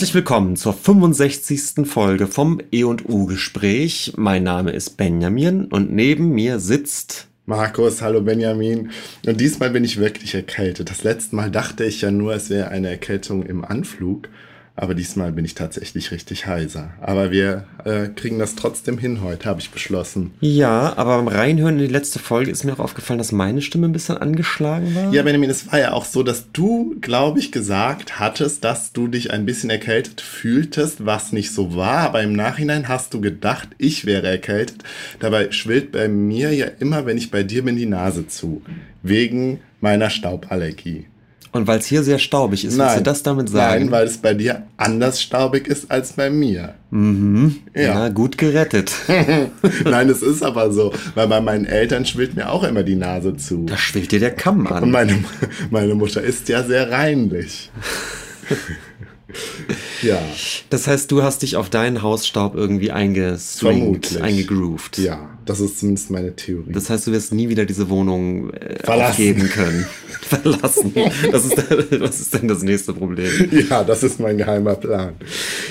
Herzlich willkommen zur 65. Folge vom E&U Gespräch. Mein Name ist Benjamin und neben mir sitzt Markus, hallo Benjamin. Und diesmal bin ich wirklich erkältet. Das letzte Mal dachte ich ja nur, es wäre eine Erkältung im Anflug. Aber diesmal bin ich tatsächlich richtig heiser. Aber wir äh, kriegen das trotzdem hin heute, habe ich beschlossen. Ja, aber beim Reinhören in die letzte Folge ist mir auch aufgefallen, dass meine Stimme ein bisschen angeschlagen war. Ja, Benjamin, es war ja auch so, dass du, glaube ich, gesagt hattest, dass du dich ein bisschen erkältet fühltest, was nicht so war. Aber im Nachhinein hast du gedacht, ich wäre erkältet. Dabei schwillt bei mir ja immer, wenn ich bei dir bin, die Nase zu. Wegen meiner Stauballergie. Und weil es hier sehr staubig ist, Nein. willst du das damit sagen? Nein, weil es bei dir anders staubig ist als bei mir. Mhm. Ja. Ja. gut gerettet. Nein, es ist aber so, weil bei meinen Eltern schwillt mir auch immer die Nase zu. Da schwillt dir der Kamm Und an. meine, meine Mutter ist ja sehr reinlich. ja, Das heißt, du hast dich auf deinen Hausstaub irgendwie eingeswingt, eingegroovt. ja, das ist zumindest meine Theorie. Das heißt, du wirst nie wieder diese Wohnung äh, Verlassen. aufgeben können. Verlassen. Das ist, was ist denn das nächste Problem? ja, das ist mein geheimer Plan.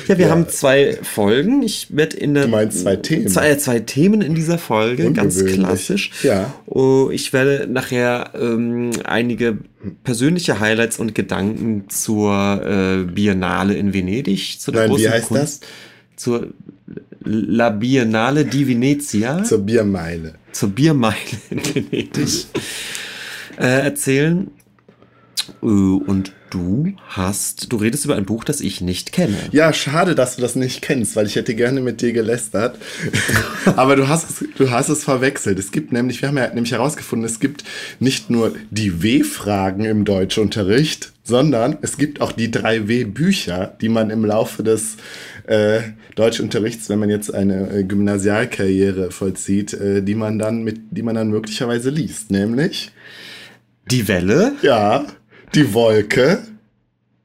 Ja, wir Ja. haben zwei Folgen. Ich werde in der. Du meinst zwei Themen? Zwei, äh, zwei Themen in dieser Folge, ganz klassisch. Ja. Oh, ich werde nachher ähm, einige persönliche Highlights und Gedanken zur äh, Biennale in Venedig, zu der Nein, wie großen heißt Kunst, zur La Biennale di Venezia, Zur Biermeile. zur Biermeile in Venedig äh, erzählen. Äh, Und du hast, du redest über ein Buch, das ich nicht kenne. Ja, schade, dass du das nicht kennst, weil ich hätte gerne mit dir gelästert. Aber du hast, es, du hast es verwechselt. Es gibt nämlich, wir haben ja nämlich herausgefunden, es gibt nicht nur die W-Fragen im Deutschunterricht, sondern es gibt auch die drei W-Bücher, die man im Laufe des äh, Deutschunterrichts, wenn man jetzt eine äh, Gymnasialkarriere vollzieht, äh, die man dann mit, die man dann möglicherweise liest. Nämlich, Die Welle ja, die Wolke.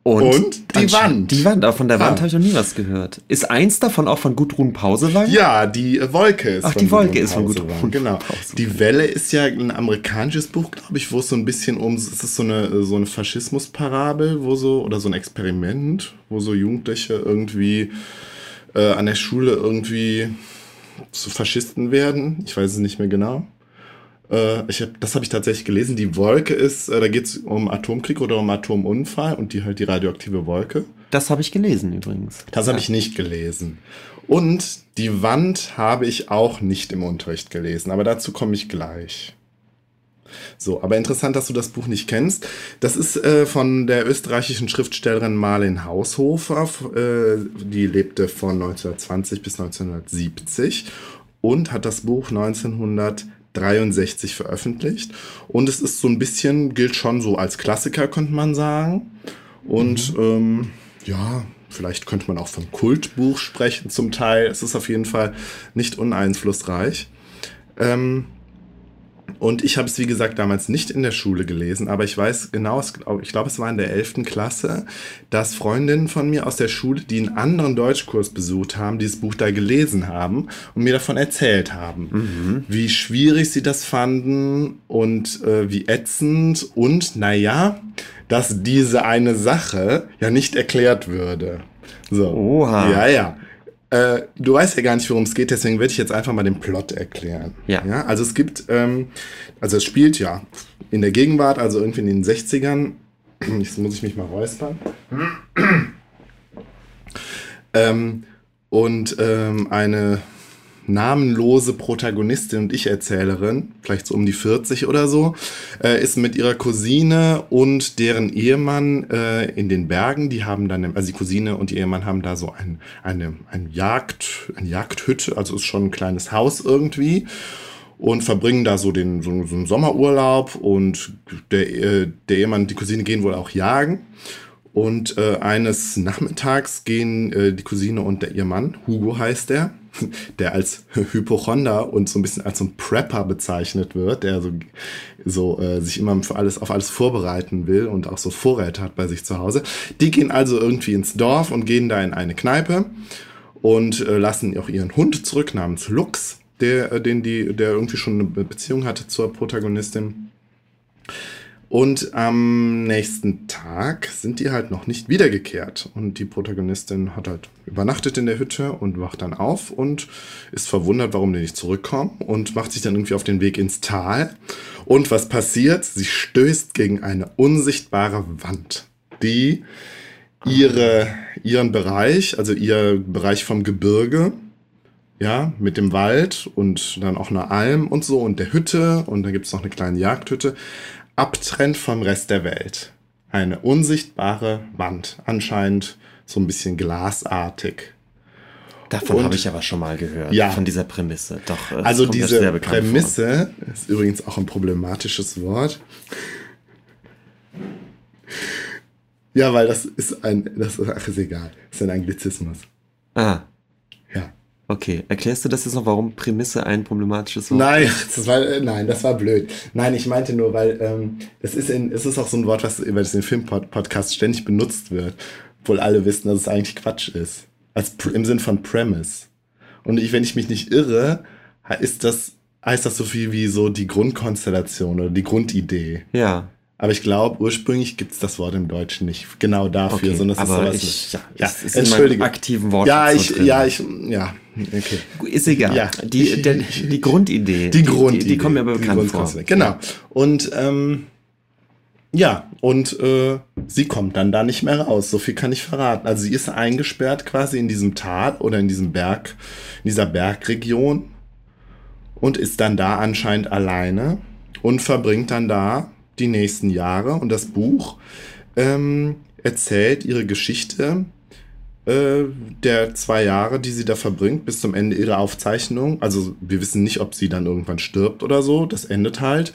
und, Und die Wand. Die Wand, aber von der Wand Ah. habe ich noch nie was gehört. Ist eins davon auch von Gudrun Pausewang? Ja, die äh, Wolke ist Ach, von die Wolke Gudrun ist von Pausewang, Gudrun Genau. Pausewang. Die Welle ist ja ein amerikanisches Buch, glaube ich, wo es so ein bisschen um, es ist so eine, so eine Faschismusparabel, wo so, oder so ein Experiment, wo so Jugendliche irgendwie äh, an der Schule irgendwie zu Faschisten werden. Ich weiß es nicht mehr genau. Äh, ich hab, das habe ich tatsächlich gelesen. Die Wolke ist, äh, da geht es um Atomkrieg oder um Atomunfall und die halt die radioaktive Wolke. Das habe ich gelesen übrigens. Das habe ich nicht gelesen. Und die Wand habe ich auch nicht im Unterricht gelesen, aber dazu komme ich gleich. So, aber interessant, dass du das Buch nicht kennst. Das ist äh, von der österreichischen Schriftstellerin Marlene Haushofer. Äh, die lebte von 1920 bis 1970 und hat das Buch 1963 veröffentlicht. Und es ist so ein bisschen, gilt schon so als Klassiker, könnte man sagen. Und ähm, ja, vielleicht könnte man auch vom Kultbuch sprechen zum Teil. Es ist auf jeden Fall nicht uneinflussreich. Ähm, und ich habe es, wie gesagt, damals nicht in der Schule gelesen, aber ich weiß genau, es, ich glaube, es war in der 11. Klasse, dass Freundinnen von mir aus der Schule, die einen anderen Deutschkurs besucht haben, dieses Buch da gelesen haben und mir davon erzählt haben, wie schwierig sie das fanden und äh, wie ätzend und, naja, dass diese eine Sache ja nicht erklärt würde. So. Oha. Ja, ja. Äh, du weißt ja gar nicht, worum es geht, deswegen werde ich jetzt einfach mal den Plot erklären. Ja. ja also es gibt, ähm, also es spielt ja in der Gegenwart, also irgendwie in den 60ern. Jetzt muss ich mich mal räuspern. ähm, und ähm, eine namenlose Protagonistin und Ich-Erzählerin, vielleicht so um die 40 oder so, äh, ist mit ihrer Cousine und deren Ehemann äh, in den Bergen. Die haben dann, also die Cousine und ihr Ehemann haben da so ein, eine, ein Jagd, eine Jagdhütte, also ist schon ein kleines Haus irgendwie und verbringen da so den so, so einen Sommerurlaub und der, äh, der Ehemann die Cousine gehen wohl auch jagen. Und äh, eines Nachmittags gehen äh, die Cousine und der ihr Mann, Hugo heißt der, der als Hypochonder und so ein bisschen als so ein Prepper bezeichnet wird, der so, so äh, sich immer für alles, auf alles vorbereiten will und auch so Vorräte hat bei sich zu Hause. Die gehen also irgendwie ins Dorf und gehen da in eine Kneipe und äh, lassen auch ihren Hund zurück namens Lux, der, äh, den die, der irgendwie schon eine Beziehung hatte zur Protagonistin. Und am nächsten Tag sind die halt noch nicht wiedergekehrt. Und die Protagonistin hat halt übernachtet in der Hütte und wacht dann auf und ist verwundert, warum die nicht zurückkommen und macht sich dann irgendwie auf den Weg ins Tal. Und was passiert? Sie stößt gegen eine unsichtbare Wand, die ihre, ihren Bereich, also ihr Bereich vom Gebirge, ja, mit dem Wald und dann auch einer Alm und so und der Hütte und dann gibt es noch eine kleine Jagdhütte, abtrennt vom Rest der Welt. Eine unsichtbare Wand, anscheinend so ein bisschen glasartig. Davon habe ich aber schon mal gehört. Ja. Von dieser Prämisse. Doch. Also diese Prämisse ist übrigens auch ein problematisches Wort. Ja, weil das ist ein, das ist, ach, ist egal, das ist ein Anglizismus. Vor. Ah. Okay. Erklärst du das jetzt noch, warum Prämisse ein problematisches Wort Nein, das war, äh, nein, das war blöd. Nein, ich meinte nur, weil ähm, es ist in, es ist auch so ein Wort, was über den Filmpodcast ständig benutzt wird, obwohl alle wissen, dass es eigentlich Quatsch ist. Als im Sinn von Premise. Und ich, wenn ich mich nicht irre, ist das, heißt das so viel wie so die Grundkonstellation oder die Grundidee. Ja. Aber ich glaube, ursprünglich gibt es das Wort im Deutschen nicht genau dafür, Okay, sondern es ist sowas ich, ja, ja, es ist in meinem entschuldige. aktiven Wort. ja, ich, ja, ich, ja, okay. Ist egal. Ja. Die, der, die Grundidee. Die Grundidee. Die, die kommen mir aber Die bekannt vor. Genau. Und ähm, ja, und äh, sie kommt dann da nicht mehr raus. So viel kann ich verraten. Also sie ist eingesperrt quasi in diesem Tal oder in diesem Berg, in dieser Bergregion und ist dann da anscheinend alleine und verbringt dann da die nächsten Jahre. Und das Buch ähm, erzählt ihre Geschichte äh, der zwei Jahre, die sie da verbringt, bis zum Ende ihrer Aufzeichnung. Also wir wissen nicht, ob sie dann irgendwann stirbt oder so. Das endet halt.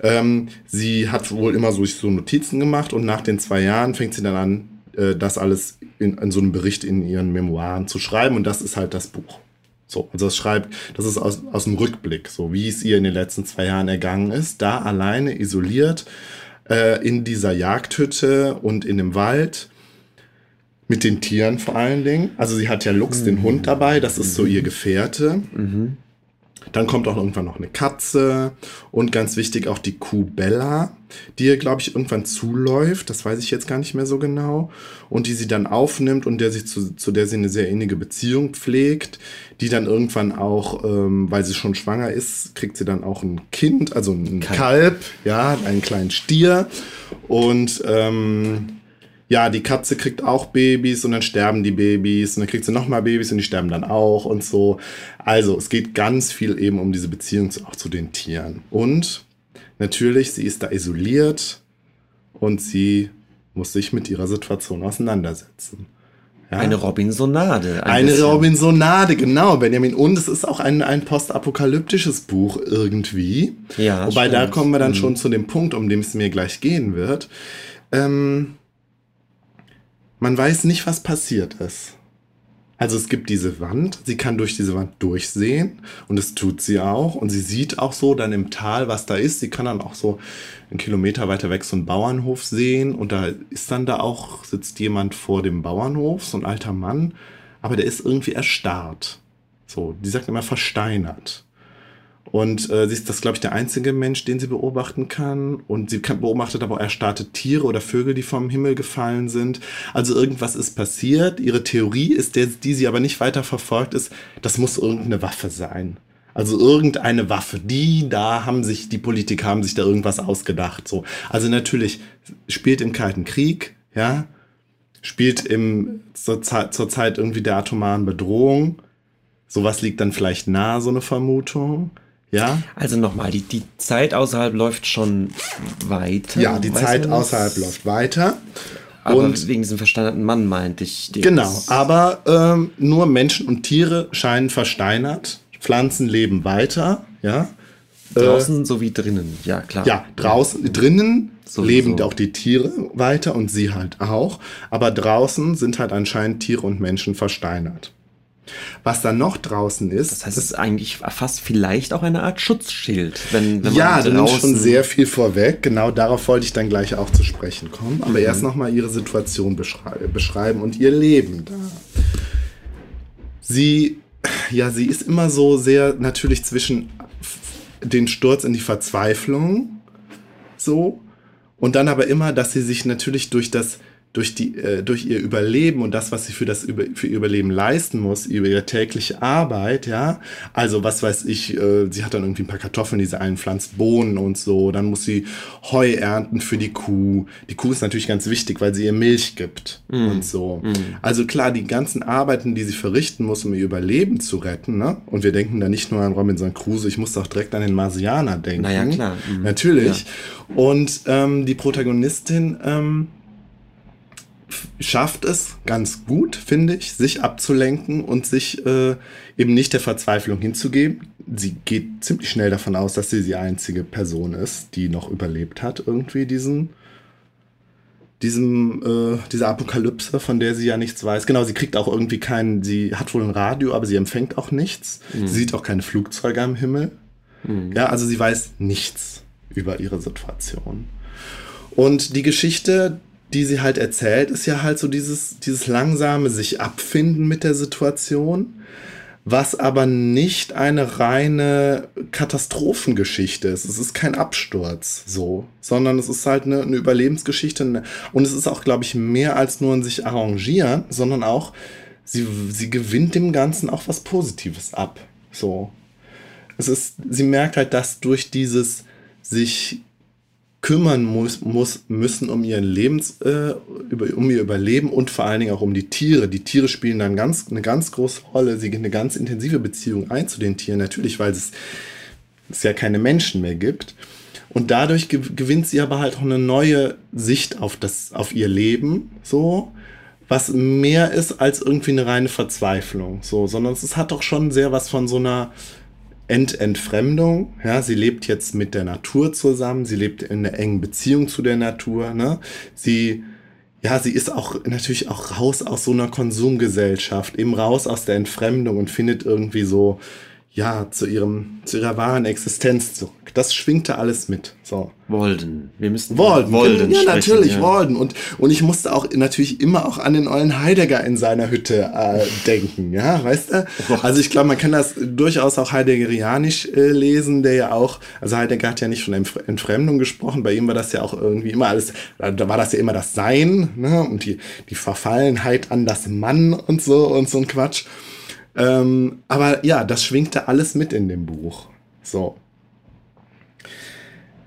Ähm, sie hat wohl immer so, so Notizen gemacht und nach den zwei Jahren fängt sie dann an, äh, das alles in, in so einem Bericht in ihren Memoiren zu schreiben und das ist halt das Buch. So, also das schreibt, das ist aus, aus dem Rückblick, so wie es ihr in den letzten zwei Jahren ergangen ist, da alleine isoliert äh, in dieser Jagdhütte und in dem Wald mit den Tieren vor allen Dingen. Also sie hat ja Lux, den Hund dabei, das ist so ihr Gefährte. Dann kommt auch irgendwann noch eine Katze und ganz wichtig auch die Kuh Bella, die ihr, glaube ich, irgendwann zuläuft. Das weiß ich jetzt gar nicht mehr so genau. Und die sie dann aufnimmt und der sich zu, zu der sie eine sehr innige Beziehung pflegt. Die dann irgendwann auch, ähm, weil sie schon schwanger ist, kriegt sie dann auch ein Kind, also ein Kalb. Kalb, ja, einen kleinen Stier. Und ähm, ja, die Katze kriegt auch Babys und dann sterben die Babys und dann kriegt sie nochmal Babys und die sterben dann auch und so. Also es geht ganz viel eben um diese Beziehung zu, auch zu den Tieren. Und natürlich, sie ist da isoliert und sie muss sich mit ihrer Situation auseinandersetzen. Ja? Eine Robinsonade. ein Eine bisschen. Robinsonade, genau, Benjamin. Und es ist auch ein, ein postapokalyptisches Buch irgendwie. Ja, Wobei da stimmt. kommen wir dann Mhm. schon zu dem Punkt, um den es mir gleich gehen wird. Ähm, man weiß nicht, was passiert ist. Also es gibt diese Wand, sie kann durch diese Wand durchsehen und das tut sie auch und sie sieht auch so dann im Tal, was da ist. Sie kann dann auch so einen Kilometer weiter weg so einen Bauernhof sehen und da ist dann da auch, sitzt jemand vor dem Bauernhof, so ein alter Mann, aber der ist irgendwie erstarrt. So, die sagt immer versteinert. Und äh, sie ist das, glaube ich, der einzige Mensch, den sie beobachten kann. Und sie kann, beobachtet aber auch erstarrte Tiere oder Vögel, die vom Himmel gefallen sind. Also irgendwas ist passiert. Ihre Theorie ist, der, die sie aber nicht weiter verfolgt, ist, das muss irgendeine Waffe sein. Also irgendeine Waffe. Die da haben sich, die Politiker haben sich da irgendwas ausgedacht. So. Also natürlich spielt im Kalten Krieg, ja, spielt im, zur, zur Zeit irgendwie der atomaren Bedrohung. Sowas liegt dann vielleicht nahe, so eine Vermutung. Ja, Also nochmal, die, die Zeit außerhalb läuft schon weiter. ja, die Zeit außerhalb läuft weiter. Aber und wegen diesem versteinerten Mann meinte ich. den- genau, aber ähm, nur Menschen und Tiere scheinen versteinert. Pflanzen leben weiter. Ja, Draußen sowie drinnen, ja klar. ja, draußen, drinnen Sowieso. leben auch die Tiere weiter und sie halt auch. Aber draußen sind halt anscheinend Tiere und Menschen versteinert. Was dann noch draußen ist, Das heißt, es ist eigentlich fast vielleicht auch eine Art Schutzschild, wenn, wenn ja, man du nimmst draußen schon sehr viel vorweg. Genau darauf wollte ich dann gleich auch zu sprechen kommen. Aber Mhm. erst nochmal ihre Situation beschrei beschreiben und ihr Leben da. Sie, ja, sie ist immer so sehr natürlich zwischen den Sturz in die Verzweiflung so Und dann aber immer, dass sie sich natürlich durch das durch, die, äh, durch ihr Überleben und das, was sie für, das, für ihr Überleben leisten muss, über ihre tägliche Arbeit, ja, also was weiß ich, äh, sie hat dann irgendwie ein paar Kartoffeln, die sie einpflanzt, Bohnen und so, dann muss sie Heu ernten für die Kuh. Die Kuh ist natürlich ganz wichtig, weil sie ihr Milch gibt mm. und so. Mm. Also klar, die ganzen Arbeiten, die sie verrichten muss, um ihr Überleben zu retten, ne? Und wir denken da nicht nur an Robinson Crusoe, ich muss auch direkt an den Marsianer denken. Naja, klar. Mm. Natürlich. Ja. Und ähm, die Protagonistin, ähm, schafft es ganz gut, finde ich, sich abzulenken und sich äh, eben nicht der Verzweiflung hinzugeben. Sie geht ziemlich schnell davon aus, dass sie die einzige Person ist, die noch überlebt hat, irgendwie diesen, diesem, äh, dieser Apokalypse, von der sie ja nichts weiß. Genau, sie kriegt auch irgendwie keinen, sie hat wohl ein Radio, aber sie empfängt auch nichts. Mhm. Sie sieht auch keine Flugzeuge am Himmel. Mhm. Ja, also sie weiß nichts über ihre Situation. Und die Geschichte, die sie halt erzählt, ist ja halt so dieses, dieses langsame sich abfinden mit der Situation, was aber nicht eine reine Katastrophengeschichte ist. Es ist kein Absturz so, sondern es ist halt eine, eine Überlebensgeschichte und es ist auch, glaube ich, mehr als nur ein sich arrangieren, sondern auch, sie, sie gewinnt dem Ganzen auch was Positives ab. So. Es ist, sie merkt halt, dass durch dieses sich kümmern muss, muss müssen um ihren Lebens, äh, über, um ihr Überleben und vor allen Dingen auch um die Tiere. Die Tiere spielen dann ganz, eine ganz große Rolle. Sie gehen eine ganz intensive Beziehung ein zu den Tieren, natürlich, weil es, es ja keine Menschen mehr gibt. Und dadurch gewinnt sie aber halt auch eine neue Sicht auf das, auf ihr Leben, so, was mehr ist als irgendwie eine reine Verzweiflung, so, sondern es hat doch schon sehr was von so einer, Ent Entfremdung. Ja, sie lebt jetzt mit der Natur zusammen, sie lebt in einer engen Beziehung zu der Natur. Ne? Sie, ja, sie ist auch natürlich auch raus aus so einer Konsumgesellschaft, eben raus aus der Entfremdung und findet irgendwie so, ja, zu ihrem, zu ihrer wahren Existenz zurück. Das schwingte alles mit. So. Walden. Wir müssen Walden. Walden ja, sprechen, natürlich, ja. Walden. Und, und ich musste auch natürlich immer auch an den ollen Heidegger in seiner Hütte äh, denken. Ja, weißt du? Oh also ich glaube, man kann das durchaus auch heideggerianisch äh, lesen, der ja auch, also Heidegger hat ja nicht von Entfremdung gesprochen, bei ihm war das ja auch irgendwie immer alles, da war das ja immer das Sein, ne? Und die, die Verfallenheit an das Mann und so und so ein Quatsch. Ähm, aber ja, das schwingte alles mit in dem Buch. So.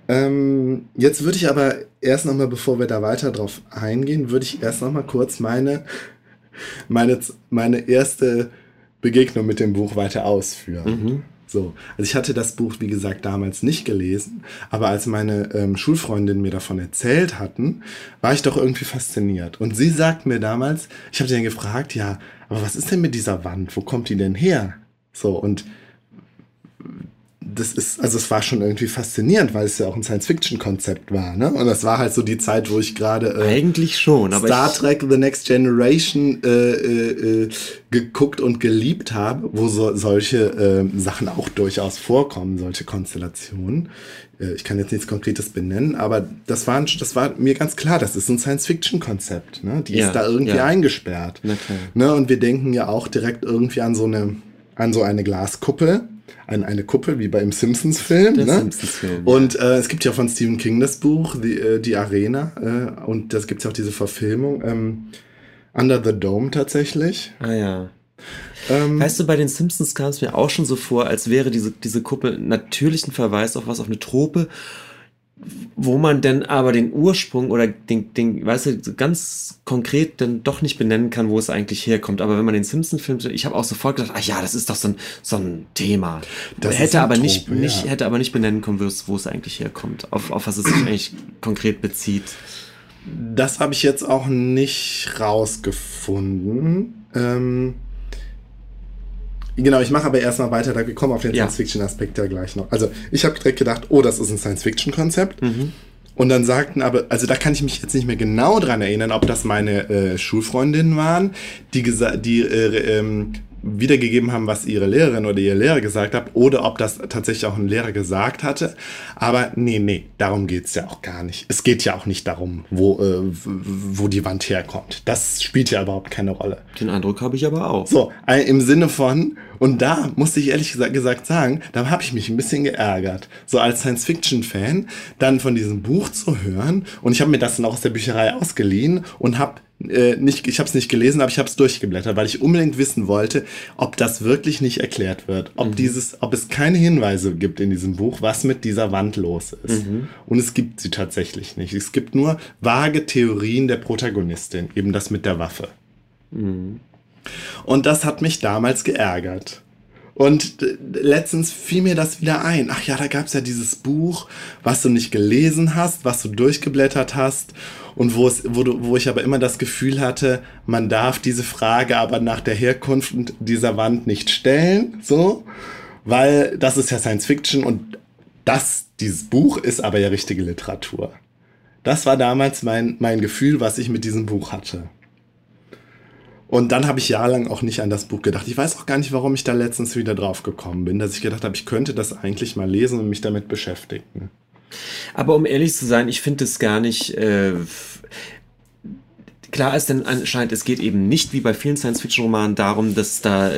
Ähm, jetzt würde ich aber erst nochmal, bevor wir da weiter drauf eingehen, würde ich erst nochmal kurz meine, meine, meine erste Begegnung mit dem Buch weiter ausführen. Mhm. So, also ich hatte das Buch, wie gesagt, damals nicht gelesen, aber als meine ähm, Schulfreundinnen mir davon erzählt hatten, war ich doch irgendwie fasziniert. Und sie sagt mir damals, ich habe sie dann gefragt, ja, aber was ist denn mit dieser Wand? Wo kommt die denn her? So, und das ist, also es war schon irgendwie faszinierend, weil es ja auch ein Science-Fiction-Konzept war, ne? Und das war halt so die Zeit, wo ich gerade äh, eigentlich schon, aber Star Trek The Next Generation äh, äh, äh, geguckt und geliebt habe, wo so, solche äh, Sachen auch durchaus vorkommen, solche Konstellationen. Äh, ich kann jetzt nichts Konkretes benennen, aber das war, das war mir ganz klar, das ist ein Science-Fiction-Konzept, ne? Die ja, ist da irgendwie ja. eingesperrt. Ne? Und wir denken ja auch direkt irgendwie an so eine, an so eine Glaskuppel an eine Kuppel, wie beim Simpsons-Film. Ne? Simpsons-Film. Und äh, es gibt ja von Stephen King das Buch, Die, äh, die Arena. Äh, und das gibt es ja auch diese Verfilmung. Ähm, Under the Dome tatsächlich. Ah ja. Ähm, weißt du, bei den Simpsons kam es mir auch schon so vor, als wäre diese, diese Kuppel natürlich ein Verweis auf was, auf eine Trope wo man denn aber den Ursprung oder den, den, weißt du, ganz konkret dann doch nicht benennen kann, wo es eigentlich herkommt. Aber wenn man den Simpson-Film, ich habe auch sofort gedacht, ach ja, das ist doch so ein, so ein Thema. Das hätte aber Trope, nicht, ja. nicht, hätte aber nicht benennen können, wo es, wo es eigentlich herkommt, auf, auf was es sich eigentlich konkret bezieht. Das habe ich jetzt auch nicht rausgefunden. Ähm Genau, ich mache aber erstmal weiter, da wir kommen auf den ja. Science-Fiction-Aspekt ja gleich noch. Also ich habe direkt gedacht, oh, das ist ein Science-Fiction-Konzept. Mhm. Und dann sagten aber, also da kann ich mich jetzt nicht mehr genau dran erinnern, ob das meine äh, Schulfreundinnen waren, die, die äh, ähm, wiedergegeben haben, was ihre Lehrerin oder ihr Lehrer gesagt hat, oder ob das tatsächlich auch ein Lehrer gesagt hatte. Aber nee, nee, darum geht es ja auch gar nicht. Es geht ja auch nicht darum, wo, äh, wo die Wand herkommt. Das spielt ja überhaupt keine Rolle. Den Eindruck habe ich aber auch. So, äh, im Sinne von, und da musste ich ehrlich gesagt sagen, da habe ich mich ein bisschen geärgert. So als Science-Fiction-Fan, dann von diesem Buch zu hören. Und ich habe mir das dann auch aus der Bücherei ausgeliehen und habe äh, nicht, ich habe es nicht gelesen, aber ich habe es durchgeblättert, weil ich unbedingt wissen wollte, ob das wirklich nicht erklärt wird, ob mhm. dieses, ob es keine Hinweise gibt in diesem Buch, was mit dieser Wand los ist. Mhm. Und es gibt sie tatsächlich nicht. Es gibt nur vage Theorien der Protagonistin, eben das mit der Waffe. Mhm. Und das hat mich damals geärgert. Und äh, letztens fiel mir das wieder ein. Ach ja, da gab es ja dieses Buch, was du nicht gelesen hast, was du durchgeblättert hast und wo, es, wo, du, wo ich aber immer das Gefühl hatte, man darf diese Frage aber nach der Herkunft dieser Wand nicht stellen, so, weil das ist ja Science Fiction und das, dieses Buch ist aber ja richtige Literatur. Das war damals mein, mein Gefühl, was ich mit diesem Buch hatte. Und dann habe ich jahrelang auch nicht an das Buch gedacht. Ich weiß auch gar nicht, warum ich da letztens wieder drauf gekommen bin, dass ich gedacht habe, ich könnte das eigentlich mal lesen und mich damit beschäftigen. Aber um ehrlich zu sein, ich finde es gar nicht. Äh, klar ist denn anscheinend, es geht eben nicht wie bei vielen Science-Fiction-Romanen darum, dass da,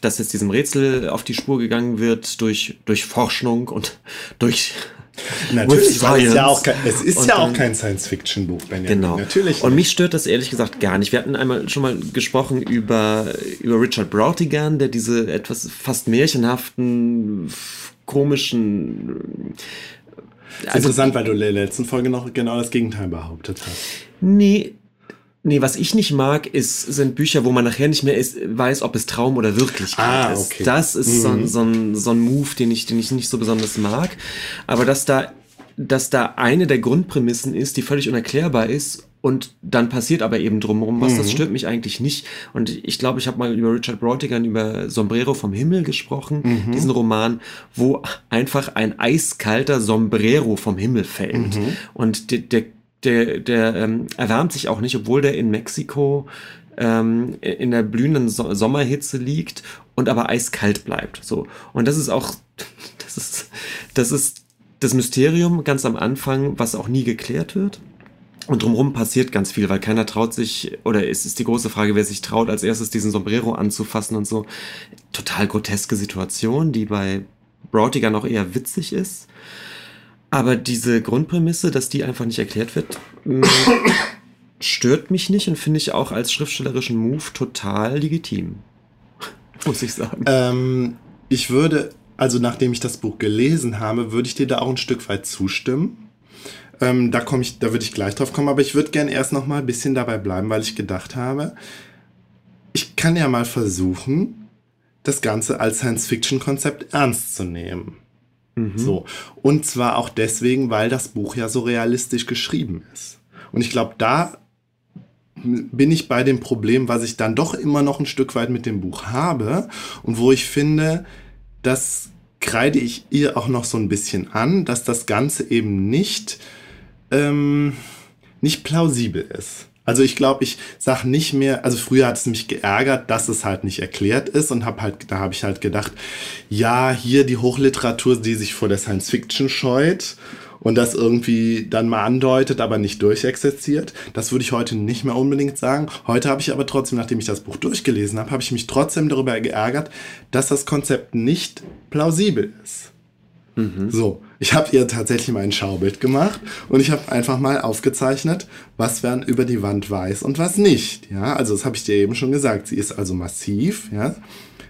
dass jetzt diesem Rätsel auf die Spur gegangen wird durch, durch Forschung und durch Natürlich, weil es ja auch kein, es ist ja auch kein Science-Fiction-Buch, Benjamin. Genau. Natürlich. Und mich stört das ehrlich gesagt gar nicht. Wir hatten einmal schon mal gesprochen über, über Richard Brautigan, der diese etwas fast märchenhaften, komischen. Also, interessant, weil du in der letzten Folge noch genau das Gegenteil behauptet hast. Nee, Nee, was ich nicht mag, ist, sind Bücher, wo man nachher nicht mehr ist, weiß, ob es Traum oder Wirklichkeit ah, ist. Okay. Das ist mhm. so, ein, so, ein, so ein Move, den ich, den ich nicht so besonders mag. Aber dass da, dass da eine der Grundprämissen ist, die völlig unerklärbar ist und dann passiert aber eben drumherum was, mhm. das stört mich eigentlich nicht. Und ich glaube, ich habe mal über Richard Brautigan, über Sombrero vom Himmel gesprochen, mhm. diesen Roman, wo einfach ein eiskalter Sombrero vom Himmel fällt. Mhm. Und der, der der, der ähm, erwärmt sich auch nicht, obwohl der in Mexiko ähm, in der blühenden so Sommerhitze liegt und aber eiskalt bleibt. So. Und das ist auch, das ist, das ist das Mysterium ganz am Anfang, was auch nie geklärt wird. Und drumherum passiert ganz viel, weil keiner traut sich, oder es ist die große Frage, wer sich traut, als erstes diesen Sombrero anzufassen und so. Total groteske Situation, die bei Brautigan noch eher witzig ist. Aber diese Grundprämisse, dass die einfach nicht erklärt wird, mm, stört mich nicht und finde ich auch als schriftstellerischen Move total legitim. Muss ich sagen. Ähm, ich würde, also nachdem ich das Buch gelesen habe, würde ich dir da auch ein Stück weit zustimmen. Ähm, da komme ich, da würde ich gleich drauf kommen, aber ich würde gerne erst noch mal ein bisschen dabei bleiben, weil ich gedacht habe, ich kann ja mal versuchen, das Ganze als Science-Fiction-Konzept ernst zu nehmen. Mhm. So. Und zwar auch deswegen, weil das Buch ja so realistisch geschrieben ist. Und ich glaube, da bin ich bei dem Problem, was ich dann doch immer noch ein Stück weit mit dem Buch habe und wo ich finde, das kreide ich ihr auch noch so ein bisschen an, dass das Ganze eben nicht, ähm, nicht plausibel ist. Also ich glaube, ich sag nicht mehr, also früher hat es mich geärgert, dass es halt nicht erklärt ist und hab halt, da habe ich halt gedacht, ja, hier die Hochliteratur, die sich vor der Science Fiction scheut und das irgendwie dann mal andeutet, aber nicht durchexerziert. Das würde ich heute nicht mehr unbedingt sagen. Heute habe ich aber trotzdem, nachdem ich das Buch durchgelesen habe, habe ich mich trotzdem darüber geärgert, dass das Konzept nicht plausibel ist. Mhm. So, ich habe ihr tatsächlich mal ein Schaubild gemacht und ich habe einfach mal aufgezeichnet, was man über die Wand weiß und was nicht. Ja, also das habe ich dir eben schon gesagt. Sie ist also massiv. Ja,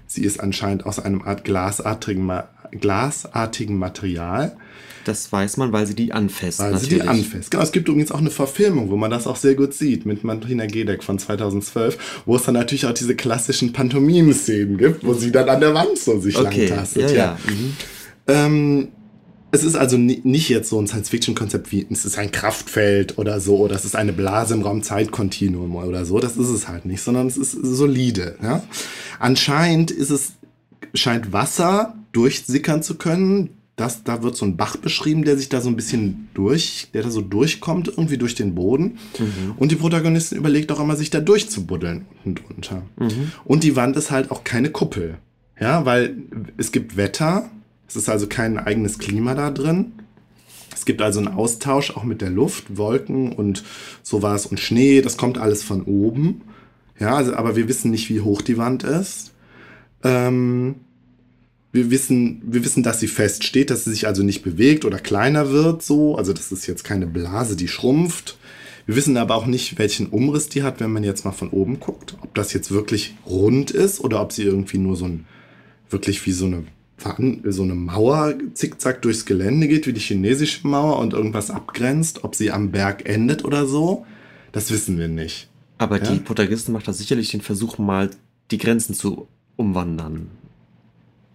sie ist anscheinend aus einem Art glasartigen, glasartigen Material. Das weiß man, weil sie die anfasst. Weil natürlich. sie die anfasst. Genau, es gibt übrigens auch eine Verfilmung, wo man das auch sehr gut sieht, mit Martina Gedeck von 2012, wo es dann natürlich auch diese klassischen Pantomime-Szenen gibt, wo sie dann an der Wand so sich okay. langtastet. Ja, ja. ja. Mhm. Ähm, es ist also nicht jetzt so ein Science-Fiction-Konzept wie, es ist ein Kraftfeld oder so, oder es ist eine Blase im Raum-Zeit-Kontinuum oder so. Das ist es halt nicht, sondern es ist solide. Ja? Anscheinend ist es, scheint Wasser durchsickern zu können das, da wird so ein Bach beschrieben, der sich da so ein bisschen durch, der da so durchkommt, irgendwie durch den Boden. Mhm. Und die Protagonistin überlegt auch immer, sich da durchzubuddeln unten drunter. Mhm. Und die Wand ist halt auch keine Kuppel. Ja, weil es gibt Wetter, es ist also kein eigenes Klima da drin. Es gibt also einen Austausch auch mit der Luft, Wolken und sowas und Schnee, das kommt alles von oben. Ja, also, aber wir wissen nicht, wie hoch die Wand ist. Ähm, wir wissen, wir wissen, dass sie fest steht, dass sie sich also nicht bewegt oder kleiner wird, so. Also das ist jetzt keine Blase, die schrumpft. Wir wissen aber auch nicht, welchen Umriss die hat, wenn man jetzt mal von oben guckt. Ob das jetzt wirklich rund ist oder ob sie irgendwie nur so ein, wirklich wie so eine, so eine Mauer zickzack durchs Gelände geht, wie die chinesische Mauer und irgendwas abgrenzt. Ob sie am Berg endet oder so, das wissen wir nicht. Aber ja? die Protagonistin macht da sicherlich den Versuch, mal die Grenzen zu umwandern.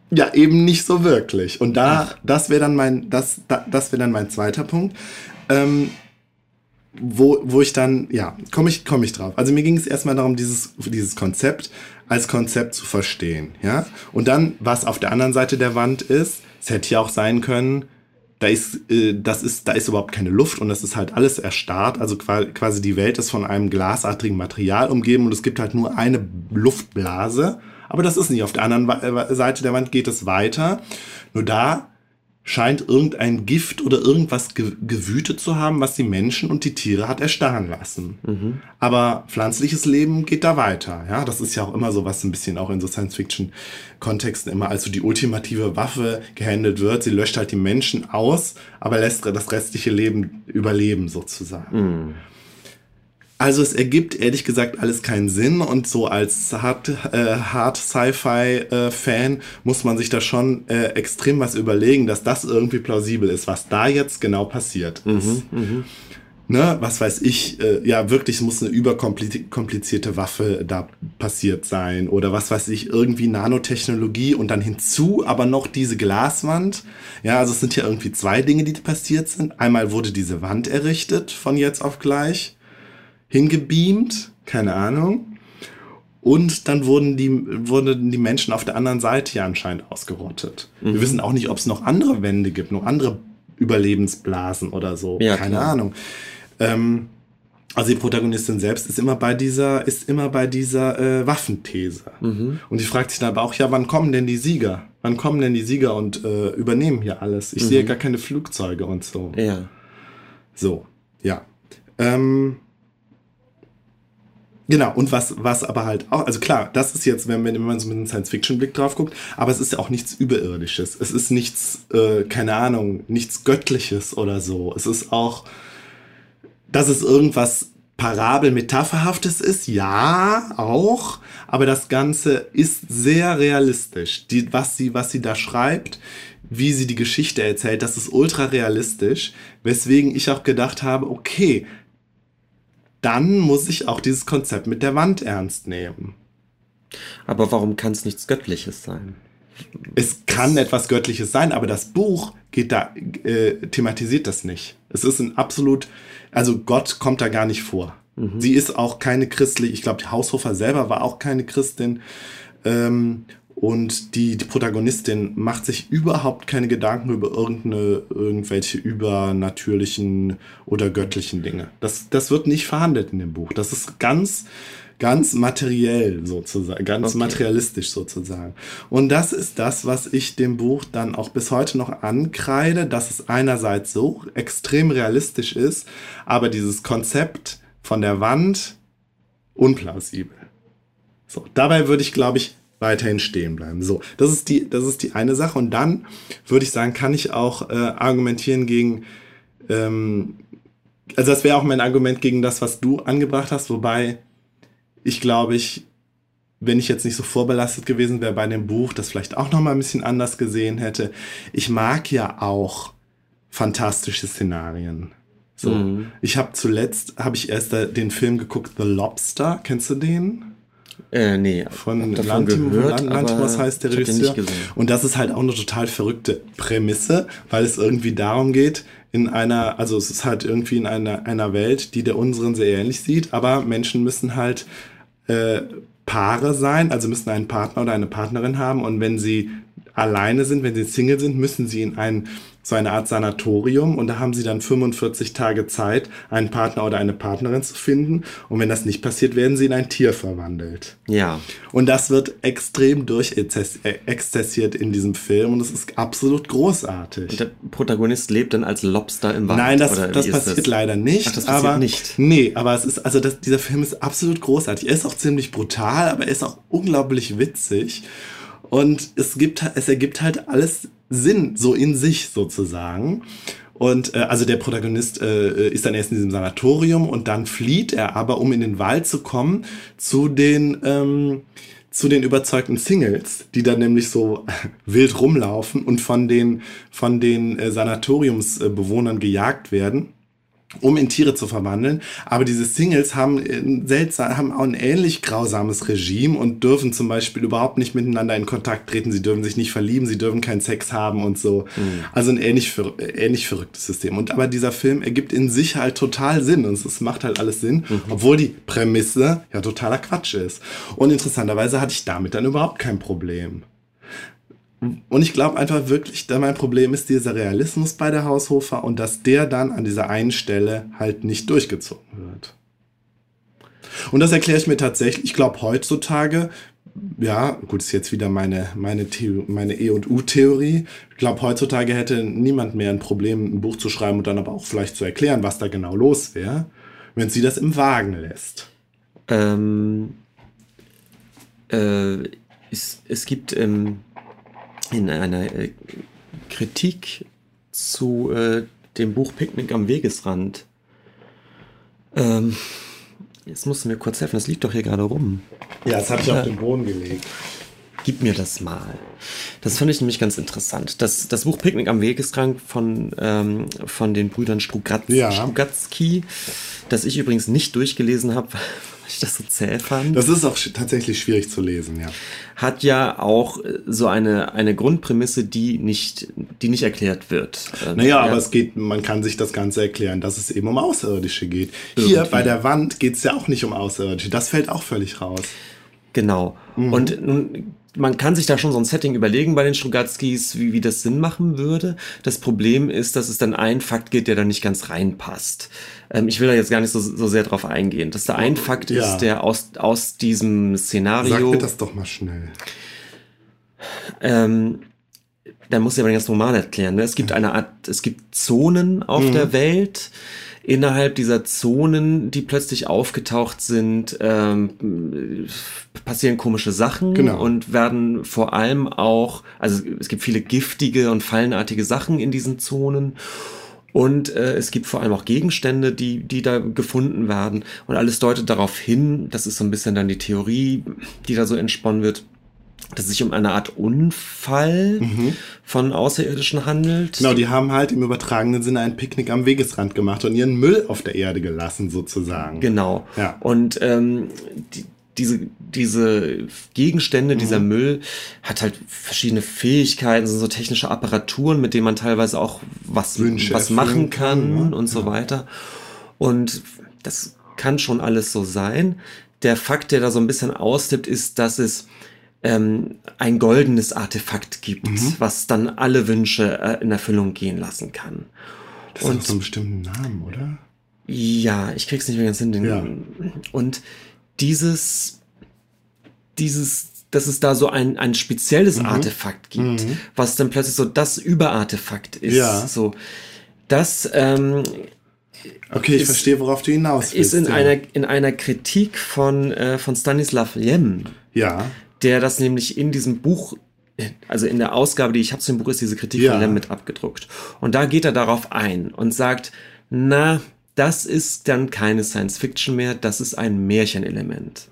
Ja, eben nicht so wirklich. Und da, Ach. das wäre dann mein, das, da, das wäre dann mein zweiter Punkt. Ähm, wo, wo ich dann, ja, komme ich, komme ich drauf. Also mir ging es erstmal darum, dieses, dieses Konzept als Konzept zu verstehen, ja. Und dann, was auf der anderen Seite der Wand ist, es hätte ja auch sein können, da ist, äh, das ist, da ist überhaupt keine Luft und das ist halt alles erstarrt. Also quasi die Welt ist von einem glasartigen Material umgeben und es gibt halt nur eine Luftblase aber das ist nicht. Auf der anderen äh, Seite der Wand geht es weiter. Nur da scheint irgendein Gift oder irgendwas ge gewütet zu haben, was die Menschen und die Tiere hat erstarren lassen. Mhm. Aber pflanzliches Leben geht da weiter. Ja, das ist ja auch immer so, was ein bisschen auch in so Science-Fiction-Kontexten immer als so die ultimative Waffe gehandelt wird. Sie löscht halt die Menschen aus, aber lässt das restliche Leben überleben sozusagen. Mhm. Also es ergibt ehrlich gesagt alles keinen Sinn und so als Hard, äh, Hard Sci-Fi-Fan äh, muss man sich da schon äh, extrem was überlegen, dass das irgendwie plausibel ist, was da jetzt genau passiert ist. Mhm, mh. Ne, was weiß ich, äh, ja wirklich, muss eine überkomplizierte Waffe da passiert sein oder was weiß ich, irgendwie Nanotechnologie und dann hinzu aber noch diese Glaswand. Ja, also es sind ja irgendwie zwei Dinge, die passiert sind. Einmal wurde diese Wand errichtet von jetzt auf gleich hingebeamt, keine Ahnung. Und dann wurden die, wurden die Menschen auf der anderen Seite ja anscheinend ausgerottet. Mhm. Wir wissen auch nicht, ob es noch andere Wände gibt, noch andere Überlebensblasen oder so. Ja, keine klar. Ahnung. Ähm, also die Protagonistin selbst ist immer bei dieser, ist immer bei dieser äh, Waffenthese. Mhm. Und die fragt sich dann aber auch, ja, wann kommen denn die Sieger? Wann kommen denn die Sieger und äh, übernehmen hier alles? Ich mhm. sehe gar keine Flugzeuge und so. Ja. So, ja. Ähm, Genau, und was, was aber halt auch, also klar, das ist jetzt, wenn, wenn man so mit einem Science-Fiction-Blick drauf guckt, aber es ist ja auch nichts Überirdisches. Es ist nichts, äh, keine Ahnung, nichts Göttliches oder so. Es ist auch, dass es irgendwas Parabel-Metapherhaftes ist, ja, auch, aber das Ganze ist sehr realistisch. Die, was, sie, was sie da schreibt, wie sie die Geschichte erzählt, das ist ultra realistisch, weswegen ich auch gedacht habe, okay, dann muss ich auch dieses Konzept mit der Wand ernst nehmen. Aber warum kann es nichts Göttliches sein? Es kann das etwas Göttliches sein, aber das Buch geht da, äh, thematisiert das nicht. Es ist ein absolut, also Gott kommt da gar nicht vor. Mhm. Sie ist auch keine christliche, ich glaube, die Haushofer selber war auch keine Christin. Ähm, und die, die Protagonistin macht sich überhaupt keine Gedanken über irgendeine, irgendwelche übernatürlichen oder göttlichen Dinge. Das, das wird nicht verhandelt in dem Buch. Das ist ganz, ganz materiell sozusagen, ganz okay. materialistisch sozusagen. Und das ist das, was ich dem Buch dann auch bis heute noch ankreide, dass es einerseits so extrem realistisch ist, aber dieses Konzept von der Wand unplausibel. So, dabei würde ich, glaube ich, weiterhin stehen bleiben. So, das ist die, das ist die eine Sache. Und dann würde ich sagen, kann ich auch äh, argumentieren gegen, ähm, also das wäre auch mein Argument gegen das, was du angebracht hast, wobei ich glaube ich, wenn ich jetzt nicht so vorbelastet gewesen wäre bei dem Buch, das vielleicht auch noch mal ein bisschen anders gesehen hätte. Ich mag ja auch fantastische Szenarien. So, mhm. ich habe zuletzt habe ich erst den Film geguckt The Lobster. Kennst du den? Äh, nee, von Lantimos, gehört, Lantimos heißt der Regisseur. Und das ist halt auch eine total verrückte Prämisse, weil es irgendwie darum geht, in einer, also es ist halt irgendwie in einer, einer Welt, die der unseren sehr ähnlich sieht, aber Menschen müssen halt äh, Paare sein, also müssen einen Partner oder eine Partnerin haben und wenn sie alleine sind, wenn sie Single sind, müssen sie in ein so eine Art Sanatorium und da haben sie dann 45 Tage Zeit, einen Partner oder eine Partnerin zu finden. Und wenn das nicht passiert, werden sie in ein Tier verwandelt. Ja. Und das wird extrem durchexzessiert in diesem Film und es ist absolut großartig. Und der Protagonist lebt dann als Lobster im Wald. Nein, das, das passiert das? leider nicht. Ach, das passiert aber, nicht. Nee, aber es ist, also das, dieser Film ist absolut großartig. Er ist auch ziemlich brutal, aber er ist auch unglaublich witzig. Und es gibt, es ergibt halt alles Sinn, so in sich sozusagen. Und äh, also der Protagonist äh, ist dann erst in diesem Sanatorium und dann flieht er aber, um in den Wald zu kommen, zu den, ähm, zu den überzeugten Singles, die dann nämlich so wild rumlaufen und von den, von den äh, Sanatoriumsbewohnern gejagt werden um in Tiere zu verwandeln. Aber diese Singles haben, ein seltsam, haben auch ein ähnlich grausames Regime und dürfen zum Beispiel überhaupt nicht miteinander in Kontakt treten. Sie dürfen sich nicht verlieben, sie dürfen keinen Sex haben und so. Mhm. Also ein ähnlich, ähnlich verrücktes System. Und aber dieser Film ergibt in sich halt total Sinn und es macht halt alles Sinn, mhm. obwohl die Prämisse ja totaler Quatsch ist. Und interessanterweise hatte ich damit dann überhaupt kein Problem. Und ich glaube einfach wirklich, mein Problem ist dieser Realismus bei der Haushofer und dass der dann an dieser einen Stelle halt nicht durchgezogen wird. Und das erkläre ich mir tatsächlich. Ich glaube heutzutage, ja, gut, ist jetzt wieder meine, meine, meine E- und U-Theorie. Ich glaube, heutzutage hätte niemand mehr ein Problem, ein Buch zu schreiben und dann aber auch vielleicht zu erklären, was da genau los wäre, wenn sie das im Wagen lässt. Ähm, äh, es, es gibt ähm, in einer äh, Kritik zu äh, dem Buch Picknick am Wegesrand. Ähm, jetzt musst du mir kurz helfen, das liegt doch hier gerade rum. Ja, das habe ich auf den Boden gelegt. Gib mir das mal. Das fand ich nämlich ganz interessant. Das, das Buch Picknick am Wegesrand von, ähm, von den Brüdern Strugatz, ja. Strugatzky, das ich übrigens nicht durchgelesen habe, ich das so zäh fand. Das ist auch tatsächlich schwierig zu lesen, ja. Hat ja auch äh, so eine, eine Grundprämisse, die nicht, die nicht erklärt wird. Ähm, naja, ja. aber es geht, man kann sich das Ganze erklären, dass es eben um Außerirdische geht. Irgendwie. Hier bei der Wand geht es ja auch nicht um Außerirdische. Das fällt auch völlig raus. Genau. Mhm. Und nun man kann sich da schon so ein Setting überlegen bei den Strugatskis, wie, wie das Sinn machen würde. Das Problem ist, dass es dann einen Fakt gibt, der da nicht ganz reinpasst. Ähm, ich will da jetzt gar nicht so, so sehr drauf eingehen. Dass da ein oh, Fakt ja. ist, der aus, aus diesem Szenario. Sag mir das doch mal schnell. Ähm, da muss ich aber ganz normal erklären. Ne? Es gibt eine Art, es gibt Zonen auf mhm. der Welt innerhalb dieser Zonen, die plötzlich aufgetaucht sind, ähm, passieren komische Sachen genau. und werden vor allem auch, also es gibt viele giftige und fallenartige Sachen in diesen Zonen. Und äh, es gibt vor allem auch Gegenstände, die, die da gefunden werden. Und alles deutet darauf hin, das ist so ein bisschen dann die Theorie, die da so entsponnen wird, dass es sich um eine Art Unfall mhm. von Außerirdischen handelt. Genau, die haben halt im übertragenen Sinne ein Picknick am Wegesrand gemacht und ihren Müll auf der Erde gelassen, sozusagen. Genau. Ja. Und ähm, die, diese, diese Gegenstände, mhm. dieser Müll hat halt verschiedene Fähigkeiten, so technische Apparaturen, mit denen man teilweise auch was, was machen kann, kann und so weiter. Und das kann schon alles so sein. Der Fakt, der da so ein bisschen austippt, ist, dass es ähm, ein goldenes Artefakt gibt, mhm. was dann alle Wünsche äh, in Erfüllung gehen lassen kann. Das und, hat so einen bestimmten Namen, oder? Ja, ich krieg's nicht mehr ganz hin. Den, ja. Und dieses, dieses, dass es da so ein, ein spezielles mhm. Artefakt gibt, mhm. was dann plötzlich so das Überartefakt ist. Ja. So, das, ähm, Okay, ich ist, verstehe, worauf du hinaus willst. Ist in ja. einer in einer Kritik von äh, von Stanislav Lem. Ja der das nämlich in diesem Buch also in der Ausgabe, die ich habe zu dem Buch, ist diese Kritik ja. von Lem mit abgedruckt. Und da geht er darauf ein und sagt, na, das ist dann keine Science Fiction mehr, das ist ein Märchenelement.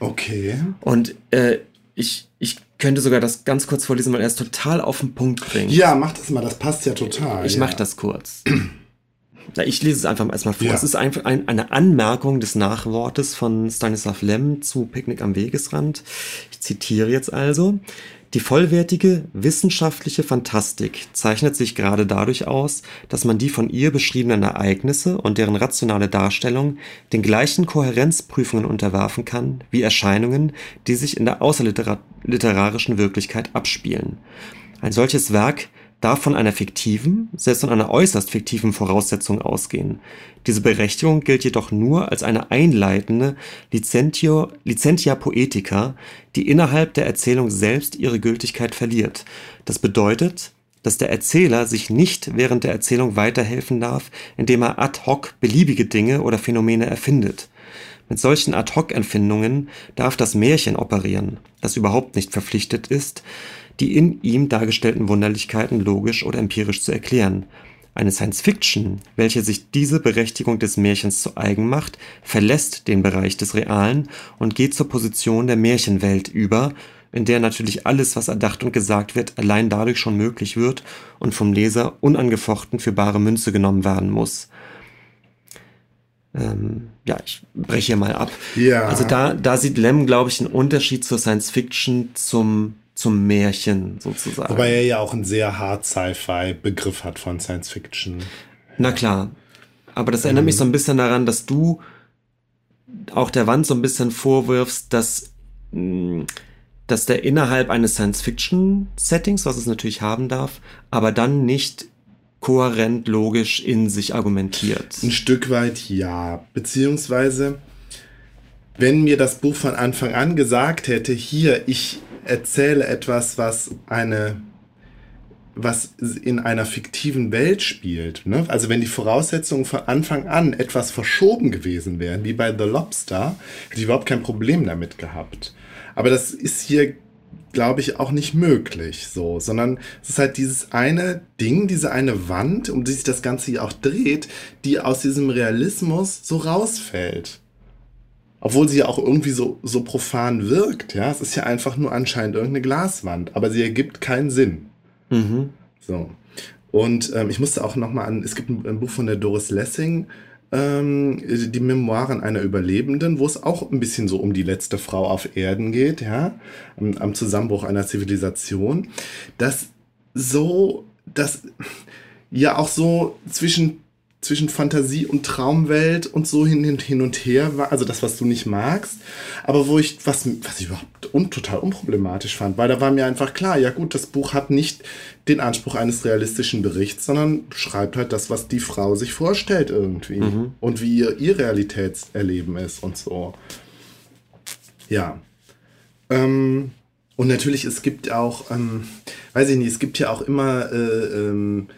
Okay. Und äh, ich, ich könnte sogar das ganz kurz vorlesen, weil er es total auf den Punkt bringt. Ja, mach das mal, das passt ja total. Ich ja. mach das kurz. ich lese es einfach erstmal vor. Ja. Es ist einfach ein, eine Anmerkung des Nachwortes von Stanislav Lem zu Picknick am Wegesrand. Ich zitiere jetzt also. Die vollwertige wissenschaftliche Fantastik zeichnet sich gerade dadurch aus, dass man die von ihr beschriebenen Ereignisse und deren rationale Darstellung den gleichen Kohärenzprüfungen unterwerfen kann wie Erscheinungen, die sich in der außerliterarischen Wirklichkeit abspielen. Ein solches Werk darf von einer fiktiven, selbst von einer äußerst fiktiven Voraussetzung ausgehen. Diese Berechtigung gilt jedoch nur als eine einleitende Licentio, Licentia Poetica, die innerhalb der Erzählung selbst ihre Gültigkeit verliert. Das bedeutet, dass der Erzähler sich nicht während der Erzählung weiterhelfen darf, indem er ad hoc beliebige Dinge oder Phänomene erfindet. Mit solchen Ad-hoc-Empfindungen darf das Märchen operieren, das überhaupt nicht verpflichtet ist, die in ihm dargestellten Wunderlichkeiten logisch oder empirisch zu erklären. Eine Science-Fiction, welche sich diese Berechtigung des Märchens zu eigen macht, verlässt den Bereich des Realen und geht zur Position der Märchenwelt über, in der natürlich alles, was erdacht und gesagt wird, allein dadurch schon möglich wird und vom Leser unangefochten für bare Münze genommen werden muss. Ähm, ja, ich breche hier mal ab. Ja. Also da, da sieht Lem, glaube ich, einen Unterschied zur Science Fiction zum zum Märchen sozusagen. Wobei er ja auch einen sehr hart Sci-Fi-Begriff hat von Science Fiction. Na klar. Aber das erinnert ähm. mich so ein bisschen daran, dass du auch der Wand so ein bisschen vorwirfst, dass, mm, dass der innerhalb eines Science-Fiction-Settings, was es natürlich haben darf, aber dann nicht kohärent, logisch in sich argumentiert. Ein Stück weit ja. Beziehungsweise, wenn mir das Buch von Anfang an gesagt hätte, hier, ich erzähle etwas, was eine was in einer fiktiven Welt spielt. Ne? Also wenn die Voraussetzungen von Anfang an etwas verschoben gewesen wären, wie bei The Lobster, hätte ich überhaupt kein Problem damit gehabt. Aber das ist hier, glaube ich, auch nicht möglich so, sondern es ist halt dieses eine Ding, diese eine Wand, um die sich das Ganze hier auch dreht, die aus diesem Realismus so rausfällt obwohl sie ja auch irgendwie so, so profan wirkt, ja. Es ist ja einfach nur anscheinend irgendeine Glaswand, aber sie ergibt keinen Sinn. Mhm. So. Und ähm, ich musste auch nochmal an, es gibt ein, ein, Buch von der Doris Lessing, ähm, die Memoiren einer Überlebenden, wo es auch ein bisschen so um die letzte Frau auf Erden geht, ja, am, am Zusammenbruch einer Zivilisation, das so, das ja auch so zwischen zwischen Fantasie und Traumwelt und so hin, hin, hin und her war, also das, was du nicht magst, aber wo ich, was, was ich überhaupt un, total unproblematisch fand, weil da war mir einfach klar, ja gut, das Buch hat nicht den Anspruch eines realistischen Berichts, sondern schreibt halt das, was die Frau sich vorstellt irgendwie mhm. und wie ihr, ihr Realitätserleben ist und so. Ja. Ähm, und natürlich, es gibt auch, ähm, weiß ich nicht, es gibt ja auch immer, äh, ähm,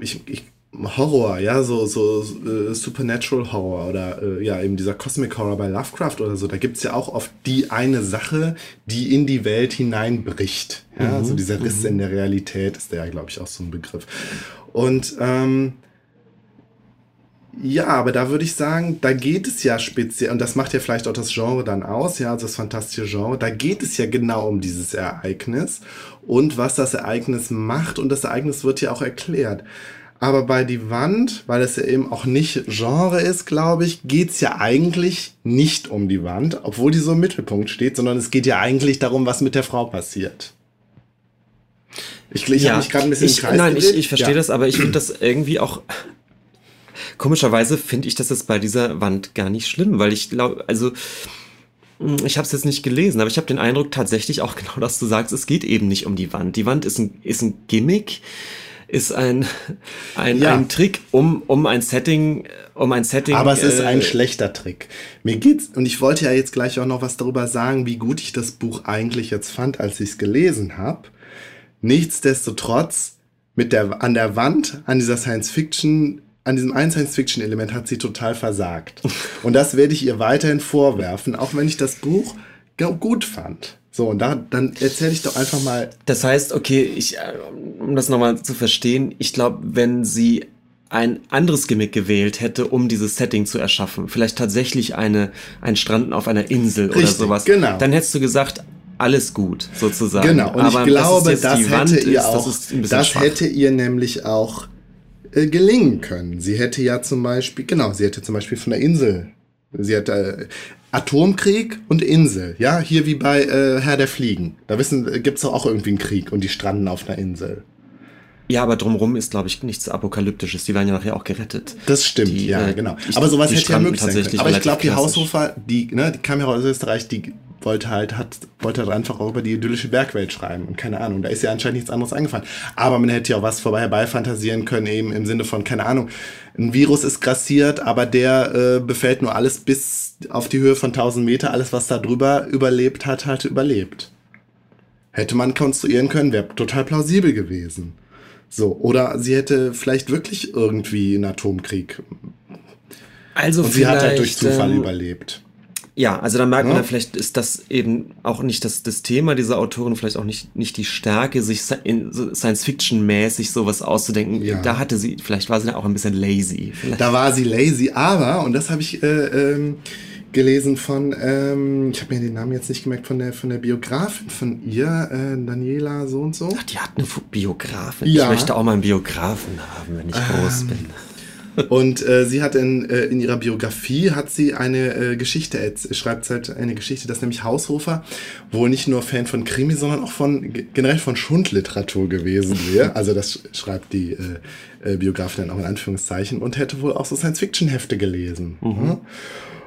ich, ich Horror, ja, so, so äh, Supernatural Horror oder äh, ja, eben dieser Cosmic Horror bei Lovecraft oder so, da gibt es ja auch oft die eine Sache, die in die Welt hineinbricht. Ja, mhm. also dieser Riss mhm. in der Realität ist der ja, glaube ich, auch so ein Begriff. Und ähm, ja, aber da würde ich sagen, da geht es ja speziell, und das macht ja vielleicht auch das Genre dann aus, ja, also das fantastische Genre, da geht es ja genau um dieses Ereignis und was das Ereignis macht und das Ereignis wird ja auch erklärt. Aber bei Die Wand, weil es ja eben auch nicht Genre ist, glaube ich, geht's ja eigentlich nicht um die Wand, obwohl die so im Mittelpunkt steht, sondern es geht ja eigentlich darum, was mit der Frau passiert. Ich, ich ja, habe mich gerade ein bisschen ich, Nein, ich, ich verstehe ja. das, aber ich finde das irgendwie auch. Komischerweise finde ich das jetzt bei dieser Wand gar nicht schlimm, weil ich glaube, also ich habe es jetzt nicht gelesen, aber ich habe den Eindruck tatsächlich auch genau, dass du sagst, es geht eben nicht um die Wand. Die Wand ist ein, ist ein Gimmick ist ein, ein, ja. ein Trick, um, um ein Setting, um ein Setting. Aber es ist ein äh, schlechter Trick. Mir geht's, und ich wollte ja jetzt gleich auch noch was darüber sagen, wie gut ich das Buch eigentlich jetzt fand, als ich es gelesen habe. Nichtsdestotrotz, mit der, an der Wand, an dieser Science Fiction, an diesem einen Science-Fiction-Element hat sie total versagt. Und das werde ich ihr weiterhin vorwerfen, auch wenn ich das Buch gut fand. So, und da, dann erzähle ich doch einfach mal. Das heißt, okay, ich, äh, um das nochmal zu verstehen, ich glaube, wenn sie ein anderes Gimmick gewählt hätte, um dieses Setting zu erschaffen, vielleicht tatsächlich eine, ein Stranden auf einer Insel Richtig, oder sowas, genau. dann hättest du gesagt, alles gut, sozusagen. Genau, und Aber ich glaube, das, das hätte Wand ihr ist, auch, das, das hätte ihr nämlich auch äh, gelingen können. Sie hätte ja zum Beispiel, genau, sie hätte zum Beispiel von der Insel, sie hätte äh, Atomkrieg und Insel, ja, hier wie bei äh, Herr der Fliegen. Da wissen, gibt's doch auch irgendwie einen Krieg und die stranden auf einer Insel. Ja, aber drumherum ist, glaube ich, nichts Apokalyptisches. Die werden ja nachher auch gerettet. Das stimmt, die, ja, äh, genau. Aber sowas hätte ja möglich sein können. Aber ich glaube, die Haushofer, die, ne, die kam ja aus Österreich, die wollte halt, hat, wollte halt einfach auch über die idyllische Bergwelt schreiben. Und keine Ahnung, da ist ja anscheinend nichts anderes eingefallen. Aber man hätte ja auch was vorbei herbeifantasieren können, eben im Sinne von, keine Ahnung, ein Virus ist grassiert, aber der äh, befällt nur alles bis auf die Höhe von 1000 Meter. Alles, was da drüber überlebt hat, hat überlebt. Hätte man konstruieren können, wäre total plausibel gewesen. So, oder sie hätte vielleicht wirklich irgendwie einen Atomkrieg. Also Und sie hat halt durch Zufall ähm, überlebt. Ja, also da merkt ja. man, vielleicht ist das eben auch nicht das, das Thema dieser Autorin, vielleicht auch nicht, nicht die Stärke, sich Science-Fiction-mäßig sowas auszudenken. Ja. Da hatte sie, vielleicht war sie da auch ein bisschen lazy. Vielleicht. Da war sie lazy, aber, und das habe ich äh, ähm, gelesen von, ähm, ich habe mir den Namen jetzt nicht gemerkt, von der, von der Biografin von ihr, äh, Daniela so und so. Ach, die hat eine Biografin. Ja. Ich möchte auch mal einen Biografen haben, wenn ich groß ähm, bin. Und äh, sie hat in, äh, in ihrer Biografie hat sie eine äh, Geschichte, schreibt halt eine Geschichte, dass nämlich Haushofer wohl nicht nur Fan von Krimi, sondern auch von generell von Schundliteratur gewesen wäre. Also das schreibt die äh, äh, Biografin dann auch in Anführungszeichen und hätte wohl auch so Science-Fiction-Hefte gelesen. Mhm. Ja?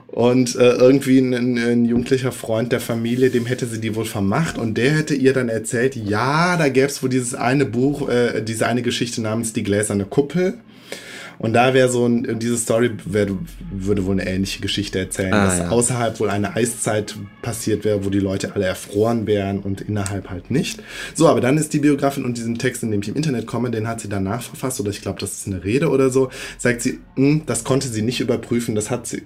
Und äh, irgendwie ein, ein, jugendlicher Freund der Familie, dem hätte sie die wohl vermacht und der hätte ihr dann erzählt, ja, da gäbe es wohl dieses eine Buch, äh, diese eine Geschichte namens Die gläserne Kuppel. Und da wäre so ein, diese Story wär, würde wohl eine ähnliche Geschichte erzählen, ah, dass ja. außerhalb wohl eine Eiszeit passiert wäre, wo die Leute alle erfroren wären und innerhalb halt nicht. So, aber dann ist die Biografin und diesen Text, in dem ich im Internet komme, den hat sie danach verfasst oder ich glaube, das ist eine Rede oder so, sagt sie, hm, das konnte sie nicht überprüfen, das hat sie,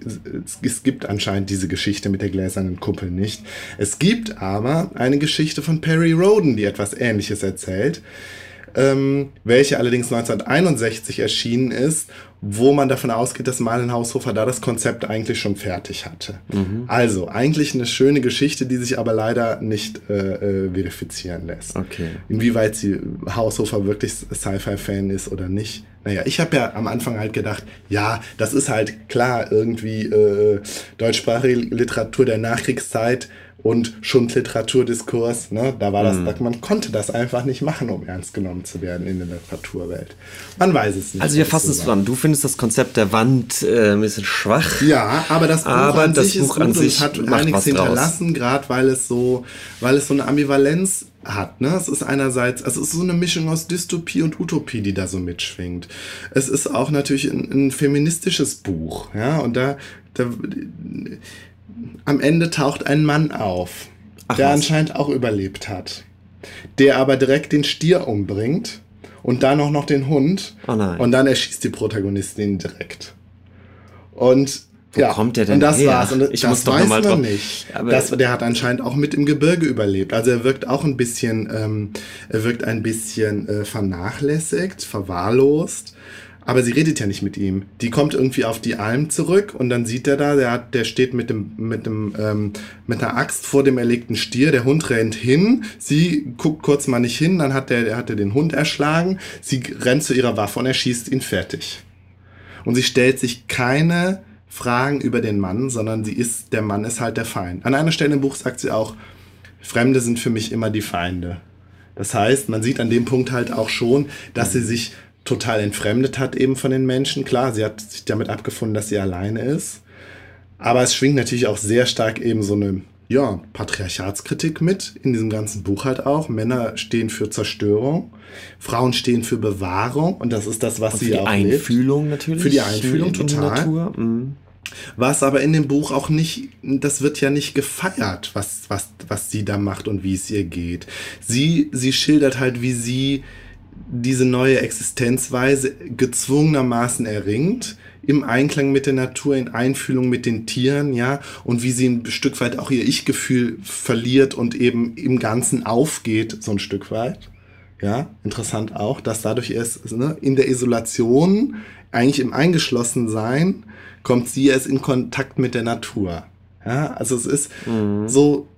es gibt anscheinend diese Geschichte mit der gläsernen Kuppel nicht. Es gibt aber eine Geschichte von Perry Roden, die etwas ähnliches erzählt ähm, welche allerdings 1961 erschienen ist, wo man davon ausgeht, dass Marlen Haushofer da das Konzept eigentlich schon fertig hatte. Mhm. Also eigentlich eine schöne Geschichte, die sich aber leider nicht äh, äh, verifizieren lässt. Okay. Inwieweit sie Haushofer wirklich Sci-Fi-Fan ist oder nicht. Naja, ich habe ja am Anfang halt gedacht, ja, das ist halt klar irgendwie äh, deutschsprachige Literatur der Nachkriegszeit und Schundliteraturdiskurs, ne, da war das, mhm. man konnte das einfach nicht machen, um ernst genommen zu werden in der Literaturwelt. Man weiß es nicht. Also wir fassen es zusammen. Du findest das Konzept der Wand äh, ein bisschen schwach. Ja, aber das Buch aber an das sich Buch ist gut und hat einiges hinterlassen, gerade weil es so, weil es so eine Ambivalenz hat. Ne? Es ist einerseits, also es ist so eine Mischung aus Dystopie und Utopie, die da so mitschwingt. Es ist auch natürlich ein, ein feministisches Buch, ja, und da, da am Ende taucht ein Mann auf, Ach, der was? anscheinend auch überlebt hat. Der aber direkt den Stier umbringt und dann auch noch den Hund. Oh nein. Und dann erschießt die Protagonistin direkt. Und wo ja, kommt der denn und das her? war's. Und ich das muss doch weiß man drauf. nicht. Aber das, der hat anscheinend auch mit im Gebirge überlebt. Also er wirkt auch ein bisschen, ähm, er wirkt ein bisschen äh, vernachlässigt, verwahrlost. Aber sie redet ja nicht mit ihm. Die kommt irgendwie auf die Alm zurück und dann sieht er da, der, hat, der steht mit dem, mit dem, ähm, mit einer Axt vor dem erlegten Stier. Der Hund rennt hin. Sie guckt kurz mal nicht hin. Dann hat der, der hatte den Hund erschlagen. Sie rennt zu ihrer Waffe und er schießt ihn fertig. Und sie stellt sich keine Fragen über den Mann, sondern sie ist, der Mann ist halt der Feind. An einer Stelle im Buch sagt sie auch, Fremde sind für mich immer die Feinde. Das heißt, man sieht an dem Punkt halt auch schon, dass sie sich total entfremdet hat eben von den Menschen. Klar, sie hat sich damit abgefunden, dass sie alleine ist. Aber es schwingt natürlich auch sehr stark eben so eine ja, Patriarchatskritik mit, in diesem ganzen Buch halt auch. Männer stehen für Zerstörung, Frauen stehen für Bewahrung und das ist das, was und sie auch Für die Einfühlung lebt. natürlich. Für die Einfühlung, total. Mhm. Was aber in dem Buch auch nicht, das wird ja nicht gefeiert, was, was, was sie da macht und wie es ihr geht. Sie, sie schildert halt, wie sie diese neue Existenzweise gezwungenermaßen erringt, im Einklang mit der Natur, in Einfühlung mit den Tieren, ja, und wie sie ein Stück weit auch ihr Ich-Gefühl verliert und eben im Ganzen aufgeht, so ein Stück weit. Ja, interessant auch, dass dadurch erst ne, in der Isolation, eigentlich im Eingeschlossensein, kommt sie erst in Kontakt mit der Natur. Ja, also es ist mhm. so,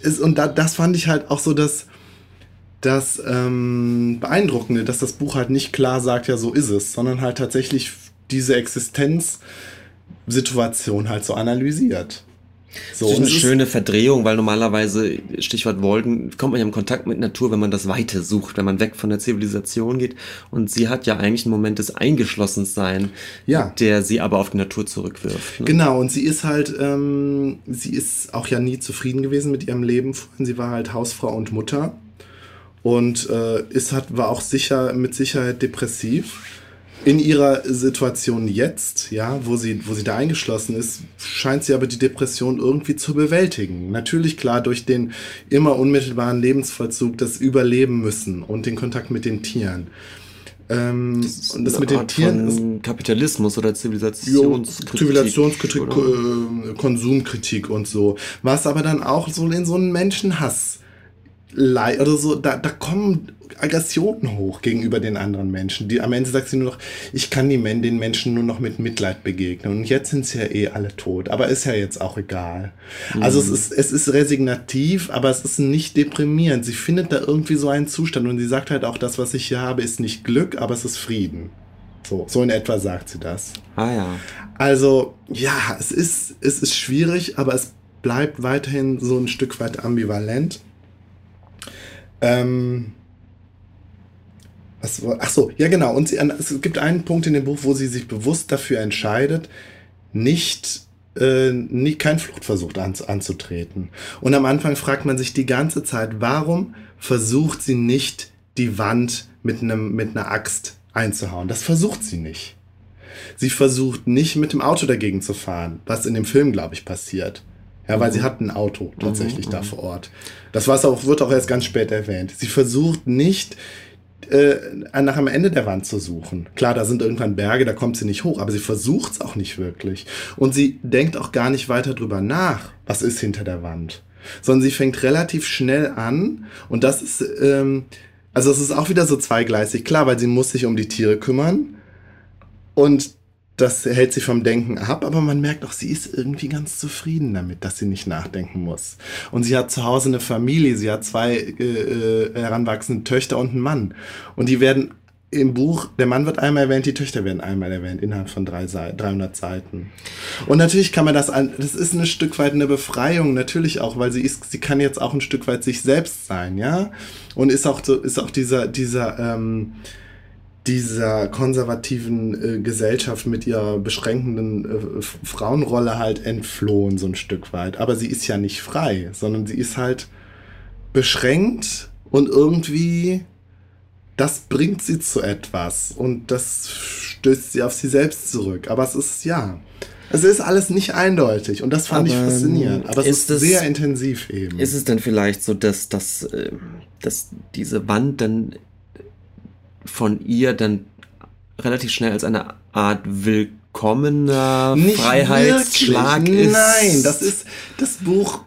ist, und da, das fand ich halt auch so, dass das ähm, Beeindruckende, dass das Buch halt nicht klar sagt, ja, so ist es, sondern halt tatsächlich diese Existenzsituation halt so analysiert. So, das ist eine schöne Verdrehung, weil normalerweise, Stichwort Wolken, kommt man ja in Kontakt mit Natur, wenn man das Weite sucht, wenn man weg von der Zivilisation geht. Und sie hat ja eigentlich einen Moment des Eingeschlossenseins, ja. der sie aber auf die Natur zurückwirft. Ne? Genau, und sie ist halt, ähm, sie ist auch ja nie zufrieden gewesen mit ihrem Leben. Sie war halt Hausfrau und Mutter und äh, ist hat, war auch sicher, mit Sicherheit depressiv in ihrer Situation jetzt, ja, wo sie, wo sie da eingeschlossen ist, scheint sie aber die Depression irgendwie zu bewältigen. Natürlich klar durch den immer unmittelbaren Lebensvollzug, das Überleben müssen und den Kontakt mit den Tieren. Ähm, das und das mit den Tieren ist Kapitalismus oder Zivilisationskritik. Zivilisationskritik, oder? Äh, Konsumkritik und so. Was aber dann auch so in so einen Menschenhass oder so, da, da kommen Aggressionen hoch gegenüber den anderen Menschen. Die, am Ende sagt sie nur noch, ich kann die, den Menschen nur noch mit Mitleid begegnen. Und jetzt sind sie ja eh alle tot. Aber ist ja jetzt auch egal. Mhm. Also es ist, es ist resignativ, aber es ist nicht deprimierend. Sie findet da irgendwie so einen Zustand und sie sagt halt auch, das, was ich hier habe, ist nicht Glück, aber es ist Frieden. So, so in etwa sagt sie das. Ah ja. Also, ja, es ist, es ist schwierig, aber es bleibt weiterhin so ein Stück weit ambivalent. Ähm, was, ach so, ja genau. Und sie, es gibt einen Punkt in dem Buch, wo sie sich bewusst dafür entscheidet, nicht, äh, nicht keinen Fluchtversuch an, anzutreten. Und am Anfang fragt man sich die ganze Zeit, warum versucht sie nicht die Wand mit einem mit einer Axt einzuhauen? Das versucht sie nicht. Sie versucht nicht mit dem Auto dagegen zu fahren, was in dem Film, glaube ich, passiert. Ja, weil mhm. sie hat ein Auto tatsächlich mhm, da mhm. vor Ort. Das war's auch, wird auch erst ganz spät erwähnt. Sie versucht nicht, äh, nach am Ende der Wand zu suchen. Klar, da sind irgendwann Berge, da kommt sie nicht hoch, aber sie versucht es auch nicht wirklich. Und sie denkt auch gar nicht weiter drüber nach, was ist hinter der Wand. Sondern sie fängt relativ schnell an und das ist, ähm, also es ist auch wieder so zweigleisig. Klar, weil sie muss sich um die Tiere kümmern und das hält sie vom Denken ab, aber man merkt auch, sie ist irgendwie ganz zufrieden damit, dass sie nicht nachdenken muss. Und sie hat zu Hause eine Familie, sie hat zwei äh, äh, heranwachsende Töchter und einen Mann. Und die werden im Buch, der Mann wird einmal erwähnt, die Töchter werden einmal erwähnt, innerhalb von drei Seiten, 300 Seiten. Und natürlich kann man das, an, das ist ein Stück weit eine Befreiung, natürlich auch, weil sie ist, sie kann jetzt auch ein Stück weit sich selbst sein, ja. Und ist auch so, ist auch dieser, dieser, ähm, dieser konservativen äh, Gesellschaft mit ihrer beschränkenden äh, Frauenrolle halt entflohen, so ein Stück weit. Aber sie ist ja nicht frei, sondern sie ist halt beschränkt und irgendwie das bringt sie zu etwas und das stößt sie auf sie selbst zurück. Aber es ist ja. Es ist alles nicht eindeutig und das fand aber ich faszinierend. Aber es ist, ist sehr intensiv eben. Ist es denn vielleicht so, dass, dass, äh, dass diese Wand dann von ihr dann relativ schnell als eine Art willkommener Nicht Freiheitsschlag wirklich. ist. Nein, das ist das Buch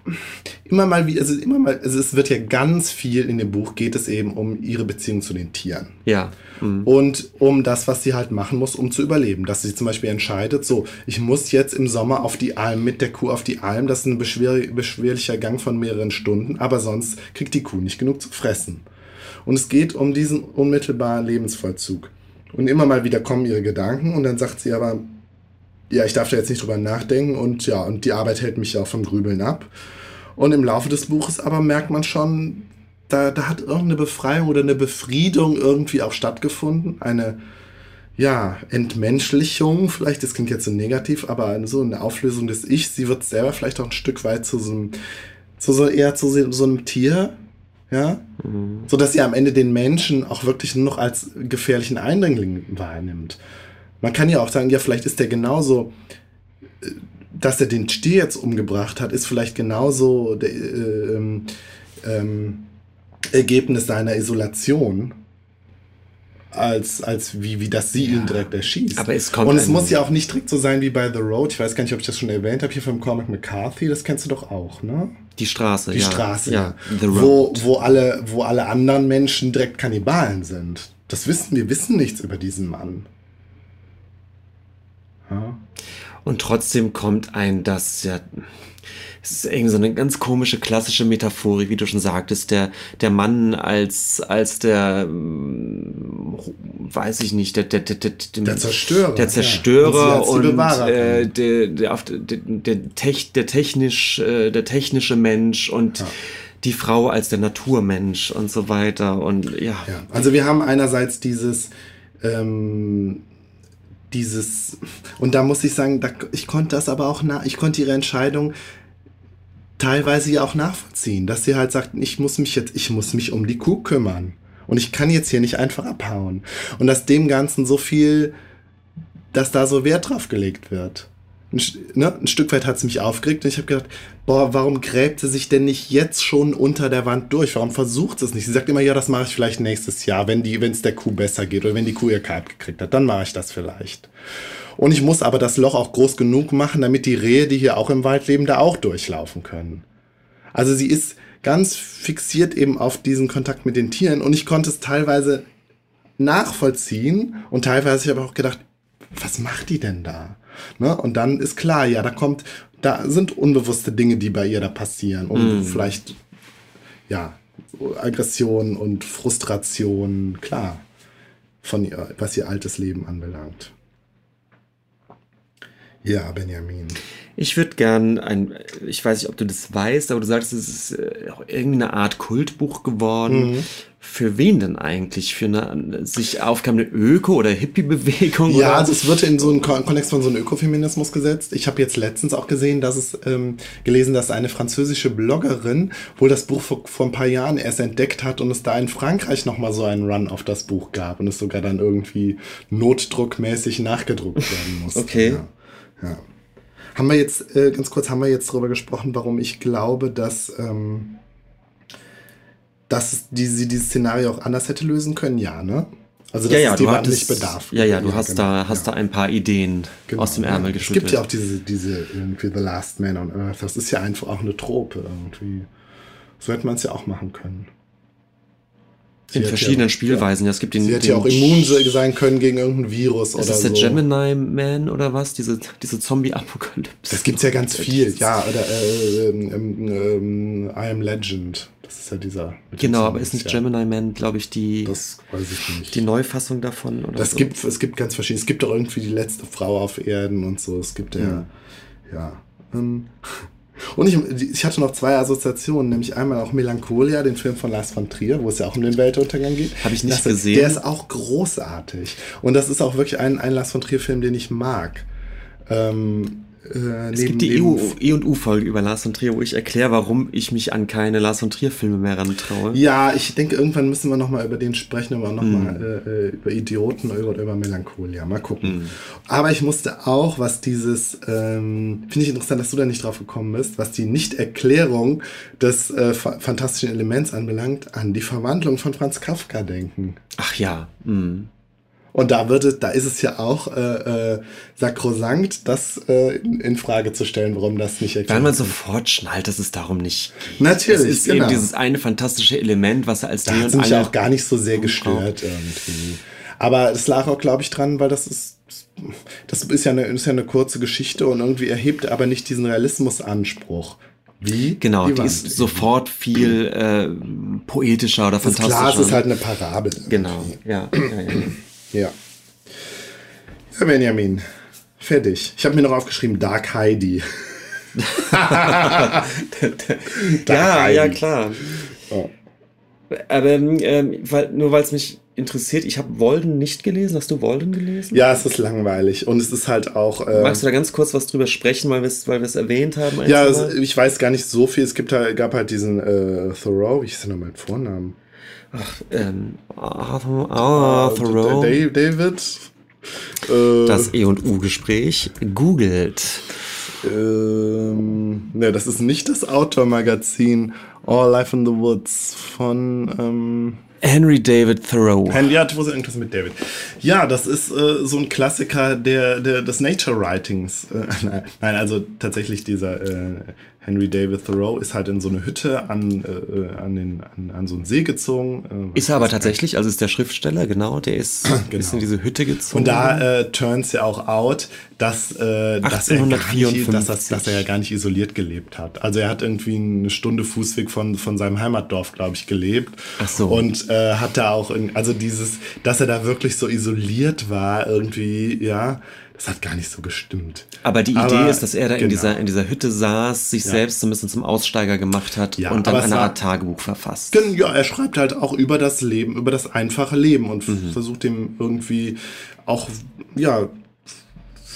immer mal wie also immer mal also es wird ja ganz viel in dem Buch geht es eben um ihre Beziehung zu den Tieren. Ja. Mhm. Und um das, was sie halt machen muss, um zu überleben. Dass sie zum Beispiel entscheidet, so, ich muss jetzt im Sommer auf die Alm mit der Kuh auf die Alm. Das ist ein beschwer, beschwerlicher Gang von mehreren Stunden, aber sonst kriegt die Kuh nicht genug zu fressen. Und es geht um diesen unmittelbaren Lebensvollzug. Und immer mal wieder kommen ihre Gedanken und dann sagt sie aber, ja, ich darf da jetzt nicht drüber nachdenken und ja, und die Arbeit hält mich ja auch vom Grübeln ab. Und im Laufe des Buches aber merkt man schon, da, da hat irgendeine Befreiung oder eine Befriedung irgendwie auch stattgefunden. Eine, ja, Entmenschlichung, vielleicht, das klingt jetzt so negativ, aber so eine Auflösung des Ichs. Sie wird selber vielleicht auch ein Stück weit zu so einem, zu so, eher zu so einem Tier, ja, mhm. so dass sie am Ende den Menschen auch wirklich nur noch als gefährlichen Eindringling wahrnimmt. Man kann ja auch sagen, ja, vielleicht ist der genauso, äh, dass er den Stier jetzt umgebracht hat, ist vielleicht genauso der, äh, ähm, ähm, Ergebnis seiner Isolation als, als wie, wie das sie ja. ihn direkt erschießt. Aber es kommt Und es muss ja auch nicht direkt so sein wie bei The Road. Ich weiß gar nicht, ob ich das schon erwähnt habe, hier vom Comic McCarthy. Das kennst du doch auch, ne? Die Straße, Die ja. Straße, ja. Wo, wo, alle, wo alle anderen Menschen direkt Kannibalen sind. Das wissen wir, wissen nichts über diesen Mann. Ja. Und trotzdem kommt ein das ja es ist irgendwie so eine ganz komische klassische Metaphorik, wie du schon sagtest, der, der Mann als, als der, hm, weiß ich nicht, der, der, der, der, der Zerstörer. Der Zerstörer ja. und, äh, der, der, der, der, technisch, äh, der technische Mensch und ja die Frau als der Naturmensch und so weiter und ja. ja also wir haben einerseits dieses ähm, dieses und da muss ich sagen, da, ich konnte das aber auch nach, ich konnte ihre Entscheidung teilweise ja auch nachvollziehen, dass sie halt sagt, ich muss mich jetzt, ich muss mich um die Kuh kümmern und ich kann jetzt hier nicht einfach abhauen und dass dem Ganzen so viel, dass da so Wert drauf gelegt wird. Ein, ne, ein Stück weit hat es mich aufgeregt und ich habe gedacht, boah, warum gräbt sie sich denn nicht jetzt schon unter der Wand durch? Warum versucht sie es nicht? Sie sagt immer, ja, das mache ich vielleicht nächstes Jahr, wenn es der Kuh besser geht oder wenn die Kuh ihr Kalb gekriegt hat, dann mache ich das vielleicht. Und ich muss aber das Loch auch groß genug machen, damit die Rehe, die hier auch im Wald leben, da auch durchlaufen können. Also sie ist ganz fixiert eben auf diesen Kontakt mit den Tieren und ich konnte es teilweise nachvollziehen und teilweise habe ich aber auch gedacht, was macht die denn da? Ne? Und dann ist klar, ja, da kommt, da sind unbewusste Dinge, die bei ihr da passieren und mm. vielleicht, ja, Aggression und Frustration, klar, von ihr, was ihr altes Leben anbelangt. Ja, Benjamin. Ich würde gern ein, ich weiß nicht, ob du das weißt, aber du sagst, es ist äh, irgendeine Art Kultbuch geworden. Mhm. Für wen denn eigentlich? Für eine sich aufkommende Öko- oder Hippie-Bewegung? Ja, oder? also es wird in so einen Kontext von so einem Ökofeminismus gesetzt. Ich habe jetzt letztens auch gesehen, dass es ähm, gelesen, dass eine französische Bloggerin wohl das Buch vor, vor ein paar Jahren erst entdeckt hat und es da in Frankreich nochmal so einen Run auf das Buch gab und es sogar dann irgendwie notdruckmäßig nachgedruckt werden musste. Okay. Ja. Ja. Haben wir jetzt, äh, ganz kurz, haben wir jetzt darüber gesprochen, warum ich glaube, dass, ähm, dass die, sie dieses Szenario auch anders hätte lösen können? Ja, ne? Also dass ja, ja, es dem nicht bedarf. Ja, ja, du ja, hast, genau, da, hast ja. da ein paar Ideen genau, aus dem Ärmel ja. geschüttelt. Es gibt ja auch diese, diese irgendwie The Last Man on Earth. Das ist ja einfach auch eine Trope irgendwie. So hätte man es ja auch machen können. In verschiedenen ja, Spielweisen. Ja. Es gibt den, sie hätte ja auch immun sein können gegen irgendein Virus oder so. Ist das der Gemini Man oder was? Diese, diese Zombie-Apokalypse. Das gibt's ja ganz viel. Ja, oder äh, ähm, ähm, I Am Legend. Das ist ja dieser. Genau, aber ist nicht ja. Gemini Man, glaube ich, die, das weiß ich nicht. die Neufassung davon? Oder das so? gibt, es gibt ganz verschiedene. Es gibt doch irgendwie die letzte Frau auf Erden und so. Es gibt ja, ja. ja. Ähm, und ich, ich hatte noch zwei Assoziationen, nämlich einmal auch Melancholia, den Film von Lars von Trier, wo es ja auch um den Weltuntergang geht. Habe ich nicht das, gesehen. Der ist auch großartig. Und das ist auch wirklich ein, ein Lars von Trier-Film, den ich mag. Ähm, äh, es neben, gibt die E und U-Folge über Lars von Trier, wo ich erkläre, warum ich mich an keine Lars von Trier-Filme mehr rantraue. Ja, ich denke, irgendwann müssen wir nochmal über den sprechen, aber nochmal mm. äh, über Idioten oder über Melancholia. Mal gucken. Mm. Aber ich musste auch, was dieses, ähm, finde ich interessant, dass du da nicht drauf gekommen bist, was die Nicht-Erklärung des äh, fantastischen Elements anbelangt, an die Verwandlung von Franz Kafka denken. Ach ja. Mm. Und da wird es, da ist es ja auch äh, äh, sakrosankt, das äh, in, in, Frage zu stellen, warum das nicht erklärt Weil man sofort schnallt, dass es darum nicht geht. Natürlich. Es ist genau. eben dieses eine fantastische Element, was er als Da hat mich ja auch gar nicht so sehr gestört irgendwie. Aber es lag auch, glaube ich, dran, weil das ist, das ist ja, eine, ist ja eine kurze Geschichte und irgendwie erhebt aber nicht diesen Realismusanspruch. Wie? Genau, die, die ist sofort viel äh, poetischer oder fantastischer. Klar, es ist halt eine Parabel. Genau, ja. ja, ja. Ja. Ja, Benjamin. Fertig. Ich habe mir noch aufgeschrieben Dark Heidi. Dark ja, Heidi. ja, klar. Oh. Aber ähm, weil, nur weil es mich interessiert, ich habe Walden nicht gelesen. Hast du Walden gelesen? Ja, es ist langweilig. Und es ist halt auch. Äh, Magst du da ganz kurz was drüber sprechen, weil wir es weil erwähnt haben? Ja, es, ich weiß gar nicht so viel. Es gibt halt, gab halt diesen äh, Thoreau, wie ist denn nochmal mit Vornamen? Ach, ähm, Arthur, Arthur uh, David. Äh, das E und U-Gespräch googelt. Ähm, ne, das ist nicht das Outdoor-Magazin All Life in the Woods von ähm, Henry David Thoreau. Henry hat wohl irgendwas mit David. Ja, das ist äh, so ein Klassiker der, der, des Nature Writings. Äh, nein, also tatsächlich dieser äh, Henry David Thoreau ist halt in so eine Hütte an, äh, an, den, an, an so einen See gezogen. Äh, ist er aber tatsächlich, also ist der Schriftsteller, genau, der ist, genau. ist in diese Hütte gezogen. Und da äh, turns ja auch out, dass, äh, dass, er nicht, dass, das, dass er ja gar nicht isoliert gelebt hat. Also er hat irgendwie eine Stunde Fußweg von, von seinem Heimatdorf, glaube ich, gelebt. Ach so. Und äh, hat da auch, in, also dieses, dass er da wirklich so isoliert war, irgendwie, ja, das hat gar nicht so gestimmt. Aber die Idee aber, ist, dass er da genau. in, dieser, in dieser Hütte saß, sich ja. selbst so ein bisschen zum Aussteiger gemacht hat ja, und dann eine Art Tagebuch verfasst. Ja, er schreibt halt auch über das Leben, über das einfache Leben und mhm. versucht dem irgendwie auch, ja,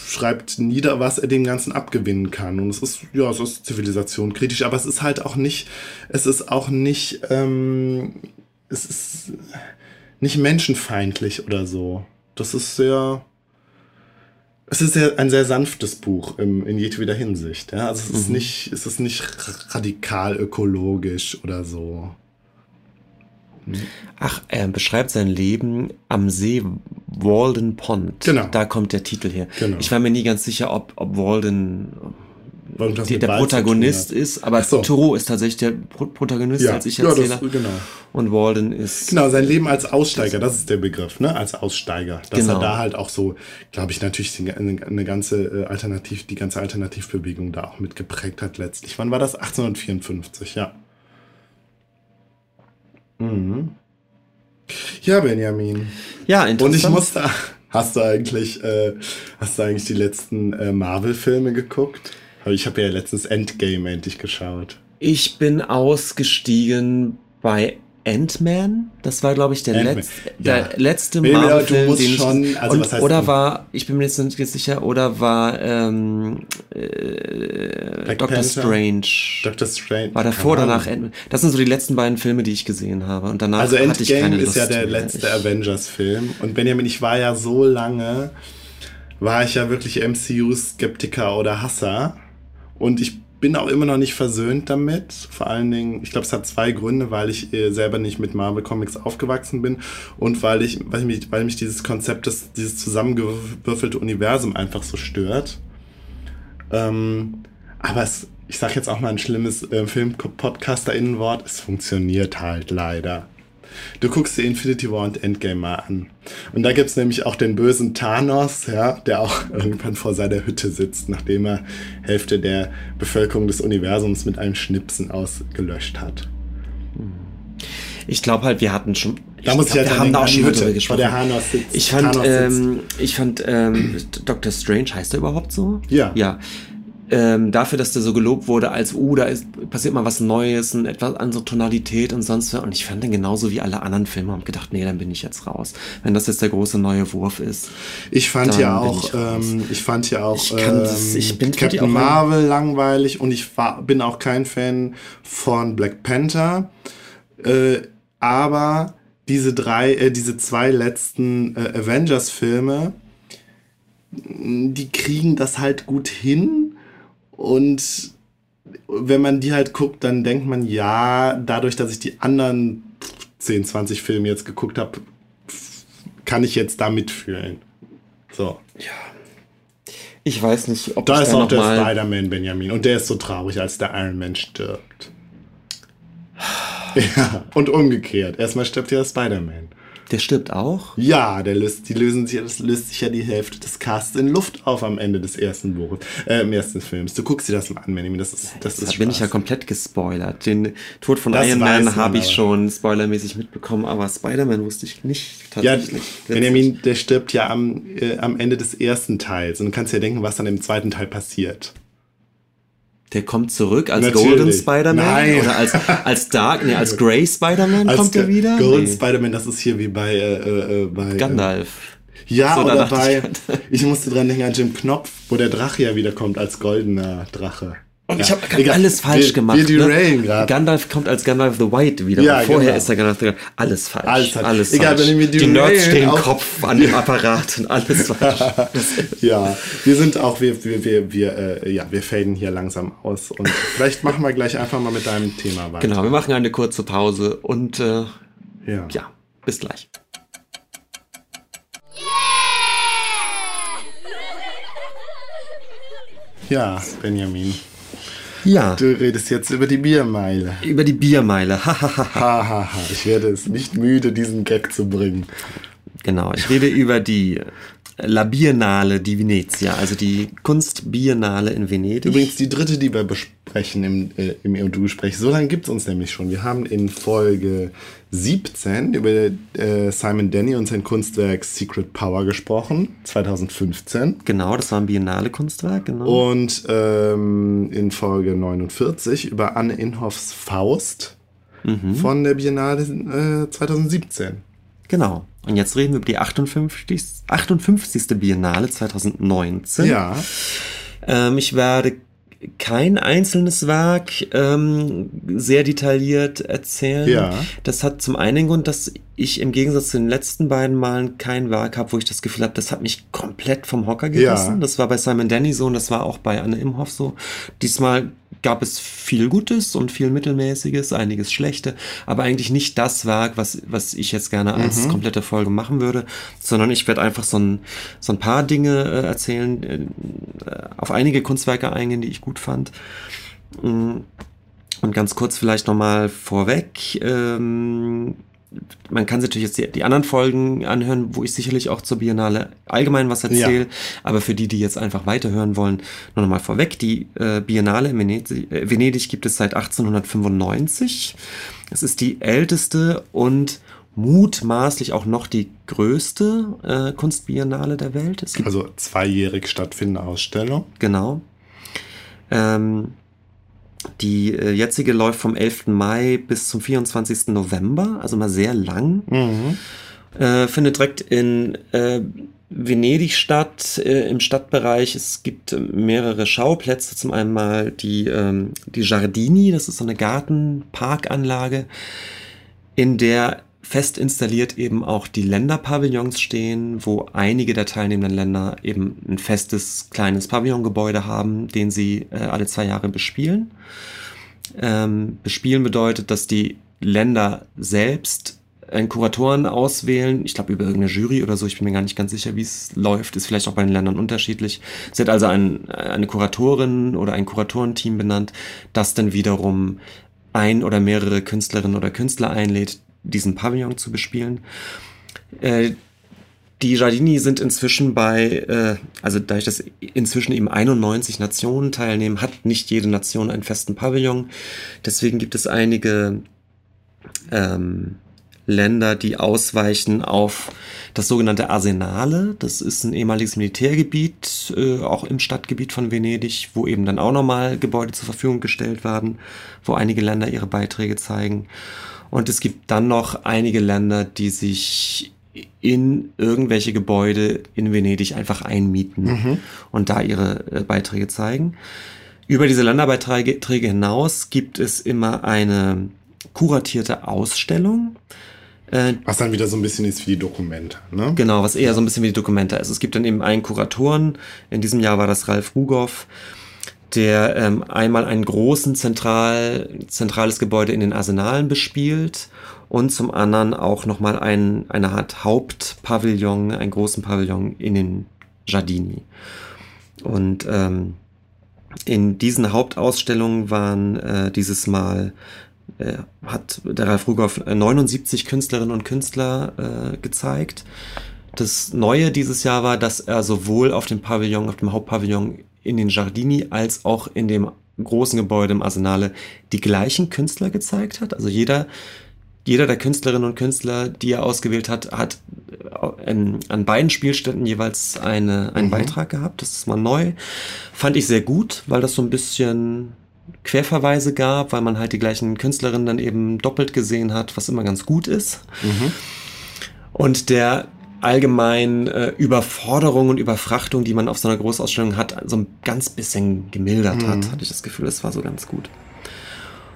schreibt nieder, was er dem Ganzen abgewinnen kann. Und es ist, ja, es ist Zivilisation kritisch, aber es ist halt auch nicht, es ist auch nicht, ähm, es ist nicht menschenfeindlich oder so. Das ist sehr, es ist ein sehr sanftes Buch im, in jedweder Hinsicht. Ja? Also es ist, mhm. nicht, es ist nicht radikal ökologisch oder so. Ach, er beschreibt sein Leben am See Walden Pond. Genau. Da kommt der Titel her. Genau. Ich war mir nie ganz sicher, ob, ob Walden die, der Protagonist ist, aber so. Thoreau ist tatsächlich der Pro Protagonist ja. als ich erzähle. Ja, genau. Und Walden ist. Genau, sein Leben als Aussteiger, das ist der Begriff, ne? Als Aussteiger. Dass genau. er da halt auch so, glaube ich, natürlich eine, ganze äh, Alternativ, die ganze Alternativbewegung da auch mitgeprägt hat letztlich. Wann war das? 1854, ja. Mhm. Ja, Benjamin. Ja, interessant. Und ich musste. Hast du eigentlich, äh, hast du eigentlich die letzten äh, Marvel-Filme geguckt? Ich habe ja letztens Endgame endlich geschaut. Ich bin ausgestiegen bei Ant-Man. Das war, glaube ich, der, Letz der ja. letzte Marvel-Film, den schon, also und, oder du? war, ich bin mir jetzt nicht sicher, oder war ähm, äh, Doctor Strange. Doctor Strange. War davor oder danach Ant-Man. Das sind so die letzten beiden Filme, die ich gesehen habe. Und danach also hatte ich keine Lust ist ja der letzte Avengers-Film. Und Benjamin, ich war ja so lange, war ich ja wirklich MCU-Skeptiker oder Hasser. Und ich bin auch immer noch nicht versöhnt damit. Vor allen Dingen, ich glaube, es hat zwei Gründe, weil ich äh, selber nicht mit Marvel Comics aufgewachsen bin und weil ich, weil mich, weil mich dieses Konzept, des, dieses zusammengewürfelte Universum einfach so stört. Ähm, aber es, ich sage jetzt auch mal ein schlimmes äh, Film-Podcaster-Innenwort, es funktioniert halt leider. Du guckst dir Infinity War und Endgame mal an. Und da gibt's nämlich auch den bösen Thanos, ja, der auch irgendwann vor seiner Hütte sitzt, nachdem er Hälfte der Bevölkerung des Universums mit einem Schnipsen ausgelöscht hat. Ich glaube halt, wir hatten schon. Da muss ich halt wir haben da auch schon drüber gesprochen. Der Hanos sitzt, ich fand, ähm, ich fand ähm, Dr. Strange heißt er überhaupt so? Ja. Ja ähm, dafür, dass der so gelobt wurde, als, uh, da ist, passiert mal was Neues, und etwas andere Tonalität und sonst was. Und ich fand den genauso wie alle anderen Filme und gedacht, nee, dann bin ich jetzt raus. Wenn das jetzt der große neue Wurf ist. Ich fand ja auch, ich, ähm, ich, fand ja auch, ich ähm, das, ich bin Captain Marvel langweilig und ich war, bin auch kein Fan von Black Panther. Äh, aber diese drei, äh, diese zwei letzten äh, Avengers-Filme, die kriegen das halt gut hin und wenn man die halt guckt, dann denkt man, ja, dadurch, dass ich die anderen 10, 20 Filme jetzt geguckt habe, kann ich jetzt da mitfühlen. So. Ja. Ich weiß nicht, ob da ist da auch der Spider-Man Benjamin und der ist so traurig, als der Iron Man stirbt. ja, und umgekehrt. Erstmal stirbt ja Spider-Man. Der stirbt auch? Ja, der löst, die lösen sich, das löst sich ja die Hälfte des Casts in Luft auf am Ende des ersten Buches, äh, im ersten Films. Du guckst dir das mal an, Benjamin. Das ist, das ist bin ich ja komplett gespoilert. Den Tod von das Iron Man habe ich schon spoilermäßig mitbekommen, aber Spider-Man wusste ich nicht tatsächlich. Ja, Benjamin, der stirbt ja am, äh, am Ende des ersten Teils. Und du kannst ja denken, was dann im zweiten Teil passiert. Der kommt zurück als Natürlich. Golden Spider-Man oder als, als Dark, nee, als Grey Spider-Man kommt er wieder? Golden nee. Spider-Man, das ist hier wie bei, äh, äh, bei Gandalf. Ja, so, oder bei, ich, ich musste dran denken an Jim Knopf, wo der Drache ja wiederkommt als goldener Drache. Und ja. ich habe alles falsch wir, gemacht. Wir ne? Gandalf kommt als Gandalf the White wieder. Ja, vorher genau. ist der Gandalf the White. Alles falsch. Alles, alles Egal, falsch. Wenn wir die Nerds stehen Kopf an dem Apparat und alles falsch. ja, wir sind auch, wir, wir, wir, wir, äh, ja, wir faden hier langsam aus. Und vielleicht machen wir gleich einfach mal mit deinem Thema weiter. Genau, wir machen eine kurze Pause und äh, ja. ja, bis gleich. Ja, Benjamin. Ja. Du redest jetzt über die Biermeile. Über die Biermeile. Hahaha. ich werde es nicht müde, diesen Gag zu bringen. Genau, ich rede über die La Biennale di Venezia, also die Kunstbiennale in Venedig. Übrigens die dritte, die wir besprechen im, äh, im EU-Gespräch. So lange gibt es uns nämlich schon. Wir haben in Folge 17 über äh, Simon Denny und sein Kunstwerk Secret Power gesprochen, 2015. Genau, das war ein Biennale-Kunstwerk, genau. Und ähm, in Folge 49 über Anne Inhoffs Faust mhm. von der Biennale äh, 2017. Genau. Und jetzt reden wir über die 58. 58. Biennale 2019. Ja. Ähm, ich werde kein einzelnes Werk ähm, sehr detailliert erzählen. Ja. Das hat zum einen den Grund, dass ich im Gegensatz zu den letzten beiden Malen kein Werk habe, wo ich das Gefühl habe, das hat mich komplett vom Hocker gerissen. Ja. Das war bei Simon Denny so und das war auch bei Anne Imhoff so. Diesmal gab es viel Gutes und viel Mittelmäßiges, einiges Schlechte, aber eigentlich nicht das Werk, was, was ich jetzt gerne als mhm. komplette Folge machen würde, sondern ich werde einfach so ein, so ein paar Dinge äh, erzählen, äh, auf einige Kunstwerke eingehen, die ich gut fand. Mm, und ganz kurz vielleicht nochmal vorweg. Ähm, man kann sich natürlich jetzt die, die, anderen Folgen anhören, wo ich sicherlich auch zur Biennale allgemein was erzähle. Ja. Aber für die, die jetzt einfach weiterhören wollen, nur nochmal vorweg. Die äh, Biennale in Venedig, äh, Venedig gibt es seit 1895. Es ist die älteste und mutmaßlich auch noch die größte äh, Kunstbiennale der Welt. also zweijährig stattfindende Ausstellung. Genau. Ähm, die äh, jetzige läuft vom 11. Mai bis zum 24. November, also mal sehr lang. Mhm. Äh, findet direkt in äh, Venedig statt, äh, im Stadtbereich. Es gibt äh, mehrere Schauplätze. Zum einen mal die, ähm, die Giardini, das ist so eine Gartenparkanlage, in der fest installiert eben auch die Länderpavillons stehen, wo einige der teilnehmenden Länder eben ein festes kleines Pavillongebäude haben, den sie äh, alle zwei Jahre bespielen. Ähm, bespielen bedeutet, dass die Länder selbst einen Kuratoren auswählen. Ich glaube, über irgendeine Jury oder so. Ich bin mir gar nicht ganz sicher, wie es läuft. Ist vielleicht auch bei den Ländern unterschiedlich. Sie hat also ein, eine Kuratorin oder ein Kuratorenteam benannt, das dann wiederum ein oder mehrere Künstlerinnen oder Künstler einlädt, diesen Pavillon zu bespielen. Äh, die Giardini sind inzwischen bei, äh, also dadurch, dass inzwischen eben 91 Nationen teilnehmen, hat nicht jede Nation einen festen Pavillon. Deswegen gibt es einige ähm, Länder, die ausweichen auf das sogenannte Arsenale. Das ist ein ehemaliges Militärgebiet, äh, auch im Stadtgebiet von Venedig, wo eben dann auch nochmal Gebäude zur Verfügung gestellt werden, wo einige Länder ihre Beiträge zeigen. Und es gibt dann noch einige Länder, die sich in irgendwelche Gebäude in Venedig einfach einmieten mhm. und da ihre äh, Beiträge zeigen. Über diese Länderbeiträge hinaus gibt es immer eine kuratierte Ausstellung. Äh, was dann wieder so ein bisschen ist wie die Dokumente, ne? Genau, was eher so ein bisschen wie die Dokumente ist. Es gibt dann eben einen Kuratoren. In diesem Jahr war das Ralf Rugoff der ähm, einmal ein großen zentral, zentrales Gebäude in den Arsenalen bespielt und zum anderen auch nochmal ein, eine Art Hauptpavillon, einen großen Pavillon in den Giardini. Und ähm, in diesen Hauptausstellungen waren äh, dieses Mal äh, hat der Ralf Rugoff 79 Künstlerinnen und Künstler äh, gezeigt. Das Neue dieses Jahr war, dass er sowohl auf dem Pavillon, auf dem Hauptpavillon in den Giardini als auch in dem großen Gebäude im Arsenale die gleichen Künstler gezeigt hat. Also jeder, jeder der Künstlerinnen und Künstler, die er ausgewählt hat, hat ähm, an beiden Spielstätten jeweils eine, einen mhm. Beitrag gehabt. Das ist mal neu. Fand ich sehr gut, weil das so ein bisschen Querverweise gab, weil man halt die gleichen Künstlerinnen dann eben doppelt gesehen hat, was immer ganz gut ist. Mhm. Und der allgemein äh, Überforderung und Überfrachtung, die man auf so einer Großausstellung hat, so ein ganz bisschen gemildert mhm. hat, hatte ich das Gefühl, das war so ganz gut.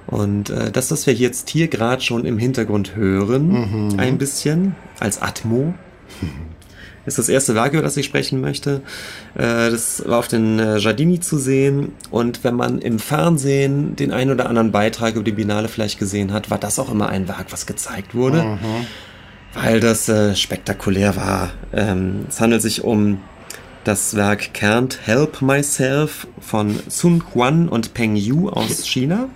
Und äh, das, was wir jetzt hier gerade schon im Hintergrund hören, mhm. ein bisschen als Atmo, ist das erste Werk, über das ich sprechen möchte. Äh, das war auf den äh, Giardini zu sehen. Und wenn man im Fernsehen den einen oder anderen Beitrag über die Binale vielleicht gesehen hat, war das auch immer ein Werk, was gezeigt wurde. Mhm weil das äh, spektakulär war. Ähm, es handelt sich um das Werk Can't Help Myself von Sun Quan und Peng Yu aus China.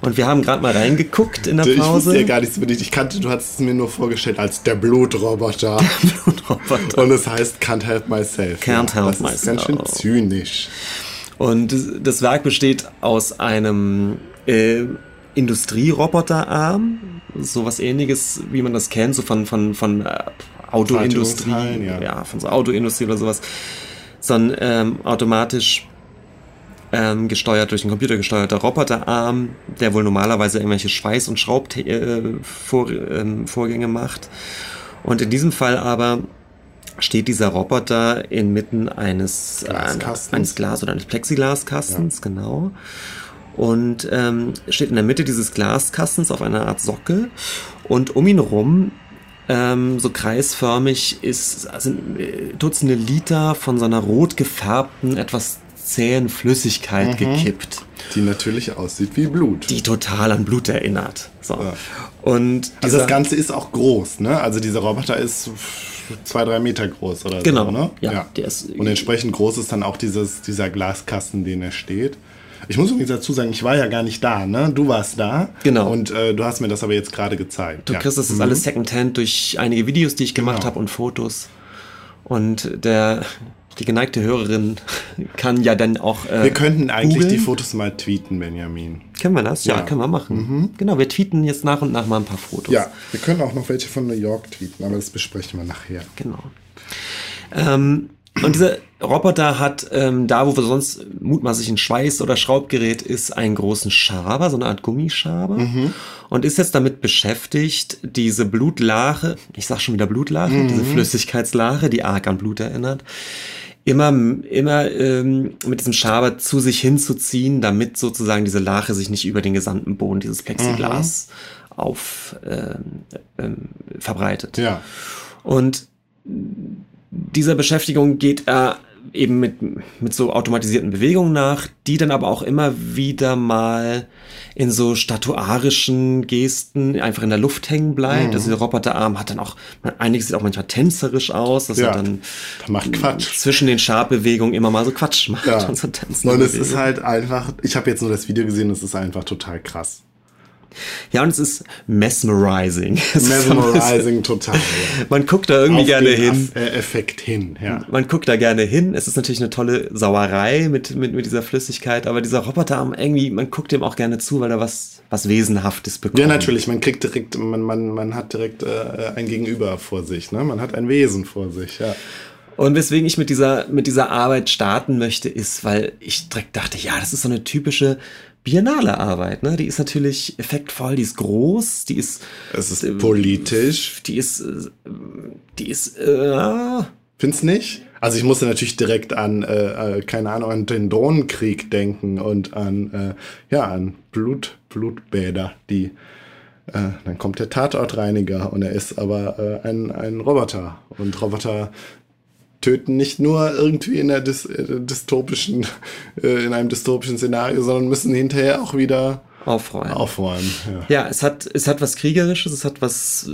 Und wir haben gerade mal reingeguckt in der Ich Pause. wusste ja gar nichts über dich. Ich kannte, du hattest es mir nur vorgestellt als der Blutroboter. Der Blutroboter. Und es heißt Can't Help Myself. Can't Help das Myself. Ist ganz schön zynisch. Und das Werk besteht aus einem äh, Industrieroboterarm, sowas ähnliches, wie man das kennt, so von, von, von äh, Autoindustrie, ja. ja. von so Autoindustrie oder sowas, so ein ähm, automatisch ähm, gesteuert, durch einen Computer gesteuerter Roboterarm, der wohl normalerweise irgendwelche Schweiß- und Schraubvorgänge äh, ähm, macht. Und in diesem Fall aber steht dieser Roboter inmitten eines, äh, eines Glas- oder eines Plexiglaskastens, genau. Und ähm, steht in der Mitte dieses Glaskastens auf einer Art Sockel. Und um ihn rum, ähm, so kreisförmig, ist, sind äh, Dutzende Liter von so einer rot gefärbten, etwas zähen Flüssigkeit gekippt, Die natürlich aussieht wie Blut. die total an Blut erinnert. So. Ja. Und also das Ganze ist auch groß, ne? Also dieser Roboter ist zwei, drei Meter groß oder Genau, so, ne? ja, ist- Und entsprechend groß ist dann auch dieses, dieser Glaskasten, den er steht. Ich muss übrigens dazu sagen, ich war ja gar nicht da, ne? Du warst da. Genau. Und äh, du hast mir das aber jetzt gerade gezeigt. Du ja. kriegst das ist alles Secondhand durch einige Videos, die ich gemacht Genau. habe und Fotos. Und der, die geneigte Hörerin kann ja dann auch. Äh, Wir könnten eigentlich googeln. die Fotos mal tweeten, Benjamin. Können wir das? Ja, Ja. Mhm. können wir machen. Genau, wir tweeten jetzt nach und nach mal ein paar Fotos. Ja, wir können auch noch welche von New York tweeten, aber das besprechen wir nachher. Genau. Ähm, und dieser Roboter hat ähm, da, wo wir sonst mutmaßlich ein Schweiß- oder Schraubgerät ist, einen großen Schaber, so eine Art Gummischaber. Und ist jetzt damit beschäftigt, diese Blutlache, ich sag schon wieder Blutlache, diese Flüssigkeitslache, die arg an Blut erinnert, immer, immer ähm, mit diesem Schaber zu sich hinzuziehen, damit sozusagen diese Lache sich nicht über den gesamten Boden dieses Plexiglas auf ähm, ähm, verbreitet. Ja. Und dieser Beschäftigung geht er eben mit, mit so automatisierten Bewegungen nach, die dann aber auch immer wieder mal in so statuarischen Gesten einfach in der Luft hängen bleibt. Also der Roboterarm hat dann auch, einiges sieht auch manchmal tänzerisch aus, dass Ja. er dann macht Quatsch. zwischen den Schabbewegungen immer mal so Quatsch macht Ja. und so tanzende Und es ist halt einfach, ich habe jetzt nur das Video gesehen, es ist einfach total krass. Ja, und es ist mesmerizing. Mesmerizing total. Ja. Man guckt da irgendwie Auf gerne hin. Äh, Effekt hin, ja. Man guckt da gerne hin. Es ist natürlich eine tolle Sauerei mit, mit, mit dieser Flüssigkeit, aber dieser Roboterarm irgendwie, man guckt dem auch gerne zu, weil er was, was Wesenhaftes bekommt. Ja, natürlich, man kriegt direkt, man, man, man hat direkt äh, ein Gegenüber vor sich, ne? Man hat ein Wesen vor sich, ja. Und weswegen ich mit dieser, mit dieser Arbeit starten möchte, ist, weil ich direkt dachte, ja, das ist so eine typische biennale Arbeit, ne? Die ist natürlich effektvoll, die ist groß, die ist, Es ist politisch. die ist, äh, die ist, äh, Find's nicht? Also ich musste natürlich direkt an, äh, äh, keine Ahnung, an den Drohnenkrieg denken und an, äh, ja, an Blut, Blutbäder, die, äh, dann kommt der Tatortreiniger und er ist aber äh, ein, ein Roboter. Und Roboter töten nicht nur irgendwie in dys äh, dystopischen, äh, in einem dystopischen Szenario, sondern müssen hinterher auch wieder aufräumen. aufräumen. Ja. Ja, es hat, es hat was Kriegerisches, es hat was,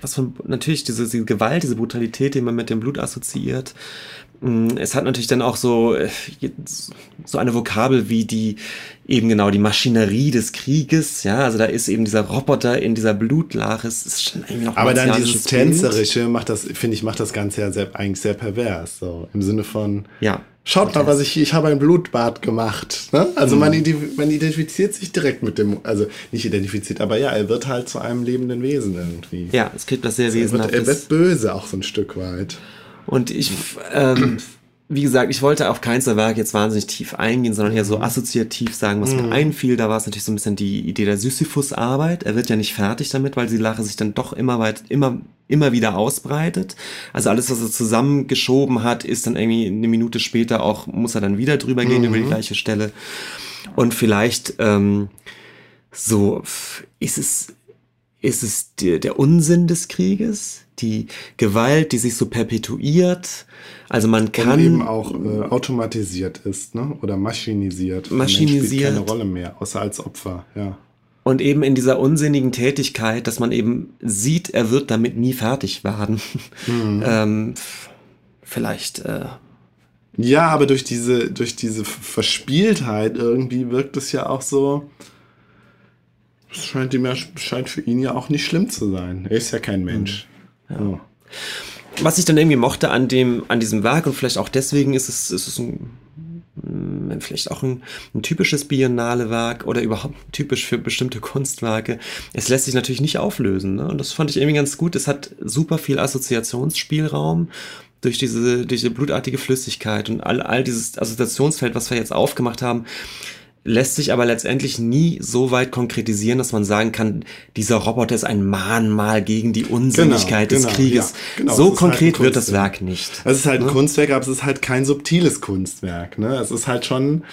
was von, natürlich diese, diese Gewalt, diese Brutalität, die man mit dem Blut assoziiert. Mm, Es hat natürlich dann auch so, äh, so eine Vokabel wie die, eben genau, die Maschinerie des Krieges, ja, also da ist eben dieser Roboter in dieser Blutlache, es ist schon irgendwie noch Aber dann dieses. Tänzerische macht das, finde ich, macht das Ganze ja sehr, eigentlich sehr pervers. So im Sinne von, Ja. schaut mal, was ich ich habe ein Blutbad gemacht. Ne? Also Mhm. man, man identifiziert sich direkt mit dem, also nicht identifiziert, aber ja, er wird halt zu einem lebenden Wesen irgendwie. Ja, es kriegt was sehr Er wird, er Wesenhaftes. wird böse auch so ein Stück weit. Und ich, ähm, wie gesagt, ich wollte auf keins der Werke jetzt wahnsinnig tief eingehen, sondern eher Mhm. so assoziativ sagen, was mir einfiel. Da war es natürlich so ein bisschen die Idee der Sisyphus-Arbeit. Er wird ja nicht fertig damit, weil die Lache sich dann doch immer weit, immer, immer wieder ausbreitet. Also alles, was er zusammengeschoben hat, ist dann irgendwie eine Minute später auch, muss er dann wieder drüber gehen über die gleiche Stelle. Und vielleicht, ähm, so, ist es, ist es der, der Unsinn des Krieges, die Gewalt, die sich so perpetuiert. Also man Und kann eben auch äh, automatisiert ist, ne? Oder maschinisiert. Maschinisiert. Spielt keine Rolle mehr, außer als Opfer, ja. und eben in dieser unsinnigen Tätigkeit, dass man eben sieht, er wird damit nie fertig werden. Mhm. ähm, vielleicht. Äh, ja, aber durch diese, durch diese Verspieltheit irgendwie wirkt es ja auch so. Es scheint, ihm ja, scheint für ihn ja auch nicht schlimm zu sein. Er ist ja kein Mensch. Ja. Ja. Was ich dann irgendwie mochte an dem, an diesem Werk und vielleicht auch deswegen ist es, ist es ein hm, vielleicht auch ein, ein typisches Biennale-Werk oder überhaupt typisch für bestimmte Kunstwerke. Es lässt sich natürlich nicht auflösen. Ne? Und das fand ich irgendwie ganz gut. Es hat super viel Assoziationsspielraum durch diese, diese blutartige Flüssigkeit und all, all dieses Assoziationsfeld, was wir jetzt aufgemacht haben lässt sich aber letztendlich nie so weit konkretisieren, dass man sagen kann, dieser Roboter ist ein Mahnmal gegen die Unsinnigkeit genau, des genau, Krieges. Ja, genau, so konkret halt wird das Werk nicht. Es ist halt ein ne? Kunstwerk, aber es ist halt kein subtiles Kunstwerk. Ne? Es ist halt schon,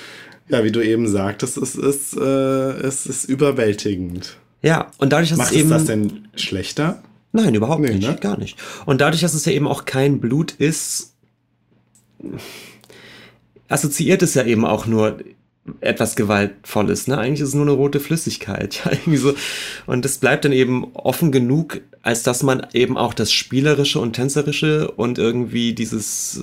ja, wie du eben sagtest, es ist, äh, es ist überwältigend. Ja, und dadurch, dass Macht es eben... das denn schlechter? Nein, überhaupt nee, nicht, ne? gar nicht. Und dadurch, dass es ja eben auch kein Blut ist, assoziiert es ja eben auch nur etwas Gewaltvolles. Ne? Eigentlich ist es nur eine rote Flüssigkeit. Ja, irgendwie so. Und es bleibt dann eben offen genug, als dass man eben auch das Spielerische und Tänzerische und irgendwie dieses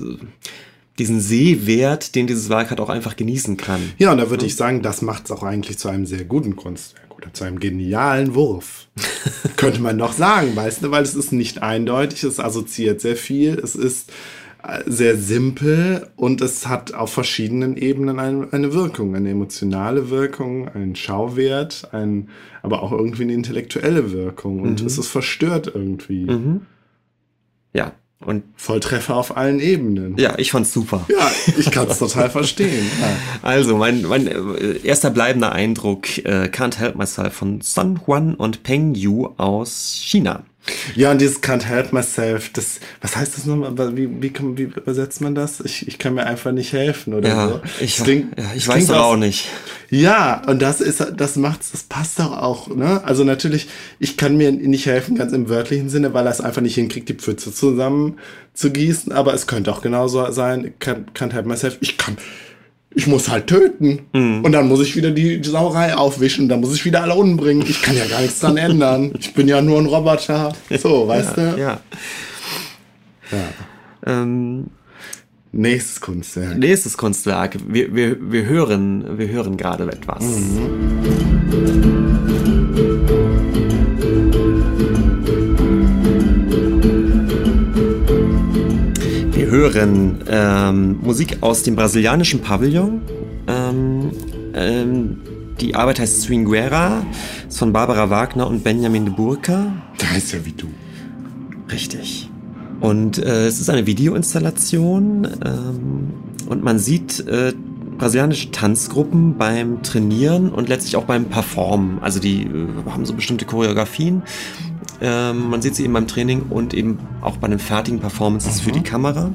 diesen Sehwert, den dieses Werk hat, auch einfach genießen kann. Ja, und da würde ich sagen, das macht es auch eigentlich zu einem sehr guten Kunstwerk oder zu einem genialen Wurf. Könnte man noch sagen, weißt du, weil es ist nicht eindeutig, es assoziiert sehr viel, es ist sehr simpel und es hat auf verschiedenen Ebenen eine, eine Wirkung, eine emotionale Wirkung, einen Schauwert, ein, aber auch irgendwie eine intellektuelle Wirkung und mhm. es ist verstört irgendwie. Mhm. Ja. Und Volltreffer auf allen Ebenen. Ja, ich fand's super. Ja, ich kann's total verstehen. Ja. Also, mein, mein äh, erster bleibender Eindruck, äh, Can't Help Myself von Sun Huan und Peng Yu aus China. Ja, und dieses Can't Help Myself, das, was heißt das nochmal? Wie, wie, wie übersetzt man das? Ich, ich kann mir einfach nicht helfen oder ja, so. Ich, klingt, ja, ich weiß auch nicht. Ja, und das ist, das macht's, das passt doch auch, ne? Also natürlich, ich kann mir nicht helfen, ganz im wörtlichen Sinne, weil er es einfach nicht hinkriegt, die Pfütze zusammen zu gießen, aber es könnte auch genauso sein, can't, can't help myself, ich kann, ich muss halt töten. Mhm. Und dann muss ich wieder die Sauerei aufwischen, dann muss ich wieder alle umbringen. Ich kann ja gar nichts dran ändern. Ich bin ja nur ein Roboter. So, weißt ja, du? Ja. ja. Ähm, Nächstes Kunstwerk. Nächstes Kunstwerk. Wir, wir, wir hören, wir hören gerade etwas. Mhm. Hören ähm, Musik aus dem brasilianischen Pavillon. Ähm, ähm, die Arbeit heißt Swinguera, ist von Barbara Wagner und Benjamin de Burka. Der heißt ja wie du. Richtig. Und äh, es ist eine Videoinstallation ähm, und man sieht äh, brasilianische Tanzgruppen beim Trainieren und letztlich auch beim Performen. Also die äh, haben so bestimmte Choreografien ähm, man sieht sie eben beim Training und eben auch bei den fertigen Performances mhm. für die Kamera.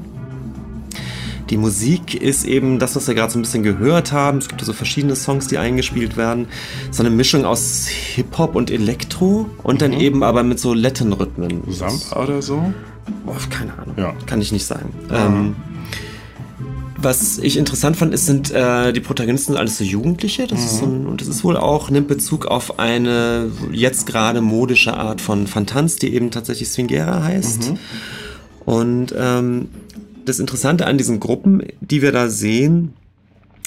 Die Musik ist eben das, was wir gerade so ein bisschen gehört haben. Es gibt so verschiedene Songs, die eingespielt werden. So eine Mischung aus Hip-Hop und Elektro und mhm. dann eben aber mit so Latin-Rhythmen. Samba oder so? Oh, keine Ahnung. Ja. Kann ich nicht sagen. Ähm, was ich interessant fand, ist, sind äh, die Protagonisten alles so Jugendliche. Das mhm. ist so ein, und das ist wohl auch, nimmt Bezug auf eine jetzt gerade modische Art von Fantanz, die eben tatsächlich Swingera heißt. Mhm. Und ähm, das Interessante an diesen Gruppen, die wir da sehen,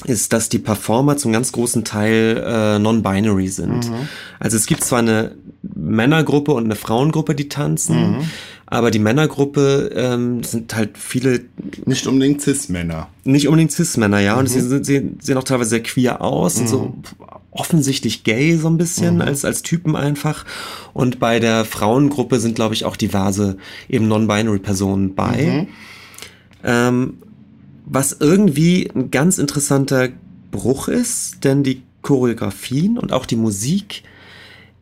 ist, dass die Performer zum ganz großen Teil äh, non-binary sind. Mhm. Also es gibt zwar eine Männergruppe und eine Frauengruppe, die tanzen, mhm. Aber die Männergruppe ähm, sind halt viele... Nicht unbedingt Cis-Männer. Nicht unbedingt Cis-Männer, ja. Mhm. Und sie sehen, sehen auch teilweise sehr queer aus, sind so mhm. offensichtlich gay so ein bisschen mhm. als, als Typen einfach. Und bei der Frauengruppe sind, glaube ich, auch diverse eben non-binary Personen bei. Mhm. Ähm, was irgendwie ein ganz interessanter Bruch ist, denn die Choreografien und auch die Musik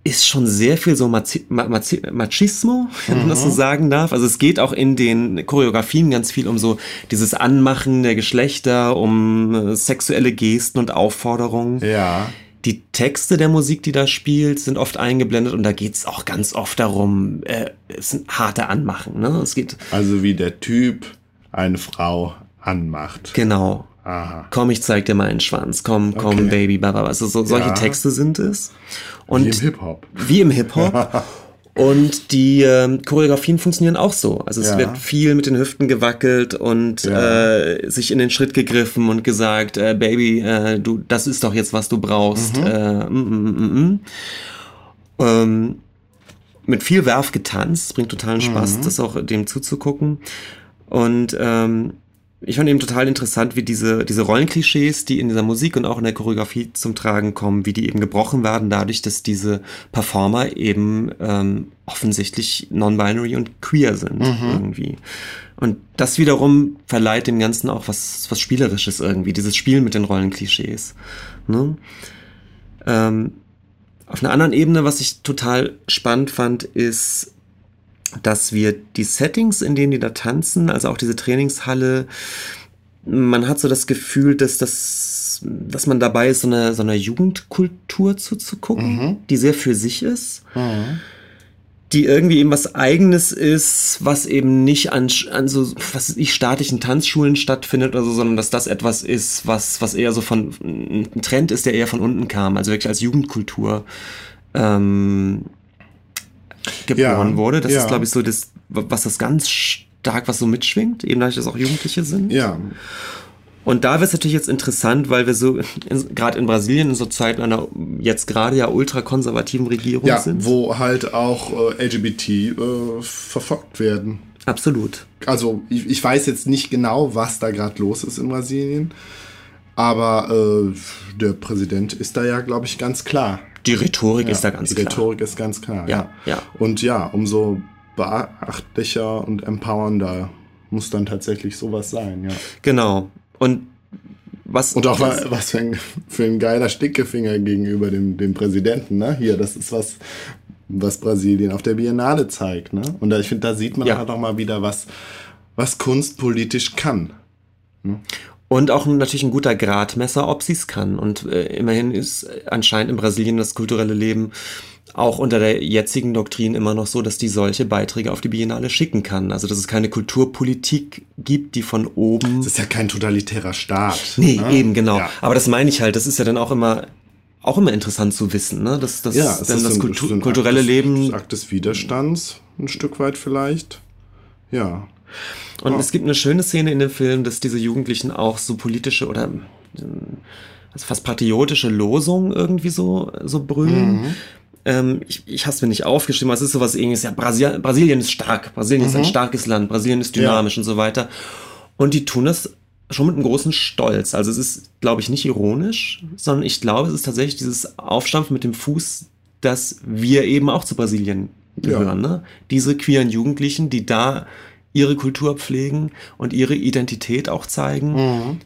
ist schon sehr viel so Mazi Mazi Machismo, wenn man das so mhm. sagen darf. Also es geht auch in den Choreografien ganz viel um so dieses Anmachen der Geschlechter, um äh, sexuelle Gesten und Aufforderungen. Ja. Die Texte der Musik, die da spielt, sind oft eingeblendet und da geht's auch ganz oft darum, äh, es sind harte Anmachen. Ne? Es geht also wie der Typ eine Frau anmacht. Genau. Aha. Komm, ich zeig dir mal einen Schwanz. Komm, komm, okay. Baby, baba. Also so, solche ja. Texte sind es. Und wie im Hip-Hop. Wie im Hip-Hop. Und die ähm, Choreografien funktionieren auch so. Also es ja. wird viel mit den Hüften gewackelt und ja. äh, sich in den Schritt gegriffen und gesagt, äh, Baby, äh, du, das ist doch jetzt, was du brauchst. Mhm. Äh, mm, mm, mm. ähm, mit viel Werf getanzt, bringt totalen Spaß, mhm. das auch dem zuzugucken. Und ähm, ich fand eben total interessant, wie diese, diese Rollenklischees, die in dieser Musik und auch in der Choreografie zum Tragen kommen, wie die eben gebrochen werden, dadurch, dass diese Performer eben ähm, offensichtlich non-binary und queer sind mhm. irgendwie. Und das wiederum verleiht dem Ganzen auch was, was Spielerisches irgendwie, dieses Spiel mit den Rollenklischees. Ne? Ähm, auf einer anderen Ebene, was ich total spannend fand, ist dass wir die Settings, in denen die da tanzen, also auch diese Trainingshalle, man hat so das Gefühl, dass das, dass man dabei ist, so einer so eine Jugendkultur zuzugucken, mhm. die sehr für sich ist. Mhm. Die irgendwie eben was Eigenes ist, was eben nicht an, an so, was ich, statischen Tanzschulen stattfindet oder so, sondern dass das etwas ist, was, was eher so von, ein Trend ist, der eher von unten kam, also wirklich als Jugendkultur ähm, geboren ja, wurde. Das ja. ist, glaube ich, so das, was das ganz stark, was so mitschwingt, eben dadurch, dass auch Jugendliche sind. Ja. Und da wird es natürlich jetzt interessant, weil wir so gerade in Brasilien in so Zeiten einer jetzt gerade ja ultrakonservativen Regierung ja, sind. Wo halt auch äh, LGBT äh, verfolgt werden. Absolut. Also ich, ich, weiß jetzt nicht genau, was da gerade los ist in Brasilien, aber äh, der Präsident ist da ja, glaube ich, ganz klar. Die Rhetorik ja, ist da ganz die klar. Die Rhetorik ist ganz klar, ja, ja. ja. Und ja, umso beachtlicher und empowernder muss dann tatsächlich sowas sein, ja. Genau. Und was. Und auch was, was für, ein, für ein geiler Stickefinger gegenüber dem, dem Präsidenten, ne? Hier, das ist was, was Brasilien auf der Biennale zeigt, ne? Und da, ich finde, da sieht man ja. halt auch mal wieder, was, was Kunst politisch kann. Ne? Und auch natürlich ein guter Gradmesser, ob sie es kann. Und äh, immerhin ist anscheinend in Brasilien das kulturelle Leben auch unter der jetzigen Doktrin immer noch so, dass die solche Beiträge auf die Biennale schicken kann. Also dass es keine Kulturpolitik gibt, die von oben. Das ist ja kein totalitärer Staat. Nee, ne? eben genau. Ja. Aber das meine ich halt, das ist ja dann auch immer auch immer interessant zu wissen, ne? Dass, dass ja, denn das ein, Kultur, kulturelle Akt des, Leben. Akt des Widerstands, ein Stück weit vielleicht. Ja. Und oh. es gibt eine schöne Szene in dem Film, dass diese Jugendlichen auch so politische oder äh, also fast patriotische Losungen irgendwie so, so brüllen. Mhm. Ähm, ich ich habe es mir nicht aufgeschrieben, aber es ist sowas ähnliches. Ja, Brasil Brasilien ist stark, Brasilien mhm. ist ein mhm. starkes Land, Brasilien ist dynamisch ja. und so weiter. Und die tun das schon mit einem großen Stolz. Also es ist, glaube ich, nicht ironisch, sondern ich glaube, es ist tatsächlich dieses Aufstampfen mit dem Fuß, dass wir eben auch zu Brasilien gehören. Ja. Ne? Diese queeren Jugendlichen, die da ihre Kultur pflegen und ihre Identität auch zeigen. Mhm.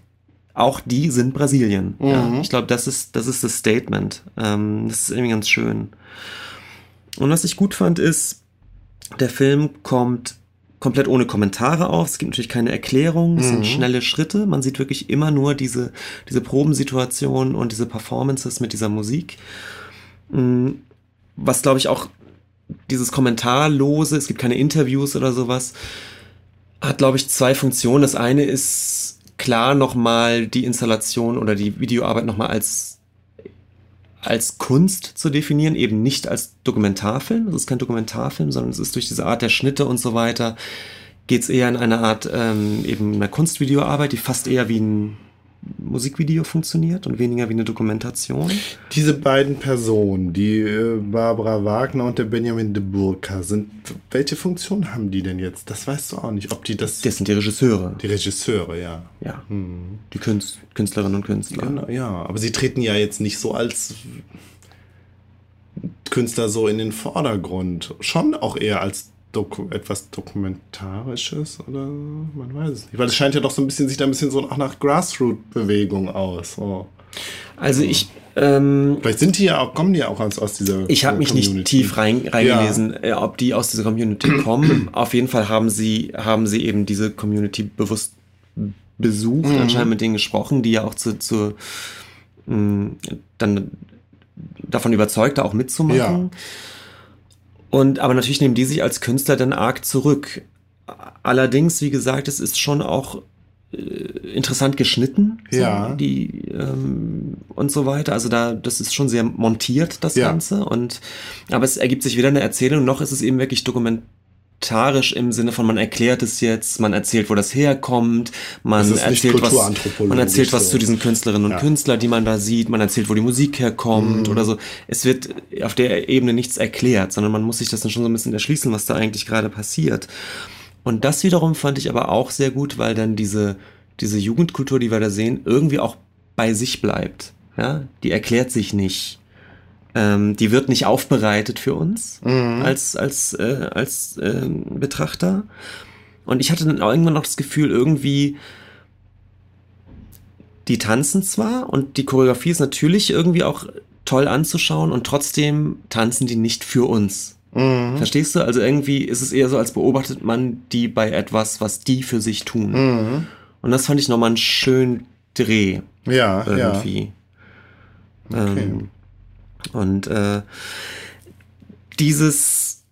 Auch die sind Brasilien. Mhm. Ja, ich glaube, das ist, das ist das Statement. Ähm, das ist irgendwie ganz schön. Und was ich gut fand, ist, der Film kommt komplett ohne Kommentare auf. Es gibt natürlich keine Erklärung. Es mhm. sind schnelle Schritte. Man sieht wirklich immer nur diese, diese Probensituationen und diese Performances mit dieser Musik. Mhm. Was, glaube ich, auch dieses Kommentarlose, es gibt keine Interviews oder sowas, hat, glaube ich, zwei Funktionen. Das eine ist klar nochmal die Installation oder die Videoarbeit nochmal als, als Kunst zu definieren, eben nicht als Dokumentarfilm. Das ist kein Dokumentarfilm, sondern es ist durch diese Art der Schnitte und so weiter, geht es eher in eine Art ähm, eben einer Kunstvideoarbeit, die fast eher wie ein Musikvideo funktioniert und weniger wie eine Dokumentation. Diese beiden Personen, die äh, Barbara Wagner und der Benjamin de Burka, sind welche Funktion haben die denn jetzt? Das weißt du auch nicht, ob die das. Das sind die Regisseure. Die Regisseure, ja. Ja. Hm. Die Künst, Künstlerinnen und Künstler. Genau, ja, aber sie treten ja jetzt nicht so als Künstler so in den Vordergrund. Schon auch eher als Doku etwas Dokumentarisches oder man weiß es nicht. Weil es scheint ja doch so ein bisschen, sieht ein bisschen so nach Grassroot-Bewegung aus. So. Also ich. Ähm, Vielleicht sind die ja auch, kommen die ja auch aus, aus dieser. Ich habe mich nicht tief rein, reingelesen, ja. Äh, ob die aus dieser Community kommen. Auf jeden Fall haben sie, haben sie eben diese Community bewusst besucht, mhm. anscheinend mit denen gesprochen, die ja auch zu, zu mh, dann davon überzeugt, da auch mitzumachen. Ja. Und aber natürlich nehmen die sich als Künstler dann arg zurück. Allerdings, wie gesagt, es ist schon auch äh, interessant geschnitten. Ja. So, die, ähm, und so weiter. Also da, das ist schon sehr montiert, das ja. Ganze. Und, aber es ergibt sich weder eine Erzählung, noch ist es eben wirklich dokumentarisch im Sinne von, man erklärt es jetzt, man erzählt, wo das herkommt, man erzählt was, man erzählt was so. zu diesen Künstlerinnen und ja. Künstlern, die man da sieht, man erzählt, wo die Musik herkommt mhm. oder so. Es wird auf der Ebene nichts erklärt, sondern man muss sich das dann schon so ein bisschen erschließen, was da eigentlich gerade passiert. Und das wiederum fand ich aber auch sehr gut, weil dann diese, diese Jugendkultur, die wir da sehen, irgendwie auch bei sich bleibt. Ja, die erklärt sich nicht. Ähm, die wird nicht aufbereitet für uns mhm. als, als, äh, als äh, Betrachter. Und ich hatte dann auch irgendwann noch das Gefühl, irgendwie, die tanzen zwar und die Choreografie ist natürlich irgendwie auch toll anzuschauen und trotzdem tanzen die nicht für uns. Mhm. Verstehst du? Also irgendwie ist es eher so, als beobachtet man die bei etwas, was die für sich tun. Mhm. Und das fand ich nochmal einen schönen Dreh. Ja, irgendwie. Ja. Okay. Ähm, und äh, dieses,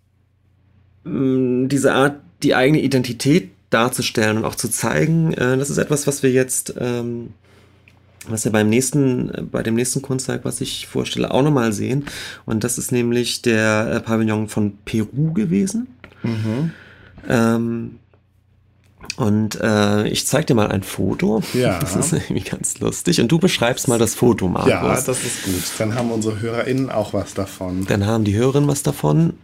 mh, mm, diese Art, die eigene Identität darzustellen und auch zu zeigen, äh, das ist etwas, was wir jetzt, ähm, was wir beim nächsten, äh, bei dem nächsten Kunstwerk, was ich vorstelle, auch nochmal sehen. Und das ist nämlich der äh, Pavillon von Peru gewesen. Mhm. Ähm, und äh, ich zeig dir mal ein Foto. Ja. Das ist irgendwie ganz lustig. Und du beschreibst mal das Foto, Markus. Ja, das ist gut. Dann haben unsere HörerInnen auch was davon. Dann haben die Hörerinnen was davon.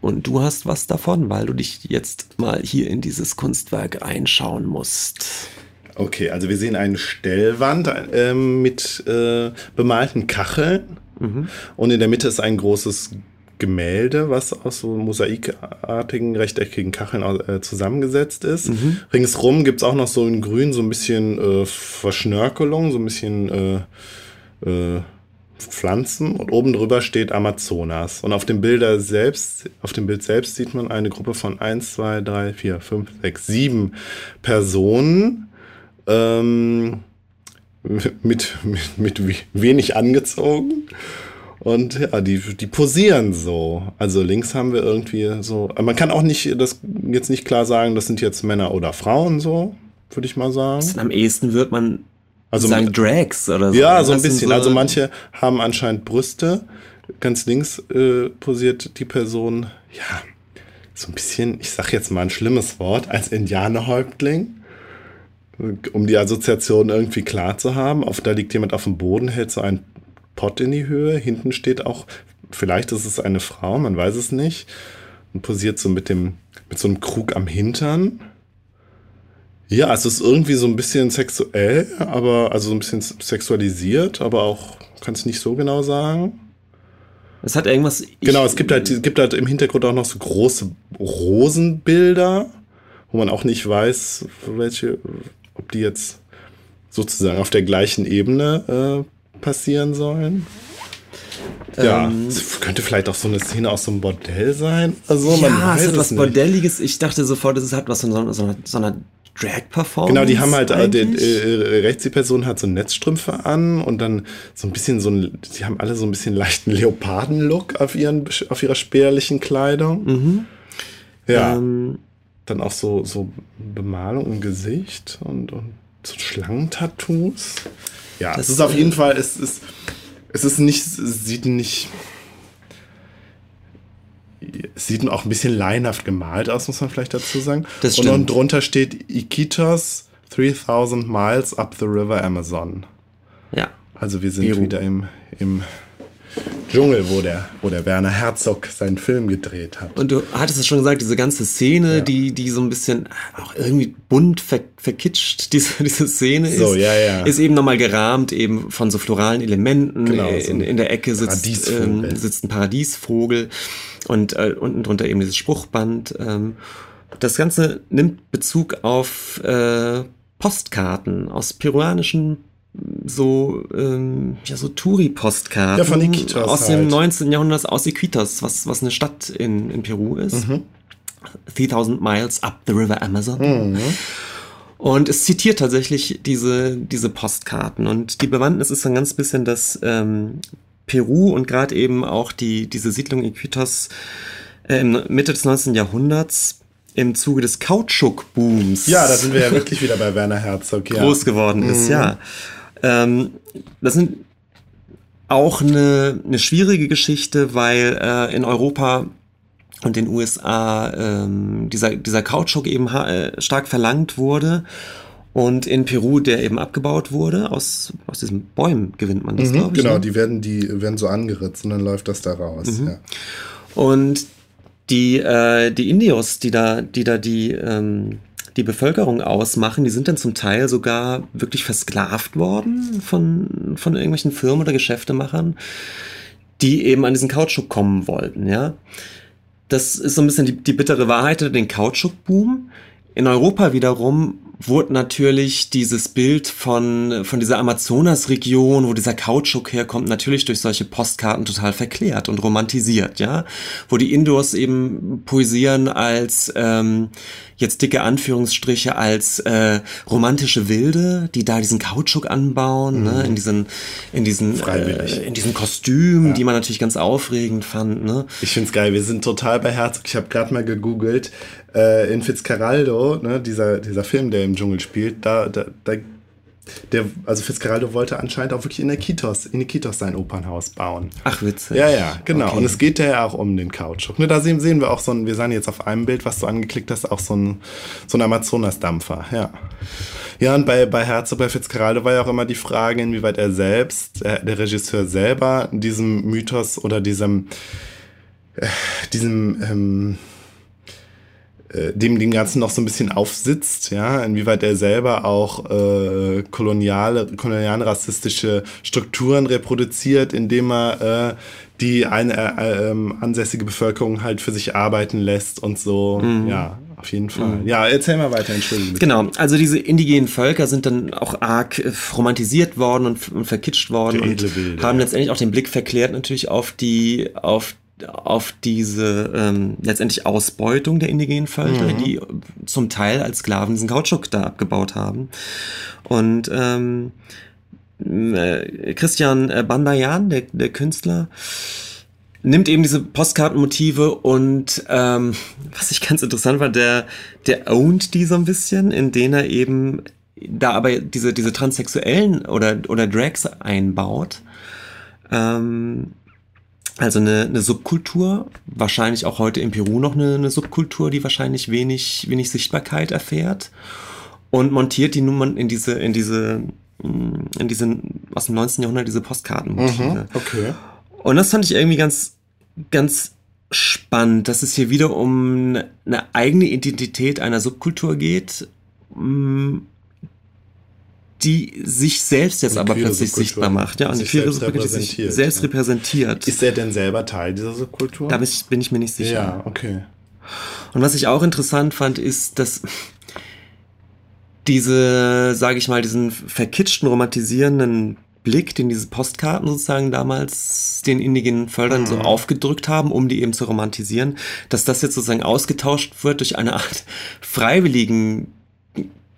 Und du hast was davon, weil du dich jetzt mal hier in dieses Kunstwerk einschauen musst. Okay, also wir sehen eine Stellwand äh, mit äh, bemalten Kacheln. Mhm. Und in der Mitte ist ein großes Gemälde, was aus so mosaikartigen, rechteckigen Kacheln äh, zusammengesetzt ist. Mhm. Ringsrum gibt es auch noch so in Grün so ein bisschen äh, Verschnörkelung, so ein bisschen äh, äh, Pflanzen und oben drüber steht Amazonas. Und auf dem Bilder selbst, auf dem Bild selbst sieht man eine Gruppe von 1, 2, 3, 4, 5, 6, 7 Personen. Ähm, mit, mit, mit wenig angezogen und ja, die, die posieren so. Also links haben wir irgendwie so. Man kann auch nicht das jetzt nicht klar sagen, das sind jetzt Männer oder Frauen so, würde ich mal sagen. Am ehesten wird man also sagen Drags oder so. Ja, so ein bisschen. So also manche haben anscheinend Brüste. Ganz links äh, posiert die Person, ja, so ein bisschen, ich sag jetzt mal ein schlimmes Wort, als Indianerhäuptling um die Assoziation irgendwie klar zu haben. Auf da liegt jemand auf dem Boden, hält so ein Pott in die Höhe. Hinten steht auch, vielleicht ist es eine Frau, man weiß es nicht. Und posiert so mit dem, mit so einem Krug am Hintern. Ja, es ist irgendwie so ein bisschen sexuell, aber, also so ein bisschen sexualisiert, aber auch, kann es nicht so genau sagen. Es hat irgendwas. Genau, es gibt halt, es gibt halt im Hintergrund auch noch so große Rosenbilder, wo man auch nicht weiß, welche, ob die jetzt sozusagen auf der gleichen Ebene äh, passieren sollen. Ja, ähm, es könnte vielleicht auch so eine Szene aus so einem Bordell sein. Also, ja, man weiß es hat was Bordelliges. Ich dachte sofort, es hat was von so, so einer, so einer Drag-Performance. Genau, die haben halt, äh, die, äh, rechts die Person hat so Netzstrümpfe an und dann so ein bisschen so ein, sie haben alle so ein bisschen leichten Leoparden-Look auf, auf ihrer spärlichen Kleidung. Mhm. Ja. Ähm, dann auch so, so Bemalung im Gesicht und, und so Schlangentattoos. Ja, das es ist auf jeden Fall, es ist, es ist nicht, es sieht nicht, es sieht auch ein bisschen laienhaft gemalt aus, muss man vielleicht dazu sagen. Das stimmt. Und drunter steht Iquitos 3000 Miles up the River Amazon. Ja. Also wir sind Peru. wieder im, im Dschungel, wo der, wo der Werner Herzog seinen Film gedreht hat. Und du hattest es schon gesagt, diese ganze Szene, ja. die, die so ein bisschen auch irgendwie bunt ver, verkitscht, diese, diese Szene so, ist, ja, ja. ist eben nochmal gerahmt eben von so floralen Elementen. Genau, äh, in, in der Ecke sitzt, ähm, sitzt ein Paradiesvogel und äh, unten drunter eben dieses Spruchband. Ähm, das Ganze nimmt Bezug auf äh, Postkarten aus peruanischen so, ähm, ja, so Touri-Postkarten. Ja, von Iquitos Aus halt. dem 19. Jahrhundert, aus Iquitos, was, was eine Stadt in, in Peru ist. Mhm. 3000 Miles up the River Amazon. Mhm. Und es zitiert tatsächlich diese, diese Postkarten. Und die Bewandtnis ist dann ganz bisschen, dass ähm, Peru und gerade eben auch die, diese Siedlung Iquitos äh, im Mitte des 19. Jahrhunderts im Zuge des Kautschuk-Booms. Ja, da sind wir ja wirklich wieder bei Werner Herzog. Ja. Groß geworden ist, mhm. ja. Ähm, das sind auch eine, eine schwierige Geschichte, weil äh, in Europa und den USA ähm, dieser, dieser Kautschuk eben äh, stark verlangt wurde. Und in Peru, der eben abgebaut wurde, aus, aus diesen Bäumen gewinnt man das, mhm, glaube ich. Genau, ne? die werden, die werden so angeritzt und dann läuft das da raus. Mhm. Ja. Und die, äh, die Indios, die da, die da die, ähm, die Bevölkerung ausmachen, die sind dann zum Teil sogar wirklich versklavt worden von, von irgendwelchen Firmen oder Geschäftemachern, die eben an diesen Kautschuk kommen wollten, ja. Das ist so ein bisschen die, die bittere Wahrheit, den Kautschukboom. In Europa wiederum wurde natürlich dieses Bild von, von dieser Amazonasregion, wo dieser Kautschuk herkommt, natürlich durch solche Postkarten total verklärt und romantisiert, ja. Wo die Indoors eben poesieren als, ähm, jetzt dicke Anführungsstriche, als äh, romantische Wilde, die da diesen Kautschuk anbauen, ne, mhm. ne, in diesen, in diesen, äh, in diesen Kostümen, ja. die man natürlich ganz aufregend fand, ne. Ich find's geil, wir sind total bei Herzog. Ich habe gerade mal gegoogelt, äh, in Fitzcarraldo, ne, dieser, dieser Film, der im Dschungel spielt, da, da, da der, also Fitzcarraldo wollte anscheinend auch wirklich in der Kitos, in Kitos sein Opernhaus bauen. Ach, witzig. Ja, ja, genau. Okay. Und es geht ja auch um den Kautschuk. Ne, da sehen, sehen wir auch so ein, wir sahen jetzt auf einem Bild, was du angeklickt hast, auch so ein, so ein Amazonas-Dampfer, ja. Ja, und bei, bei Herzog, bei Fitzcarraldo war ja auch immer die Frage, inwieweit er selbst, äh, der Regisseur selber, diesem Mythos oder diesem, äh, diesem, ähm, äh, dem dem Ganzen noch so ein bisschen aufsitzt, ja, inwieweit er selber auch äh, koloniale, koloniale rassistische Strukturen reproduziert, indem er äh, die eine äh, äh, ansässige Bevölkerung halt für sich arbeiten lässt und so, mhm. ja, auf jeden Fall. Mhm. Ja, erzähl mal weiter, entschuldige. Bitte. Genau, also diese indigenen Völker sind dann auch arg äh, romantisiert worden und, und verkitscht worden und Wilde, haben letztendlich auch den Blick verklärt natürlich auf die, auf auf diese ähm, letztendlich Ausbeutung der indigenen Völker, mhm. die zum Teil als Sklaven diesen Kautschuk da abgebaut haben. Und ähm, äh, Christian Bandayan, der, der Künstler, nimmt eben diese Postkartenmotive und ähm, was ich ganz interessant war, der, der ownt die so ein bisschen, in denen er eben da aber diese, diese Transsexuellen oder, oder Drags einbaut. Ähm, also eine, eine Subkultur, wahrscheinlich auch heute in Peru noch eine, eine Subkultur, die wahrscheinlich wenig, wenig Sichtbarkeit erfährt und montiert die Nummern in diese, in diese, in diese, aus dem 19. Jahrhundert, diese Postkartenmotive. Mhm, okay. Und das fand ich irgendwie ganz, ganz spannend, dass es hier wieder um eine eigene Identität einer Subkultur geht, mm, die sich selbst jetzt aber plötzlich sichtbar macht. Ja, und die queere Subkultur sich selbst ja. repräsentiert. Ist er denn selber Teil dieser Subkultur? Da bin ich mir nicht sicher. Ja, okay. Und was ich auch interessant fand, ist, dass diese, sage ich mal, diesen verkitschten, romantisierenden Blick, den diese Postkarten sozusagen damals den indigenen Völkern mhm. so aufgedrückt haben, um die eben zu romantisieren, dass das jetzt sozusagen ausgetauscht wird durch eine Art freiwilligen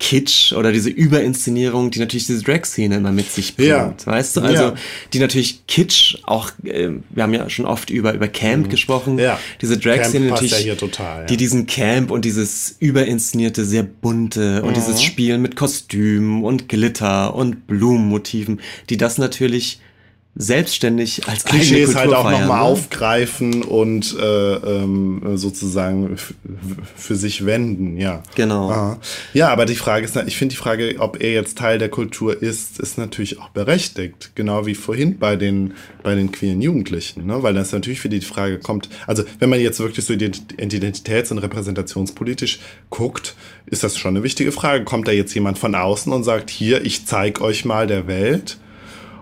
Kitsch oder diese Überinszenierung, die natürlich diese Drag-Szene immer mit sich bringt, ja. weißt du? Also ja. die natürlich Kitsch auch, äh, wir haben ja schon oft über über Camp mhm. gesprochen, ja. diese Drag-Szene natürlich, ja total, die diesen Camp und dieses überinszenierte, sehr bunte und mhm. dieses Spielen mit Kostümen und Glitter und Blumenmotiven, die das natürlich selbstständig als Klischees halt auch nochmal ne? aufgreifen und äh, ähm, sozusagen für sich wenden, ja. Genau. Aha. Ja, aber die Frage ist, ich finde die Frage, ob er jetzt Teil der Kultur ist, ist natürlich auch berechtigt, genau wie vorhin bei den bei den queeren Jugendlichen, ne? weil das natürlich für die Frage kommt. Also wenn man jetzt wirklich so identitäts- und repräsentationspolitisch guckt, ist das schon eine wichtige Frage. Kommt da jetzt jemand von außen und sagt, hier, ich zeig euch mal der Welt?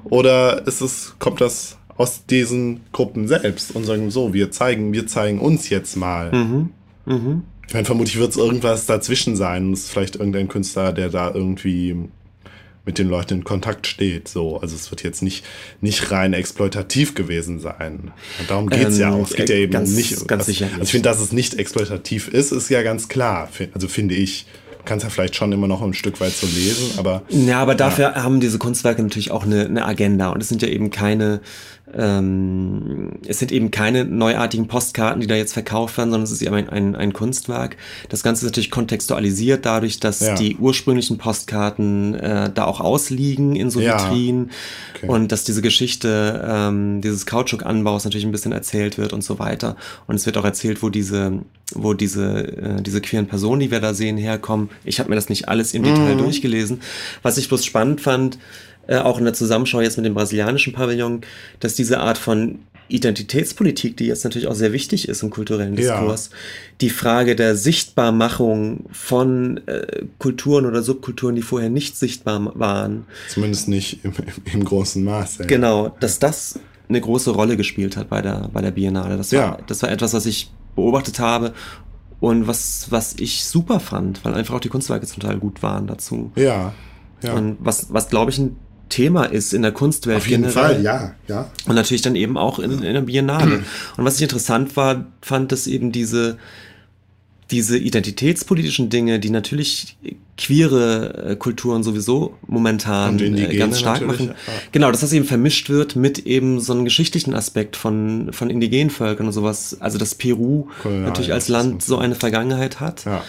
Oder ist es, kommt das aus diesen Gruppen selbst und sagen so, wir zeigen, wir zeigen uns jetzt mal. Mhm. Mhm. Ich meine, vermutlich wird es irgendwas dazwischen sein. Es ist vielleicht irgendein Künstler, der da irgendwie mit den Leuten in Kontakt steht. So, also es wird jetzt nicht, nicht rein exploitativ gewesen sein. Und darum geht's ähm, ja auch. Es geht ja eben ganz, nicht. Ganz sicher. Also ich finde, dass es nicht exploitativ ist, ist ja ganz klar. Also finde ich. Kannst ja vielleicht schon immer noch ein Stück weit so lesen, aber. Ja, aber dafür ja. haben diese Kunstwerke natürlich auch eine, eine Agenda und es sind ja eben keine ähm, es sind eben keine neuartigen Postkarten, die da jetzt verkauft werden, sondern es ist eben ein, ein, ein Kunstwerk. Das Ganze ist natürlich kontextualisiert dadurch, dass ja. die ursprünglichen Postkarten äh, da auch ausliegen in so ja. Vitrinen okay. und dass diese Geschichte ähm, dieses Kautschukanbaus natürlich ein bisschen erzählt wird und so weiter. Und es wird auch erzählt, wo diese wo diese, äh, diese queeren Personen, die wir da sehen, herkommen. Ich habe mir das nicht alles im Detail mhm. durchgelesen. Was ich bloß spannend fand, äh, auch in der Zusammenschau jetzt mit dem brasilianischen Pavillon, dass diese Art von Identitätspolitik, die jetzt natürlich auch sehr wichtig ist im kulturellen Diskurs, ja. die Frage der Sichtbarmachung von äh, Kulturen oder Subkulturen, die vorher nicht sichtbar waren. Zumindest nicht im, im großen Maße. Genau, dass das eine große Rolle gespielt hat bei der, bei der Biennale. Das war, ja. das war etwas, was ich beobachtet habe und was, was ich super fand, weil einfach auch die Kunstwerke zum Teil gut waren dazu. Ja. ja. Und was, was glaube ich, ein Thema ist in der Kunstwelt. Auf jeden generell. Fall, ja, ja. Und natürlich dann eben auch in, in der Biennale. Und was ich interessant war, fand, dass eben diese, diese identitätspolitischen Dinge, die natürlich queere äh, Kulturen sowieso momentan äh, ganz stark machen. Ja. Genau, dass das eben vermischt wird mit eben so einem geschichtlichen Aspekt von, von indigenen Völkern und sowas. Also dass Peru cool, natürlich ja, als Land so eine Vergangenheit hat. Ja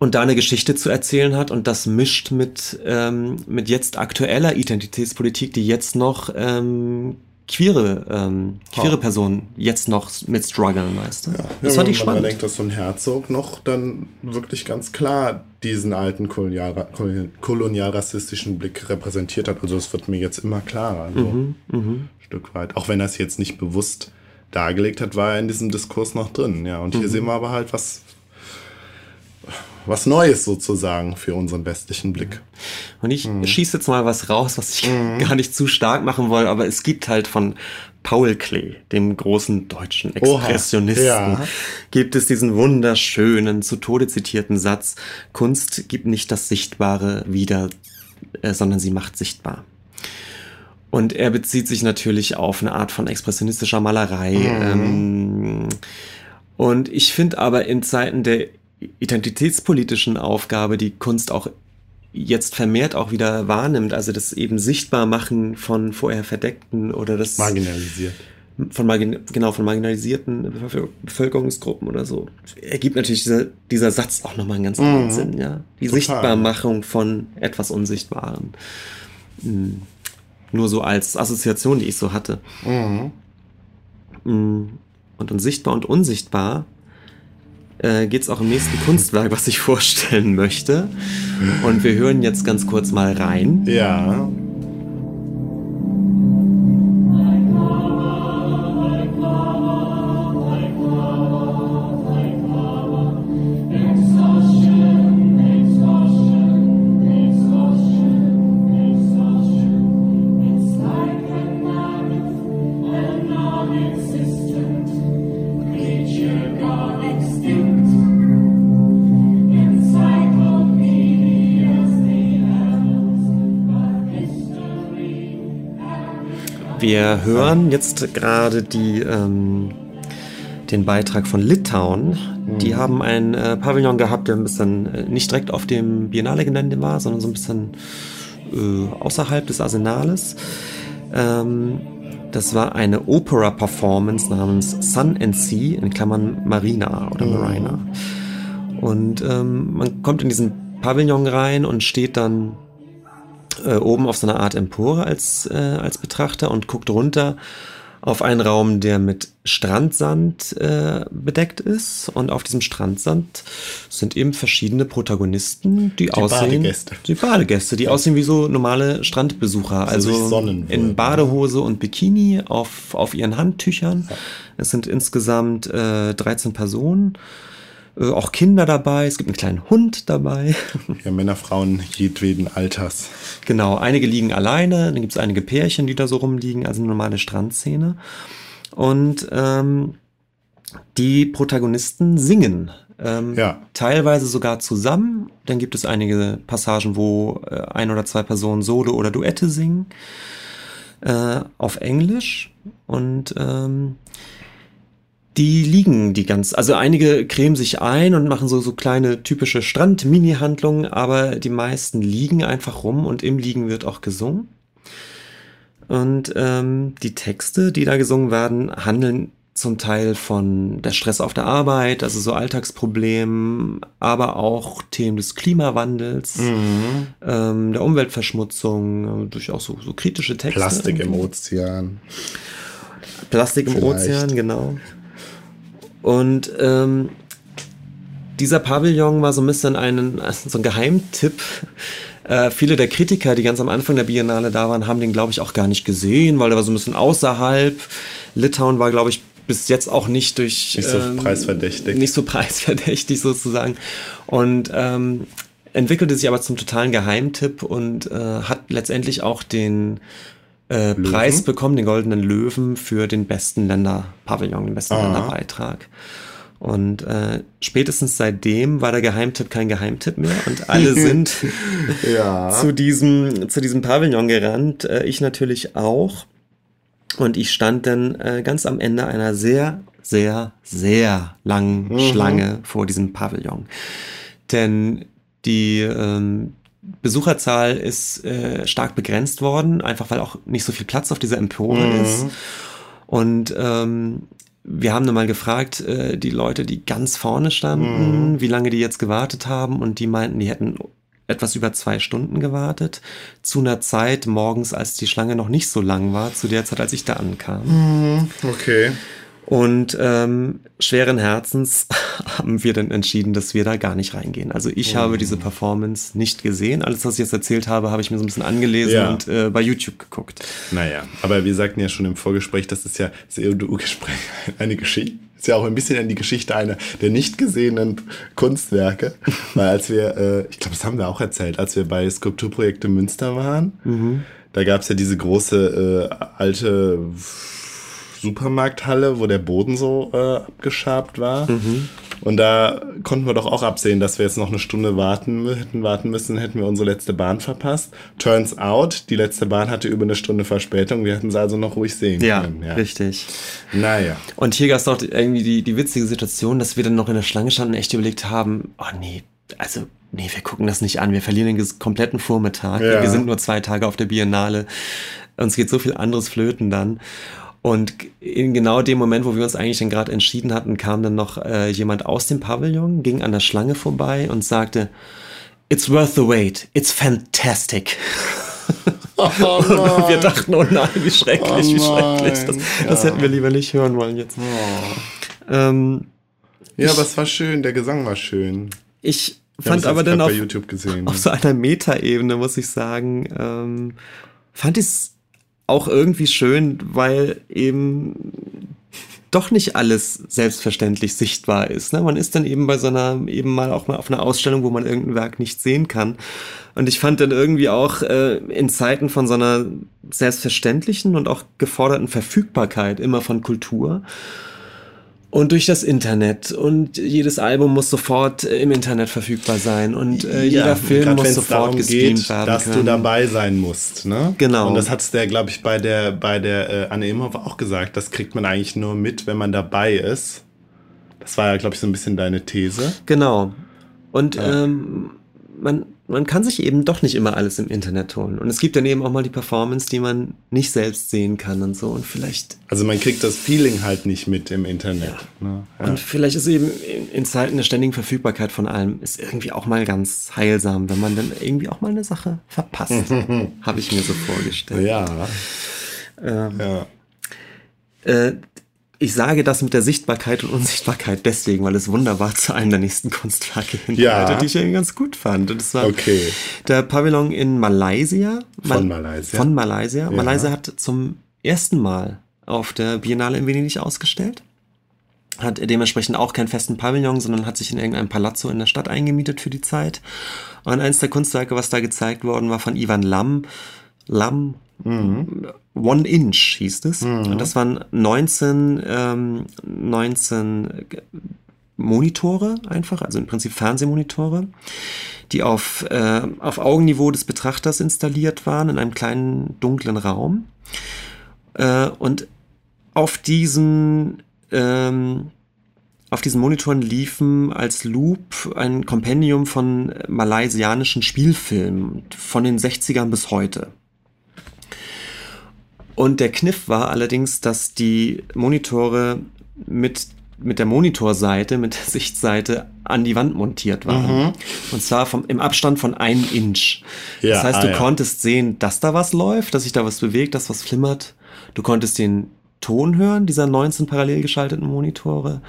und da eine Geschichte zu erzählen hat und das mischt mit, ähm, mit jetzt aktueller Identitätspolitik, die jetzt noch ähm, queere, ähm, queere oh. Personen jetzt noch mit strugglen, weißt du? Ja. Das ja, fand ich spannend. Man denkt, dass so ein Herzog noch dann wirklich ganz klar diesen alten kolonialrassistischen Blick repräsentiert hat. Also es wird mir jetzt immer klarer, so mhm, mh. ein Stück weit. Auch wenn er es jetzt nicht bewusst dargelegt hat, war er in diesem Diskurs noch drin. Ja, und hier mhm. sehen wir aber halt, was, was Neues sozusagen für unseren westlichen Blick. Und ich mhm. schieße jetzt mal was raus, was ich mhm. gar nicht zu stark machen will, aber es gibt halt von Paul Klee, dem großen deutschen Expressionisten, ja. gibt es diesen wunderschönen, zu Tode zitierten Satz, Kunst gibt nicht das Sichtbare wieder, äh, sondern sie macht sichtbar. Und er bezieht sich natürlich auf eine Art von expressionistischer Malerei. Mhm. Ähm, und ich finde aber in Zeiten der identitätspolitischen Aufgabe die Kunst auch jetzt vermehrt auch wieder wahrnimmt, also das eben Sichtbarmachen von vorher Verdeckten oder das marginalisiert von margin genau von marginalisierten Bevölkerungsgruppen oder so ergibt natürlich dieser, dieser Satz auch nochmal einen ganz anderen mhm. Sinn, ja die Total. Sichtbarmachung von etwas Unsichtbaren mhm. nur so als Assoziation, die ich so hatte mhm. mhm. und unsichtbar und unsichtbar äh, geht es auch im nächsten Kunstwerk, was ich vorstellen möchte. Und wir hören jetzt ganz kurz mal rein. Ja. Wir hören jetzt gerade die, ähm, den Beitrag von Litauen. Die mhm. haben ein äh, Pavillon gehabt, der ein bisschen äh, nicht direkt auf dem Biennale-Gelände war, sondern so ein bisschen äh, außerhalb des Arsenales. Ähm, das war eine Opera-Performance namens Sun and Sea, in Klammern Marina oder mhm. Marina. Und ähm, man kommt in diesen Pavillon rein und steht dann äh, oben auf so einer Art Empore als, äh, als Betrachter und guckt runter auf einen Raum, der mit Strandsand äh, bedeckt ist. Und auf diesem Strandsand sind eben verschiedene Protagonisten, die, die aussehen. Badegäste. Die Badegäste, die ja. aussehen wie so normale Strandbesucher. So also in Badehose und Bikini auf, auf ihren Handtüchern. Ja. Es sind insgesamt äh, 13 Personen. Äh, auch Kinder dabei, es gibt einen kleinen Hund dabei. Ja, Männer, Frauen jedweden Alters. Genau, einige liegen alleine, dann gibt es einige Pärchen, die da so rumliegen, also eine normale Strandszene. Und ähm, die Protagonisten singen. Ähm, ja. Teilweise sogar zusammen. Dann gibt es einige Passagen, wo äh, ein oder zwei Personen Solo oder Duette singen. Äh, auf Englisch. Und ähm, die liegen die ganz, also einige cremen sich ein und machen so, so kleine typische Strand-Mini-Handlungen, aber die meisten liegen einfach rum und im Liegen wird auch gesungen. Und ähm, die Texte, die da gesungen werden, handeln zum Teil von der Stress auf der Arbeit, also so Alltagsproblemen, aber auch Themen des Klimawandels, mhm. ähm, der Umweltverschmutzung, äh, durchaus so, so kritische Texte. Plastik im Ozean. Plastik im Vielleicht. Ozean, genau. Und ähm, dieser Pavillon war so ein bisschen ein, so ein Geheimtipp. Äh, viele der Kritiker, die ganz am Anfang der Biennale da waren, haben den, glaube ich, auch gar nicht gesehen, weil der war so ein bisschen außerhalb. Litauen war, glaube ich, bis jetzt auch nicht durch. Nicht so ähm, preisverdächtig. Nicht so preisverdächtig sozusagen. Und ähm, entwickelte sich aber zum totalen Geheimtipp und äh, hat letztendlich auch den äh, Preis bekommen, den Goldenen Löwen, für den besten Länderpavillon, den besten Aha. Länderbeitrag. Und äh, spätestens seitdem war der Geheimtipp kein Geheimtipp mehr und alle sind ja. zu, diesem, zu diesem Pavillon gerannt. Äh, ich natürlich auch. Und ich stand dann äh, ganz am Ende einer sehr, sehr, sehr langen mhm. Schlange vor diesem Pavillon. Denn die ähm, Besucherzahl ist äh, stark begrenzt worden, einfach weil auch nicht so viel Platz auf dieser Empore mhm. ist. Und ähm, wir haben dann mal gefragt, äh, die Leute, die ganz vorne standen, mhm. wie lange die jetzt gewartet haben und die meinten, die hätten etwas über zwei Stunden gewartet, zu einer Zeit morgens, als die Schlange noch nicht so lang war, zu der Zeit, als ich da ankam. Mhm, okay. Und ähm, schweren Herzens haben wir dann entschieden, dass wir da gar nicht reingehen. Also ich oh. habe diese Performance nicht gesehen. Alles, was ich jetzt erzählt habe, habe ich mir so ein bisschen angelesen ja. und äh, bei YouTube geguckt. Naja, aber wir sagten ja schon im Vorgespräch, das ist ja das EUDU-Gespräch eine Geschichte ist ja auch ein bisschen an die Geschichte einer der nicht gesehenen Kunstwerke. Weil als wir, äh, ich glaube, das haben wir auch erzählt, als wir bei Skulpturprojekte Münster waren, mhm. da gab es ja diese große äh, alte Supermarkthalle, wo der Boden so äh, abgeschabt war. Mhm. Und da konnten wir doch auch absehen, dass wir jetzt noch eine Stunde warten hätten warten müssen, hätten wir unsere letzte Bahn verpasst. Turns out, die letzte Bahn hatte über eine Stunde Verspätung. Wir hätten sie also noch ruhig sehen ja, können. Ja, richtig. Naja. Und hier gab es auch irgendwie die, die witzige Situation, dass wir dann noch in der Schlange standen und echt überlegt haben, oh nee, also nee, wir gucken das nicht an, wir verlieren den kompletten Vormittag. Ja. Wir sind nur zwei Tage auf der Biennale. Uns geht so viel anderes flöten dann. Und in genau dem Moment, wo wir uns eigentlich dann gerade entschieden hatten, kam dann noch äh, jemand aus dem Pavillon, ging an der Schlange vorbei und sagte, It's worth the wait, it's fantastic. Oh und wir dachten, oh nein, wie schrecklich, oh wie schrecklich. Das, ja. das, hätten wir lieber nicht hören wollen jetzt. Oh. Ähm, ja, ich, aber es war schön, der Gesang war schön. Ich fand aber dann auf, auf, so einer Metaebene, muss ich sagen, ähm, fand ich es auch irgendwie schön, weil eben doch nicht alles selbstverständlich sichtbar ist. Ne? Man ist dann eben bei so einer, eben mal auch mal auf einer Ausstellung, wo man irgendein Werk nicht sehen kann. Und ich fand dann irgendwie auch äh, in Zeiten von so einer selbstverständlichen und auch geforderten Verfügbarkeit immer von Kultur, und durch das Internet. Und jedes Album muss sofort äh, im Internet verfügbar sein. Und äh, ja, jeder Film muss sofort gestreamt geht, werden dass können. du dabei sein musst. Ne? Genau. Und das hat der, glaube ich, bei der, bei der äh, Anne Imhoff auch gesagt. Das kriegt man eigentlich nur mit, wenn man dabei ist. Das war ja, glaube ich, so ein bisschen deine These. Genau. Und ja. ähm, man, man kann sich eben doch nicht immer alles im Internet holen. Und es gibt dann eben auch mal die Performance, die man nicht selbst sehen kann und so. Und vielleicht. Also man kriegt das Feeling halt nicht mit im Internet. Ja. Ne? Ja. Und vielleicht ist eben in, Zeiten der ständigen Verfügbarkeit von allem, ist irgendwie auch mal ganz heilsam, wenn man dann irgendwie auch mal eine Sache verpasst. Habe ich mir so vorgestellt. Ja. Ähm, ja. Äh, ich sage das mit der Sichtbarkeit und Unsichtbarkeit deswegen, weil es wunderbar zu einem der nächsten Kunstwerke hinleitet, ja. die ich irgendwie ganz gut fand. Und das war okay. der Pavillon in Malaysia. Von Malaysia. Von Malaysia. Ja. Malaysia hat zum ersten Mal auf der Biennale in Venedig ausgestellt. Hat dementsprechend auch keinen festen Pavillon, sondern hat sich in irgendeinem Palazzo in der Stadt eingemietet für die Zeit. Und eins der Kunstwerke, was da gezeigt worden war, von Ivan Lam. Lam Mhm. One Inch hieß es. Mhm. Und das waren 19, ähm, 19 Monitore einfach, also im Prinzip Fernsehmonitore, die auf, äh, auf Augenniveau des Betrachters installiert waren in einem kleinen dunklen Raum. Äh, und auf diesen ähm, auf diesen Monitoren liefen als Loop ein Kompendium von malaysianischen Spielfilmen von den 60ern bis heute. Und der Kniff war allerdings, dass die Monitore mit, mit der Monitorseite, mit der Sichtseite an die Wand montiert waren. Mhm. Und zwar vom, im Abstand von einem Inch. Ja, das heißt, ah, du ja. konntest sehen, dass da was läuft, dass sich da was bewegt, dass was flimmert. Du konntest den Ton hören, dieser 19 parallel geschalteten Monitore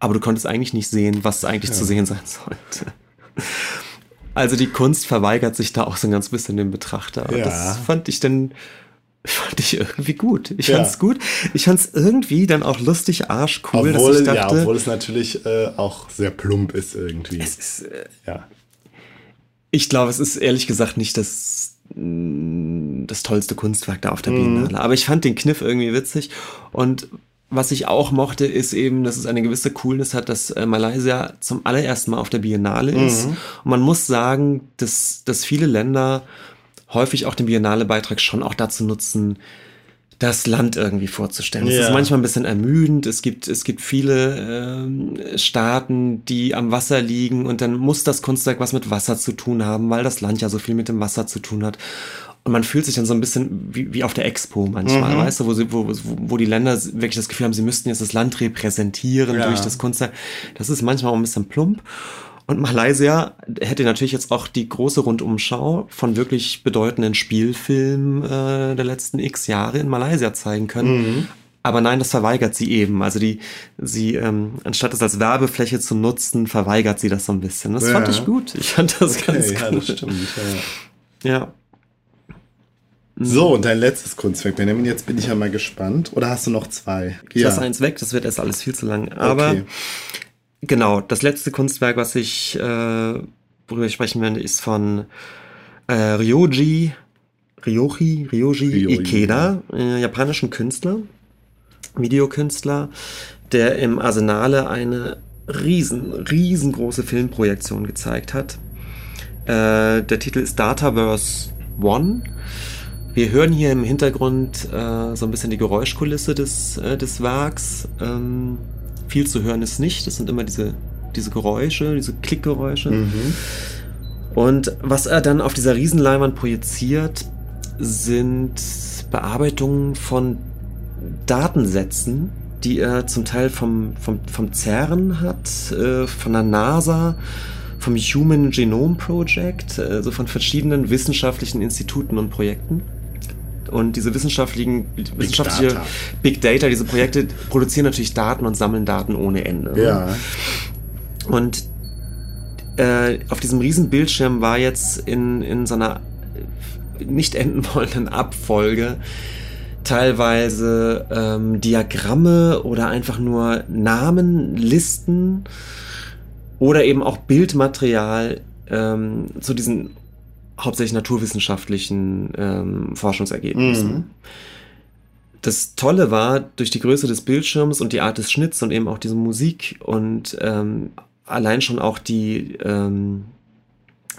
aber du konntest eigentlich nicht sehen, was eigentlich ja. zu sehen sein sollte. Also die Kunst verweigert sich da auch so ein ganz bisschen dem Betrachter. Und ja. das fand ich dann fand ich irgendwie gut. Ich fand's ja. gut. Ich fand's irgendwie dann auch lustig, arschcool, obwohl, dass ich dachte, ja, obwohl es natürlich äh, auch sehr plump ist irgendwie. Es ist, äh, ja. Ich glaube, es ist ehrlich gesagt nicht das mm, das tollste Kunstwerk da auf der mhm. Biennale. Aber ich fand den Kniff irgendwie witzig und was ich auch mochte, ist eben, dass es eine gewisse Coolness hat, dass äh, Malaysia zum allerersten Mal auf der Biennale ist. Mhm. Und man muss sagen, dass, dass viele Länder häufig auch den Biennale-Beitrag schon auch dazu nutzen, das Land irgendwie vorzustellen. Es ja. ist manchmal ein bisschen ermüdend. Es gibt, es gibt viele ähm, Staaten, die am Wasser liegen und dann muss das Kunstwerk was mit Wasser zu tun haben, weil das Land ja so viel mit dem Wasser zu tun hat. Und man fühlt sich dann so ein bisschen wie, wie auf der Expo manchmal, mhm. weißt du, wo, sie, wo, wo die Länder wirklich das Gefühl haben, sie müssten jetzt das Land repräsentieren ja. durch das Kunstwerk. Das ist manchmal auch ein bisschen plump. Und Malaysia hätte natürlich jetzt auch die große Rundumschau von wirklich bedeutenden Spielfilmen äh, der letzten x Jahre in Malaysia zeigen können. Mhm. Aber nein, das verweigert sie eben. Also die, sie, ähm, anstatt es als Werbefläche zu nutzen, verweigert sie das so ein bisschen. Das ja. fand ich gut. Ich fand das okay, ganz gut. Ja, das stimmt. Ja. ja. So, und dein letztes Kunstwerk, Benjamin, jetzt bin ich ja mal gespannt. Oder hast du noch zwei? Ich ja. lasse eins weg, das wird erst alles viel zu lang. Aber okay. Genau, das letzte Kunstwerk, was ich, äh, worüber ich sprechen werde, ist von äh, Ryoji, Ryoji, Ryoji, Ryoji Ikeda, äh, japanischen Künstler, Videokünstler, der im Arsenale eine riesen, riesengroße Filmprojektion gezeigt hat. Äh, der Titel ist Dataverse One wir hören hier im Hintergrund äh, so ein bisschen die Geräuschkulisse des, äh, des Werks. Ähm, viel zu hören ist nicht. Das sind immer diese, diese Geräusche, diese Klickgeräusche. Mhm. Und was er dann auf dieser Riesenleinwand projiziert, sind Bearbeitungen von Datensätzen, die er zum Teil vom, vom, vom CERN hat, äh, von der NASA, vom Human Genome Project, also von verschiedenen wissenschaftlichen Instituten und Projekten. Und diese wissenschaftlichen, Big wissenschaftliche Data. Big Data, diese Projekte produzieren natürlich Daten und sammeln Daten ohne Ende. Ja. Und äh, auf diesem riesen Bildschirm war jetzt in, in so einer nicht enden wollenden Abfolge teilweise ähm, Diagramme oder einfach nur Namen, Listen oder eben auch Bildmaterial ähm, zu diesen hauptsächlich naturwissenschaftlichen ähm, Forschungsergebnissen. Mhm. Das Tolle war, durch die Größe des Bildschirms und die Art des Schnitts und eben auch diese Musik und ähm, allein schon auch die, ähm,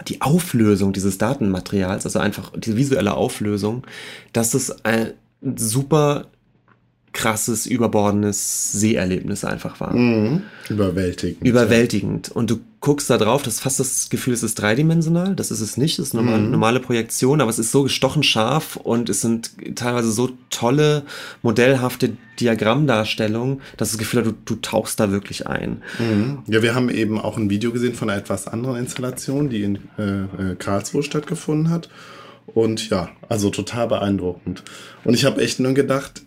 die Auflösung dieses Datenmaterials, also einfach die visuelle Auflösung, dass es ein super krasses, überbordendes Seherlebnis einfach war. Mhm. Überwältigend. Überwältigend. Ja. Und du guckst da drauf, das ist fast das Gefühl, es ist dreidimensional. Das ist es nicht, das ist eine normale, mhm. normale Projektion, aber es ist so gestochen scharf und es sind teilweise so tolle, modellhafte Diagrammdarstellungen, dass das Gefühl hat, du, du tauchst da wirklich ein. Mhm. Ja, wir haben eben auch ein Video gesehen von einer etwas anderen Installation, die in äh, äh Karlsruhe stattgefunden hat. Und ja, also total beeindruckend. Und ich habe echt nur gedacht,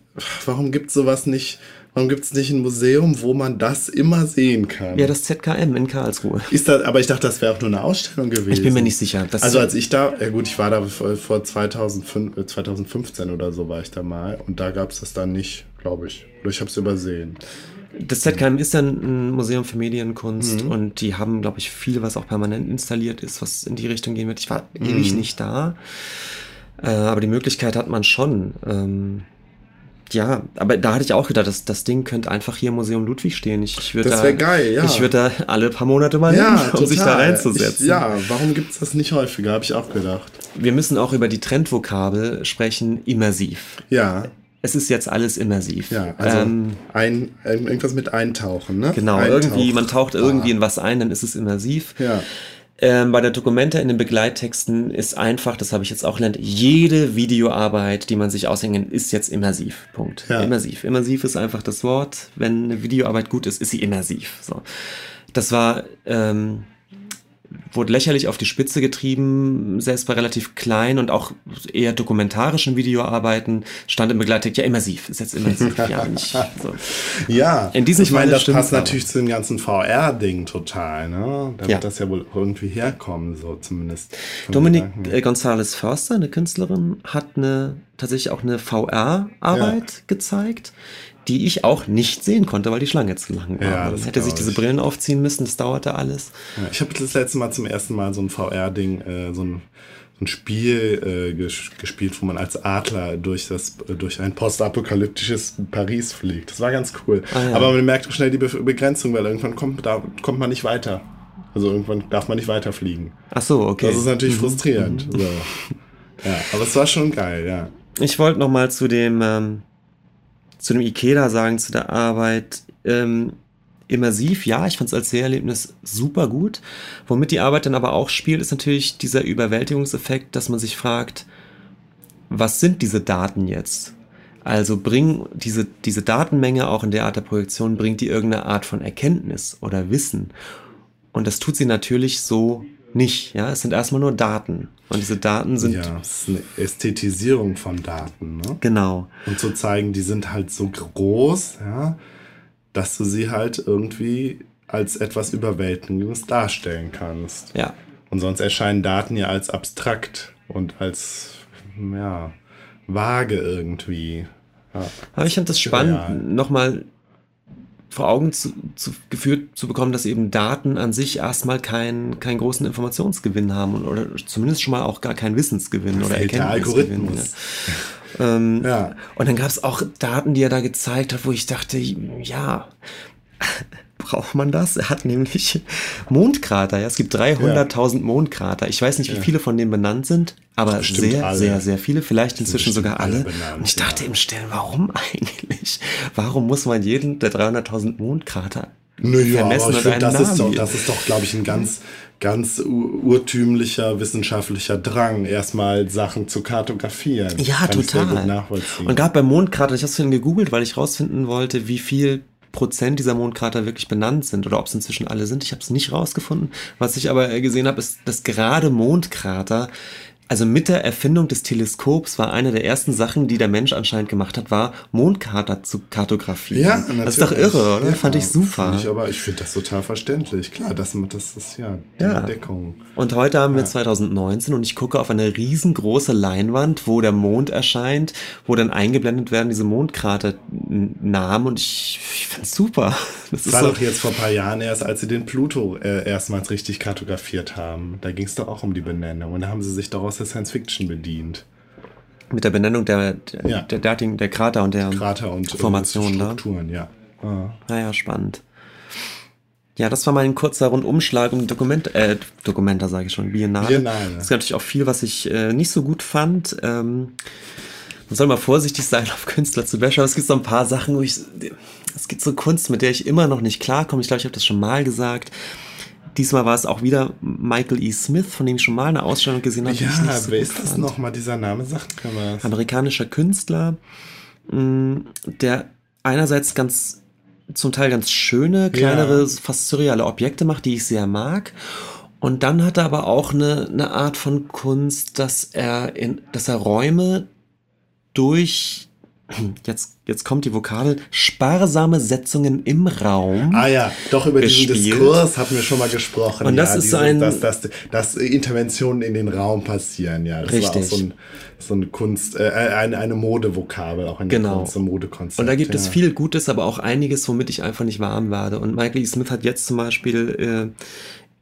warum gibt es sowas nicht? Warum gibt es nicht ein Museum, wo man das immer sehen kann? Ja, das ZKM in Karlsruhe. Ist das, aber ich dachte, das wäre auch nur eine Ausstellung gewesen. Ich bin mir nicht sicher. also als ich da, ja gut, ich war da vor 2005, 2015 äh, oder so war ich da mal und da gab es das dann nicht, glaube ich. Oder ich habe es übersehen. Das ZKM ist ja ein Museum für Medienkunst mhm. und die haben, glaube ich, viel, was auch permanent installiert ist, was in die Richtung gehen wird. Ich war mhm. ewig nicht da, äh, aber die Möglichkeit hat man schon. Ähm, ja, aber da hatte ich auch gedacht, das, das Ding könnte einfach hier im Museum Ludwig stehen. Ich, ich das wäre geil, ja. Ich würde da alle paar Monate mal ja, hin, um total. sich da reinzusetzen. Ich, ja, warum gibt es das nicht häufiger, habe ich auch gedacht. Wir müssen auch über die Trendvokabel sprechen, immersiv. Ja. es ist jetzt alles immersiv. Ja, also ähm, ein, irgendwas mit Eintauchen, ne? Genau, Eintauch. irgendwie, man taucht irgendwie ah. in was ein, dann ist es immersiv. Ja. Ähm, bei der Dokumente in den Begleittexten ist einfach, das habe ich jetzt auch gelernt, jede Videoarbeit, die man sich aushängen, ist jetzt immersiv. Punkt. Ja. Immersiv. Immersiv ist einfach das Wort. Wenn eine Videoarbeit gut ist, ist sie immersiv. So. Das war ähm, wurde lächerlich auf die Spitze getrieben, selbst bei relativ kleinen und auch eher dokumentarischen Videoarbeiten stand im Begleittext, ja, immersiv, ist jetzt immersiv, ja, nicht so. Ja, in diesem ich meine, das passt natürlich zu dem ganzen VR-Ding total, ne? Da ja. wird das ja wohl irgendwie herkommen, so zumindest. Dominik äh, González Förster, eine Künstlerin, hat eine tatsächlich auch eine VR-Arbeit ja. gezeigt die ich auch nicht sehen konnte, weil die Schlange zu lang war. Ja, Dann hätte sich diese Brillen aufziehen müssen, das dauerte alles. Ja, ich habe das letzte Mal zum ersten Mal so ein VR-Ding, äh, so ein ein Spiel äh, gespielt, wo man als Adler durch das durch ein postapokalyptisches Paris fliegt. Das war ganz cool. Ah, ja. Aber man merkt schnell die Be Begrenzung, weil irgendwann kommt da kommt man nicht weiter. Also irgendwann darf man nicht weiterfliegen. Ach so, okay. Das ist natürlich mhm. frustrierend. Mhm. So. Ja, aber es war schon geil, ja. Ich wollte noch mal zu dem ähm, zu dem Ikeda sagen, zu der Arbeit. Ähm, immersiv, ja, ich fand es als Seherlebnis super gut. Womit die Arbeit dann aber auch spielt, ist natürlich dieser Überwältigungseffekt, dass man sich fragt, was sind diese Daten jetzt? Also bringen diese, diese Datenmenge auch in der Art der Projektion, bringt die irgendeine Art von Erkenntnis oder Wissen. Und das tut sie natürlich so nicht. Ja, es sind erstmal nur Daten. Und diese Daten sind. Ja, es ist eine Ästhetisierung von Daten, ne? Genau. Und zu zeigen, die sind halt so groß, ja, dass du sie halt irgendwie als etwas Überwältigendes darstellen kannst. Ja. Und sonst erscheinen Daten ja als abstrakt und als, ja, vage irgendwie. Ja. Aber ich fand das spannend, nochmal vor Augen zu, zu, geführt zu bekommen, dass eben Daten an sich erstmal keinen keinen großen Informationsgewinn haben oder zumindest schon mal auch gar keinen Wissensgewinn das oder Erkenntnisgewinn. Ja. Ähm, ja. Und dann gab es auch Daten, die er da gezeigt hat, wo ich dachte, ja, braucht man das? Er hat nämlich Mondkrater. Ja? Es gibt 300.000 ja. Mondkrater. Ich weiß nicht, wie viele von denen benannt sind, aber Bestimmt sehr, alle. sehr, sehr viele. Vielleicht inzwischen sogar alle. alle benannt, Und ich dachte im Stillen, warum eigentlich? Warum muss man jeden der 300.000 Mondkrater naja, vermessen aber das, ist doch, das ist doch, glaube ich, ein ganz, ganz urtümlicher wissenschaftlicher Drang, erstmal Sachen zu kartografieren. Ja, Kann total. Und gerade beim Mondkrater, ich habe es vorhin gegoogelt, weil ich rausfinden wollte, wie viel Prozent dieser Mondkrater wirklich benannt sind oder ob es inzwischen alle sind. Ich habe es nicht rausgefunden. Was ich aber gesehen habe, ist, dass gerade Mondkrater also mit der Erfindung des Teleskops war eine der ersten Sachen, die der Mensch anscheinend gemacht hat, war Mondkater zu kartografieren. Ja, natürlich. Das ist doch irre, oder? Ja, Fand ich super. Ich aber ich finde das total verständlich. Klar, das, das ist ja die ja. Entdeckung. Und heute haben wir 2019 und ich gucke auf eine riesengroße Leinwand, wo der Mond erscheint, wo dann eingeblendet werden diese Mondkraternamen und ich, ich finde es super. Das, das war so doch jetzt vor ein paar Jahren erst, als sie den Pluto äh, erstmals richtig kartografiert haben. Da ging es doch auch um die Benennung und da haben sie sich daraus der Science Fiction bedient. Mit der Benennung der, der, ja. der, der, der Krater und der Krater und äh, Formation, Strukturen, da. ja. Ah. Naja, spannend. Ja, das war mein kurzer Rundumschlag um die Dokument, äh, Dokumenta sage ich schon, Biennale. Biennale. Es gab natürlich auch viel, was ich äh, nicht so gut fand. Ähm, man soll mal vorsichtig sein, auf Künstler zu bashen, aber es gibt so ein paar Sachen, wo ich, es gibt so Kunst, mit der ich immer noch nicht klarkomme. Ich glaube, ich habe das schon mal gesagt. Diesmal war es auch wieder Michael E. Smith, von dem ich schon mal eine Ausstellung gesehen habe. Ja, so wer ist das nochmal, dieser Name? Sagt mir was. Amerikanischer Künstler, mm, der einerseits ganz, zum Teil ganz schöne, kleinere, ja. fast surreale Objekte macht, die ich sehr mag. Und dann hat er aber auch eine, eine Art von Kunst, dass er in, dass er Räume durch jetzt, jetzt kommt die Vokabel, sparsame Setzungen im Raum. Ah ja, doch über gespielt. diesen Diskurs hatten wir schon mal gesprochen. Und das ja, ist diese, ein... Dass, dass, dass Interventionen in den Raum passieren, ja. Das richtig. war auch so ein, so eine Kunst, äh, eine, eine Modevokabel, auch in genau. Kunst, ein Modekonzept. Und da gibt ja. es viel Gutes, aber auch einiges, womit ich einfach nicht warm werde. Und Michael E. Smith hat jetzt zum Beispiel... Äh,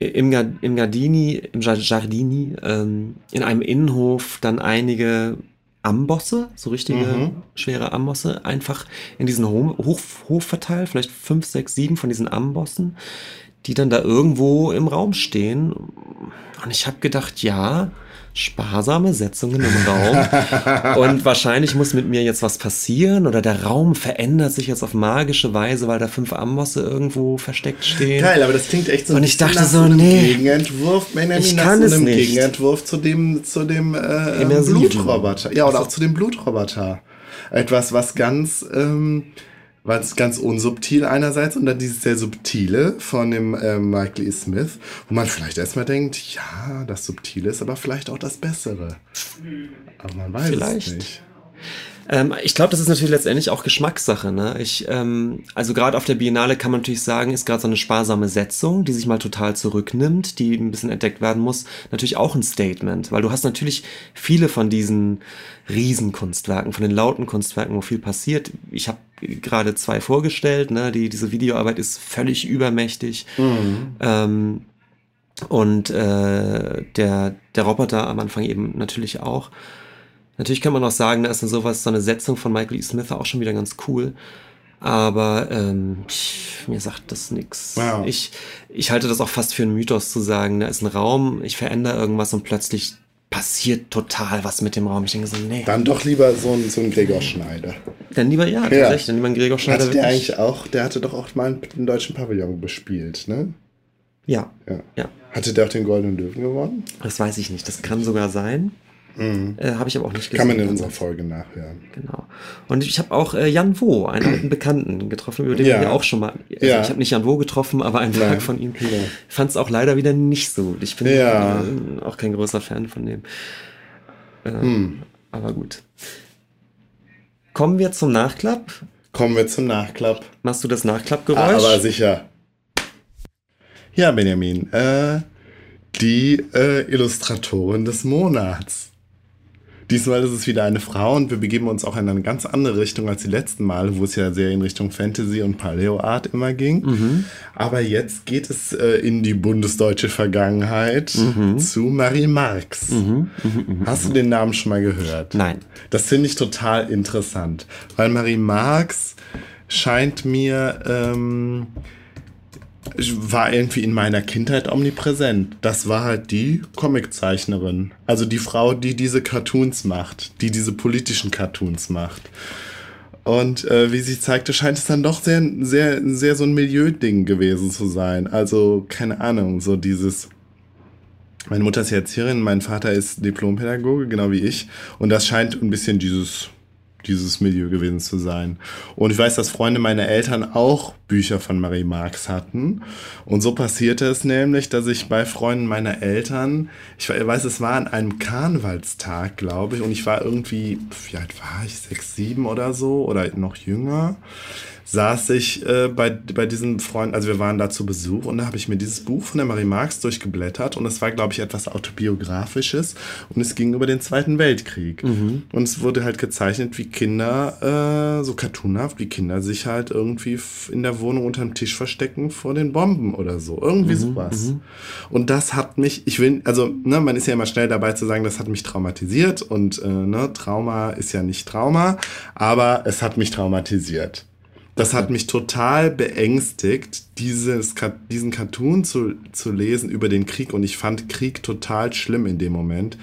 im, im Gardini, im Giardini, ähm, in einem Innenhof dann einige Ambosse, so richtige mhm. schwere Ambosse, einfach in diesen Hof, Hof verteilt, vielleicht fünf, sechs, sieben von diesen Ambossen, die dann da irgendwo im Raum stehen. Und ich habe gedacht, ja, sparsame Setzungen im Raum. und wahrscheinlich muss mit mir jetzt was passieren oder der Raum verändert sich jetzt auf magische Weise, weil da fünf Ambosse irgendwo versteckt stehen. Geil, aber das klingt echt so Und ich dachte so, nee. Gegenentwurf, Benjamin, ich kann es nicht. Gegenentwurf zu dem, zu dem äh, Blutroboter. Ja, oder auch zu dem Blutroboter. Etwas, was ganz, ähm, was ganz unsubtil einerseits und dann dieses sehr subtile von dem äh, Michael E. Smith, wo man vielleicht erstmal denkt, ja, das Subtile ist aber vielleicht auch das Bessere. Aber man weiß vielleicht. es nicht. Ähm, ich glaube, das ist natürlich letztendlich auch Geschmackssache. Ne? Ich, ähm, also gerade auf der Biennale kann man natürlich sagen, ist gerade so eine sparsame Setzung, die sich mal total zurücknimmt, die ein bisschen entdeckt werden muss, natürlich auch ein Statement, weil du hast natürlich viele von diesen Riesenkunstwerken, von den lauten Kunstwerken, wo viel passiert. Ich habe gerade zwei vorgestellt, ne? die, diese Videoarbeit ist völlig übermächtig. Mhm. Ähm, und äh, der, der Roboter am Anfang eben natürlich auch. Natürlich kann man auch sagen, da ist sowas, so eine Setzung von Michael E. Smith auch schon wieder ganz cool. Aber ähm, pff, mir sagt das nix. Wow. Ich, ich halte das auch fast für einen Mythos zu sagen, da ist ein Raum, ich verändere irgendwas und plötzlich passiert total was mit dem Raum. Ich denke so, nee. Dann doch lieber so ein, so ein Gregor Schneider. Dann lieber, ja, tatsächlich, ja. dann lieber ein Gregor Schneider. Hatte der eigentlich auch, der hatte doch auch mal einen deutschen Pavillon bespielt, ne? Ja. ja. ja. Hatte der auch den Goldenen Löwen gewonnen? Das weiß ich nicht. Das kann sogar sein. Mhm. Äh, habe ich aber auch nicht gesehen. Kann man in unserer Folge nachhören. Genau. Und ich habe auch äh, Jan Wo, einen alten Bekannten, getroffen, über den ja. wir auch schon mal. Also ja. Ich habe nicht Jan Wo getroffen, aber einen Tag von ihm. Ja. Fand es auch leider wieder nicht so gut. Ich bin ja. äh, auch kein großer Fan von dem. Ähm, hm. Aber gut. Kommen wir zum Nachklapp. Kommen wir zum Nachklapp. Machst du das Nachklappgeräusch? Ah, aber sicher. Ja, Benjamin. Äh, die äh, Illustratorin des Monats. Diesmal ist es wieder eine Frau und wir begeben uns auch in eine ganz andere Richtung als die letzten Male, wo es ja sehr in Richtung Fantasy und Paleo-Art immer ging. Mhm. Aber jetzt geht es äh, in die bundesdeutsche Vergangenheit mhm. zu Marie Marx. Mhm. mhm, mhm Hast du den Namen schon mal gehört? Nein. Das finde ich total interessant, weil Marie Marx scheint mir... Ähm, war irgendwie in meiner Kindheit omnipräsent. Das war halt die Comiczeichnerin. Also die Frau, die diese Cartoons macht, die diese politischen Cartoons macht. Und äh, wie sich zeigte, scheint es dann doch sehr, sehr, sehr so ein Milieuding gewesen zu sein. Also, keine Ahnung, so dieses. Meine Mutter ist Erzieherin, mein Vater ist Diplompädagoge, genau wie ich. Und das scheint ein bisschen dieses dieses Milieu gewesen zu sein. Und ich weiß, dass Freunde meiner Eltern auch Bücher von Marie Marx hatten. Und so passierte es nämlich, dass ich bei Freunden meiner Eltern, ich weiß, es war an einem Karnevalstag, glaube ich, und ich war irgendwie, wie alt war ich, sechs, sieben oder so, oder noch jünger saß ich äh, bei, bei diesem Freund, also wir waren da zu Besuch und da habe ich mir dieses Buch von der Marie Marx durchgeblättert und es war, glaube ich, etwas autobiografisches und es ging über den Zweiten Weltkrieg. Mhm. Und es wurde halt gezeichnet, wie Kinder, äh, so cartoonhaft, wie Kinder sich halt irgendwie in der Wohnung unterm Tisch verstecken vor den Bomben oder so. Irgendwie mhm. sowas. Mhm. Und das hat mich, ich will, also, ne, man ist ja immer schnell dabei zu sagen, das hat mich traumatisiert und äh, ne, Trauma ist ja nicht Trauma, aber es hat mich traumatisiert. Das hat mich total beängstigt, dieses, diesen Cartoon zu, zu lesen über den Krieg. Und ich fand Krieg total schlimm in dem Moment.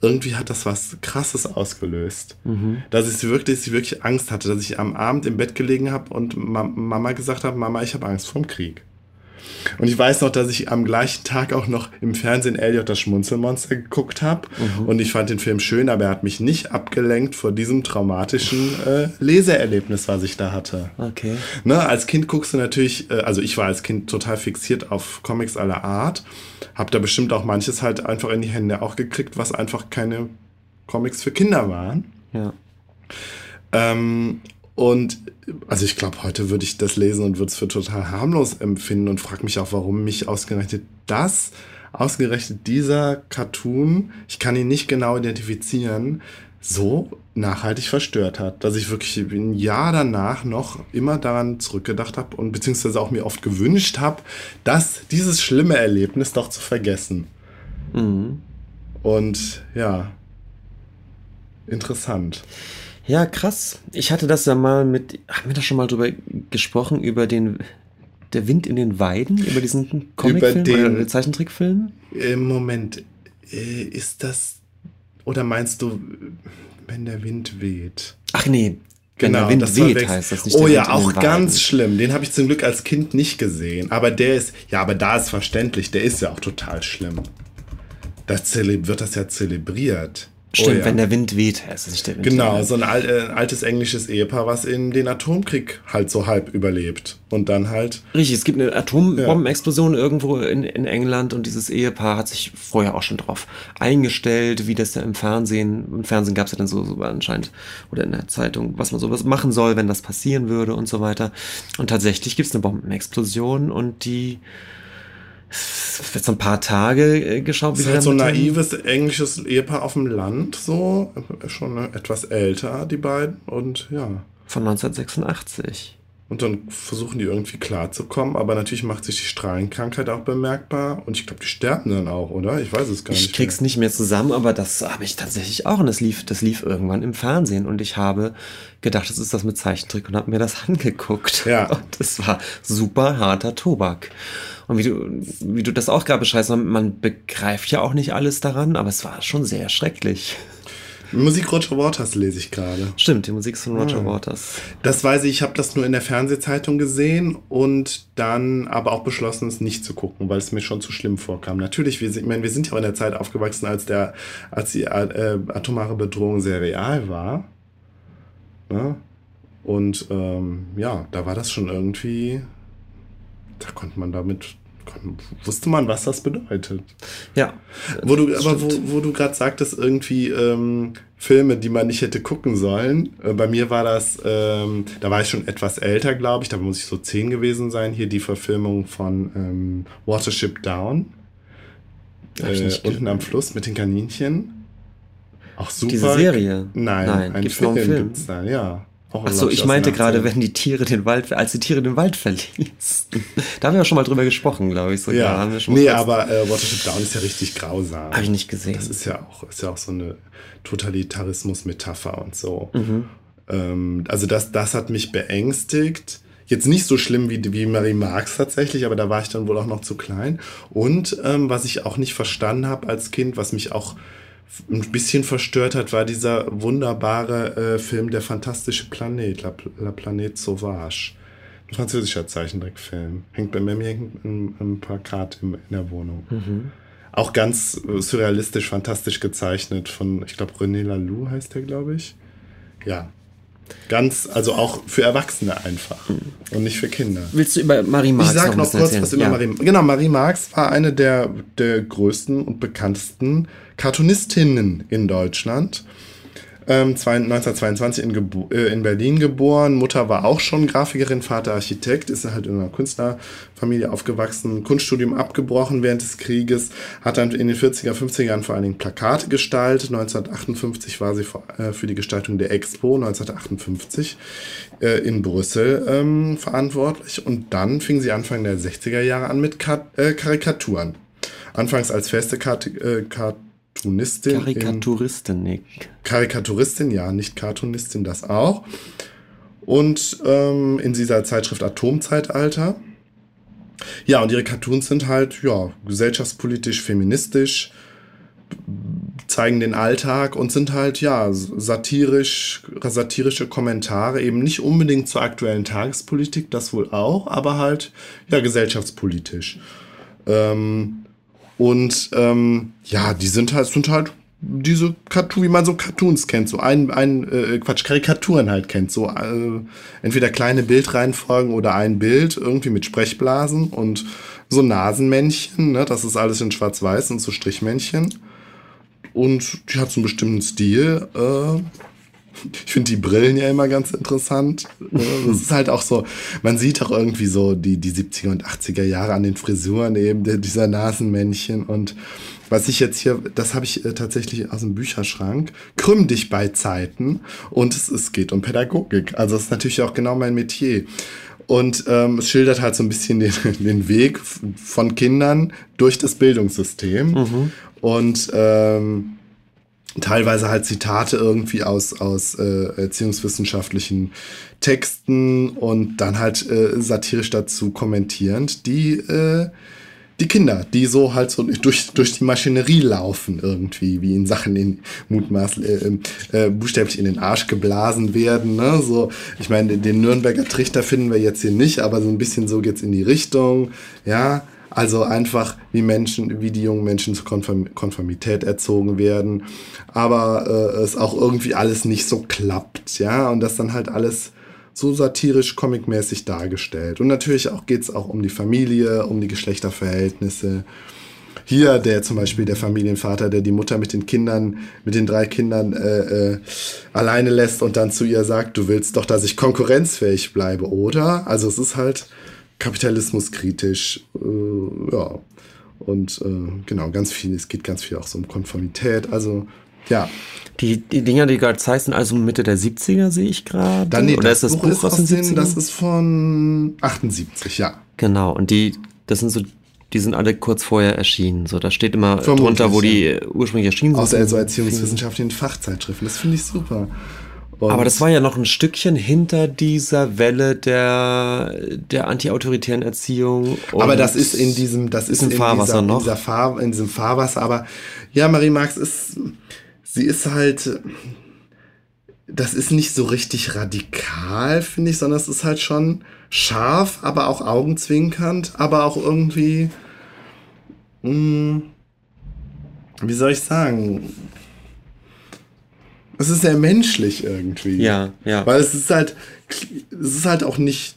Irgendwie hat das was Krasses ausgelöst. Mhm. Dass ich wirklich, wirklich Angst hatte, dass ich am Abend im Bett gelegen habe und Mama gesagt habe, Mama, ich habe Angst vorm Krieg. Und ich weiß noch, dass ich am gleichen Tag auch noch im Fernsehen Elliot das Schmunzelmonster geguckt habe. Mhm. Und ich fand den Film schön, aber er hat mich nicht abgelenkt vor diesem traumatischen äh, Leseerlebnis, was ich da hatte. Okay. Ne, als Kind guckst du natürlich, äh, also ich war als Kind total fixiert auf Comics aller Art. Hab da bestimmt auch manches halt einfach in die Hände auch gekriegt, was einfach keine Comics für Kinder waren. Ja. Ähm, und also ich glaube, heute würde ich das lesen und würde es für total harmlos empfinden und frage mich auch, warum mich ausgerechnet das, ausgerechnet dieser Cartoon, ich kann ihn nicht genau identifizieren, so nachhaltig verstört hat, dass ich wirklich ein Jahr danach noch immer daran zurückgedacht habe und beziehungsweise auch mir oft gewünscht habe, dass dieses schlimme Erlebnis doch zu vergessen. Mhm. Und ja, interessant. Ja, krass. Ich hatte das ja mal mit, haben wir da schon mal drüber gesprochen, über den, der Wind in den Weiden, über diesen Comicfilm über den, oder Zeichentrickfilm? Im Moment, äh, ist das oder meinst du, wenn der Wind weht? Ach nee, wenn Genau, der Wind das weht, heißt das nicht. Oh ja, auch Weiden. ganz schlimm. Den habe ich zum Glück als Kind nicht gesehen. Aber der ist, ja, aber da ist verständlich, der ist ja auch total schlimm. Das wird das ja zelebriert. Stimmt, oh ja. wenn der Wind weht, es nicht der Wind. Genau, so ein al äh, altes englisches Ehepaar, was in den Atomkrieg halt so halb überlebt. Und dann halt. Richtig, es gibt eine Atombombenexplosion irgendwo in, in England und dieses Ehepaar hat sich vorher auch schon drauf eingestellt, wie das da im Fernsehen, im Fernsehen gab es ja dann so, so anscheinend, oder in der Zeitung, was man sowas machen soll, wenn das passieren würde und so weiter. Und tatsächlich gibt es eine Bombenexplosion und die es so ein paar Tage äh, geschaut, Das ist halt so ein naives englisches Ehepaar auf dem Land, so. Schon etwas älter, die beiden. Und ja. von 1986. Und dann versuchen die irgendwie klarzukommen, aber natürlich macht sich die Strahlenkrankheit auch bemerkbar. Und ich glaube, die sterben dann auch, oder? Ich weiß es gar Ich nicht. krieg's nicht mehr zusammen, aber das habe ich tatsächlich auch. Und das lief, das lief irgendwann im Fernsehen. Und ich habe gedacht, das ist das mit Zeichentrick und habe mir das angeguckt. Ja. Und das war super harter Tobak. Und wie du, wie du das auch gerade beschreibst, man, begreift ja auch nicht alles daran, aber es war schon sehr schrecklich. Musik Roger Waters lese ich gerade. Stimmt, die Musik ist von Ah. Roger Waters. Das weiß ich, ich habe das nur in der Fernsehzeitung gesehen und dann aber auch beschlossen, es nicht zu gucken, weil es mir schon zu schlimm vorkam. Natürlich, wir sind, ich meine, wir sind ja auch in der Zeit aufgewachsen, als der, als die äh, atomare Bedrohung sehr real war. Ne? Und ähm, ja, da war das schon irgendwie, da konnte man damit, wusste man, was das bedeutet. Ja. Wo du, aber wo, stimmt. wo du gerade sagtest, irgendwie ähm, Filme, die man nicht hätte gucken sollen. Äh, bei mir war das, ähm, da war ich schon etwas älter, glaube ich, da muss ich so zehn gewesen sein. Hier die Verfilmung von ähm, Watership Down. Äh, unten am Fluss mit den Kaninchen. Auch super. Diese Serie? Nein, Nein. ein Gibt's noch Film, einen Film? gibt's da, ja. Auch, Ach so, glaub ich meinte gerade, 80ern. wenn die Tiere den Wald, als die Tiere den Wald verließen. Da haben wir ja schon mal drüber gesprochen, glaube ich. Sogar. Ja, Haben wir schon mal nee, aber äh, Watership Down ist ja richtig grausam. Habe ich nicht gesehen. Das ist ja auch, ist ja auch so eine Totalitarismus-Metapher und so. Mhm. Ähm, also das, das hat mich beängstigt. Jetzt nicht so schlimm wie, wie Marie Marx tatsächlich, aber da war ich dann wohl auch noch zu klein. Und ähm, was ich auch nicht verstanden habe als Kind, was mich auch ein bisschen verstört hat, war dieser wunderbare äh, Film Der fantastische Planet, La, La Planète Sauvage. Ein französischer Zeichentrickfilm. Hängt bei mir hängt ein, ein Plakat in, in der Wohnung. Auch ganz äh, surrealistisch, fantastisch gezeichnet von, ich glaube, René Laloux heißt der, glaube ich. Ja. Ganz, also auch für Erwachsene einfach und nicht für Kinder. Willst du über Marie Marx Ich sag noch kurz was über Ja. Marie. Genau, Marie Marx war eine der, der größten und bekanntesten Cartoonistinnen in Deutschland. Ähm, zwei- 1922 in, Gebo äh, in Berlin geboren. Mutter war auch schon Grafikerin, Vater Architekt, ist halt in einer Künstlerfamilie aufgewachsen, Kunststudium abgebrochen während des Krieges, hat dann in den 40er, 50er Jahren vor allen Dingen Plakate gestaltet. 1958 war sie vor, äh, für die Gestaltung der Expo 1958 äh, in Brüssel ähm, verantwortlich und dann fing sie Anfang der 60er Jahre an mit Ka äh, Karikaturen. Anfangs als feste Kat äh, Cartoonistin. in- Karikaturistin, Nick. Karikaturistin, ja, nicht Cartoonistin, das auch. Und ähm, in dieser Zeitschrift Atomzeitalter. Ja, und ihre Cartoons sind halt, ja, gesellschaftspolitisch, feministisch, zeigen den Alltag und sind halt, ja, satirisch, satirische Kommentare, eben nicht unbedingt zur aktuellen Tagespolitik, das wohl auch, aber halt, ja, gesellschaftspolitisch. Ähm, und ähm, ja, die sind halt, sind halt diese Cartoon, wie man so Cartoons kennt, so ein, ein äh, Quatsch, Karikaturen halt kennt, so äh, entweder kleine Bildreihenfolgen oder ein Bild, irgendwie mit Sprechblasen und so Nasenmännchen, ne, das ist alles in Schwarz-Weiß und so Strichmännchen. Und die hat so einen bestimmten Stil. Äh, ich finde die Brillen ja immer ganz interessant. Das ist halt auch so, man sieht auch irgendwie so die, die 70er und 80er Jahre an den Frisuren eben dieser Nasenmännchen. Und was ich jetzt hier, das habe ich äh, tatsächlich aus dem Bücherschrank, krümm dich bei Zeiten. Und es, es geht um Pädagogik. Also es ist natürlich auch genau mein Metier. Und ähm, es schildert halt so ein bisschen den, den Weg von Kindern durch das Bildungssystem. Und ähm, teilweise halt Zitate irgendwie aus, aus äh, erziehungswissenschaftlichen Texten und dann halt äh, satirisch dazu kommentierend, die, äh, die Kinder, die so halt so durch, durch die Maschinerie laufen irgendwie, wie in Sachen in mutmaßlich äh, äh, buchstäblich in den Arsch geblasen werden. Ne? So, ich meine, den Nürnberger Trichter finden wir jetzt hier nicht, aber so ein bisschen so geht's in die Richtung. Ja, also einfach wie Menschen, wie die jungen Menschen zur Konform Konformität erzogen werden, aber äh, es auch irgendwie alles nicht so klappt, ja, und das dann halt alles so satirisch, comicmäßig dargestellt. Und natürlich auch geht es auch um die Familie, um die Geschlechterverhältnisse. Hier der zum Beispiel der Familienvater, der die Mutter mit den Kindern, mit den drei Kindern äh, äh, alleine lässt und dann zu ihr sagt, du willst doch, dass ich konkurrenzfähig bleibe, oder? Also es ist halt kapitalismuskritisch, äh, ja. Und äh, genau, ganz viel, es geht ganz viel auch so um Konformität. Also ja. Die, die Dinger, die gerade zeigst, sind also Mitte der 70er, sehe ich gerade. Dann nee, Oder ist das Buch, Buch ist aus den 70ern? Das ist von 78, ja. Genau, und die, das sind so, die sind alle kurz vorher erschienen. So, da steht immer Vermutlich, drunter, wo die ursprünglich erschienen sind. Außer also Erziehungswissenschaftlichen Fachzeitschriften. Das finde ich super. Und Aber das war ja noch ein Stückchen hinter dieser Welle der, der antiautoritären Erziehung. aber das ist in diesem, das ist in, Fahrwasser dieser, noch. In, dieser Fahr, in diesem Fahrwasser. Aber ja, Marie Marx ist, sie ist halt, das ist nicht so richtig radikal, finde ich, sondern es ist halt schon scharf, aber auch augenzwinkernd, aber auch irgendwie, mh, hm, wie soll ich sagen, es ist sehr menschlich irgendwie. Ja, ja. Weil es ist halt, es ist halt auch nicht,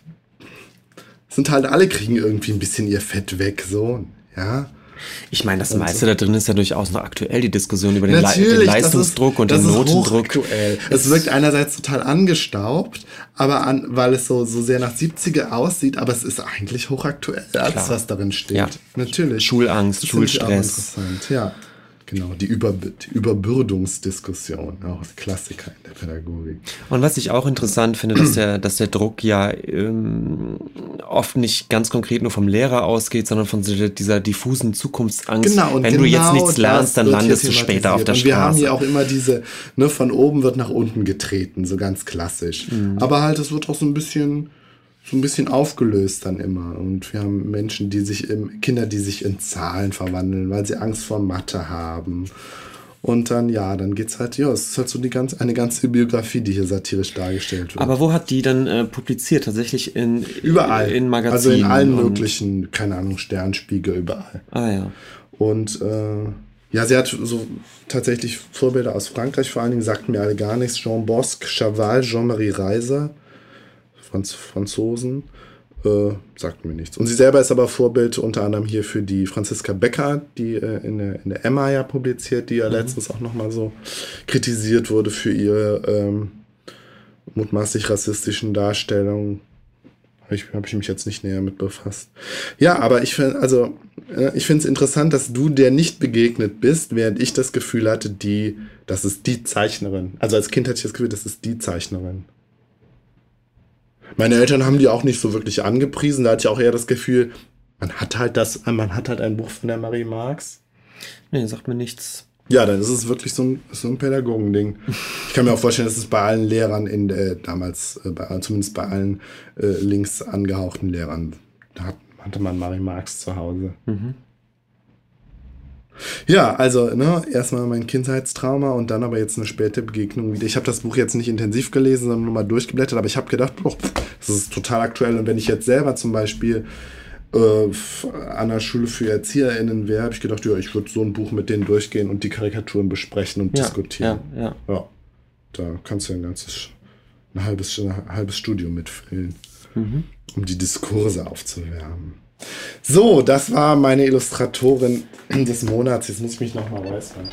es sind halt alle kriegen irgendwie ein bisschen ihr Fett weg, so, ja. Ich meine, das meiste da drin ist ja durchaus noch aktuell, die Diskussion über den, Le den Leistungsdruck ist, und den Notendruck. Aktuell. Es wirkt einerseits total angestaubt, aber an, weil es so, so sehr nach 70er aussieht, aber es ist eigentlich hochaktuell, alles, was darin steht. Ja. Natürlich. Schulangst, das Schulstress. Ja. Genau, die, Über Überbürdungsdiskussion, auch ein Klassiker in der Pädagogik. Und was ich auch interessant finde, dass der, dass der Druck ja ähm, oft nicht ganz konkret nur vom Lehrer ausgeht, sondern von dieser diffusen Zukunftsangst. Genau, und Wenn genau du jetzt nichts lernst, dann landest du später auf der und wir Straße. Wir haben ja auch immer diese, ne, von oben wird nach unten getreten, so ganz klassisch. Mhm. Aber halt, es wird auch so ein bisschen so ein bisschen aufgelöst dann immer. Und wir haben Menschen, die sich im, Kinder, die sich in Zahlen verwandeln, weil sie Angst vor Mathe haben. Und dann, ja, dann geht's halt, ja, es ist halt so die ganz, eine ganze Biografie, die hier satirisch dargestellt wird. Aber wo hat die dann äh, publiziert? Tatsächlich in überall, in Magazinen? Also in allen möglichen, keine Ahnung, Sternspiegel, überall. Ah ja. Und äh, ja, sie hat so tatsächlich Vorbilder aus Frankreich, vor allen Dingen sagten mir alle gar nichts. Jean Bosque, Chaval, Jean-Marie Reiser. Franz Franzosen. Äh, sagt mir nichts. Und sie selber ist aber Vorbild unter anderem hier für die Franziska Becker, die äh, in, der, in der Emma ja publiziert, die ja mhm. letztens auch nochmal so kritisiert wurde für ihre ähm, mutmaßlich rassistischen Darstellungen. Habe ich, hab ich mich jetzt nicht näher mit befasst. Ja, aber ich finde also, äh, ich finde es interessant, dass du der nicht begegnet bist, während ich das Gefühl hatte, die, das ist die Zeichnerin. Also als Kind hatte ich das Gefühl, das ist die Zeichnerin. Meine Eltern haben die auch nicht so wirklich angepriesen. Da hatte ich auch eher das Gefühl, man hat halt das, man hat halt ein Buch von der Marie Marx. Nee, sagt mir nichts. Ja, dann ist es wirklich so ein, so ein Pädagogending. Ich kann mir auch vorstellen, dass es bei allen Lehrern in äh, damals, äh, bei, zumindest bei allen äh, links angehauchten Lehrern, da hat, hatte man Marie Marx zu Hause. Mhm. Ja, also ne, erstmal mein Kindheitstrauma und dann aber jetzt eine späte Begegnung wieder. Ich habe das Buch jetzt nicht intensiv gelesen, sondern nur mal durchgeblättert, aber ich habe gedacht, boah, das ist total aktuell. Und wenn ich jetzt selber zum Beispiel äh, an der Schule für ErzieherInnen wäre, habe ich gedacht, ja, ich würde so ein Buch mit denen durchgehen und die Karikaturen besprechen und ja, diskutieren. Ja, ja. ja, da kannst du ein ganzes, ein halbes, ein halbes Studium mitfüllen, mhm. um die Diskurse aufzuwärmen. So, das war meine Illustratorin des Monats. Jetzt muss ich mich nochmal räuspern.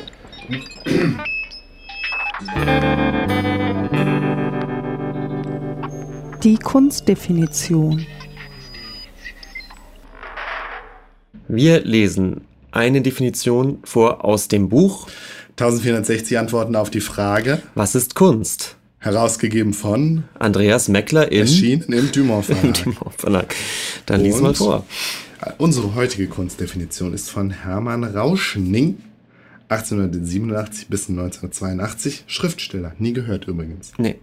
Die Kunstdefinition. Wir lesen eine Definition vor aus dem Buch 1460 Antworten auf die Frage Was ist Kunst? Herausgegeben von Andreas Meckler in Erschienen im Dumont Verlag. Dumont Verlag. Dann lies mal vor. Unsere heutige Kunstdefinition ist von Hermann Rauschning, 1887 bis 1982, Schriftsteller. Nie gehört übrigens. Nee.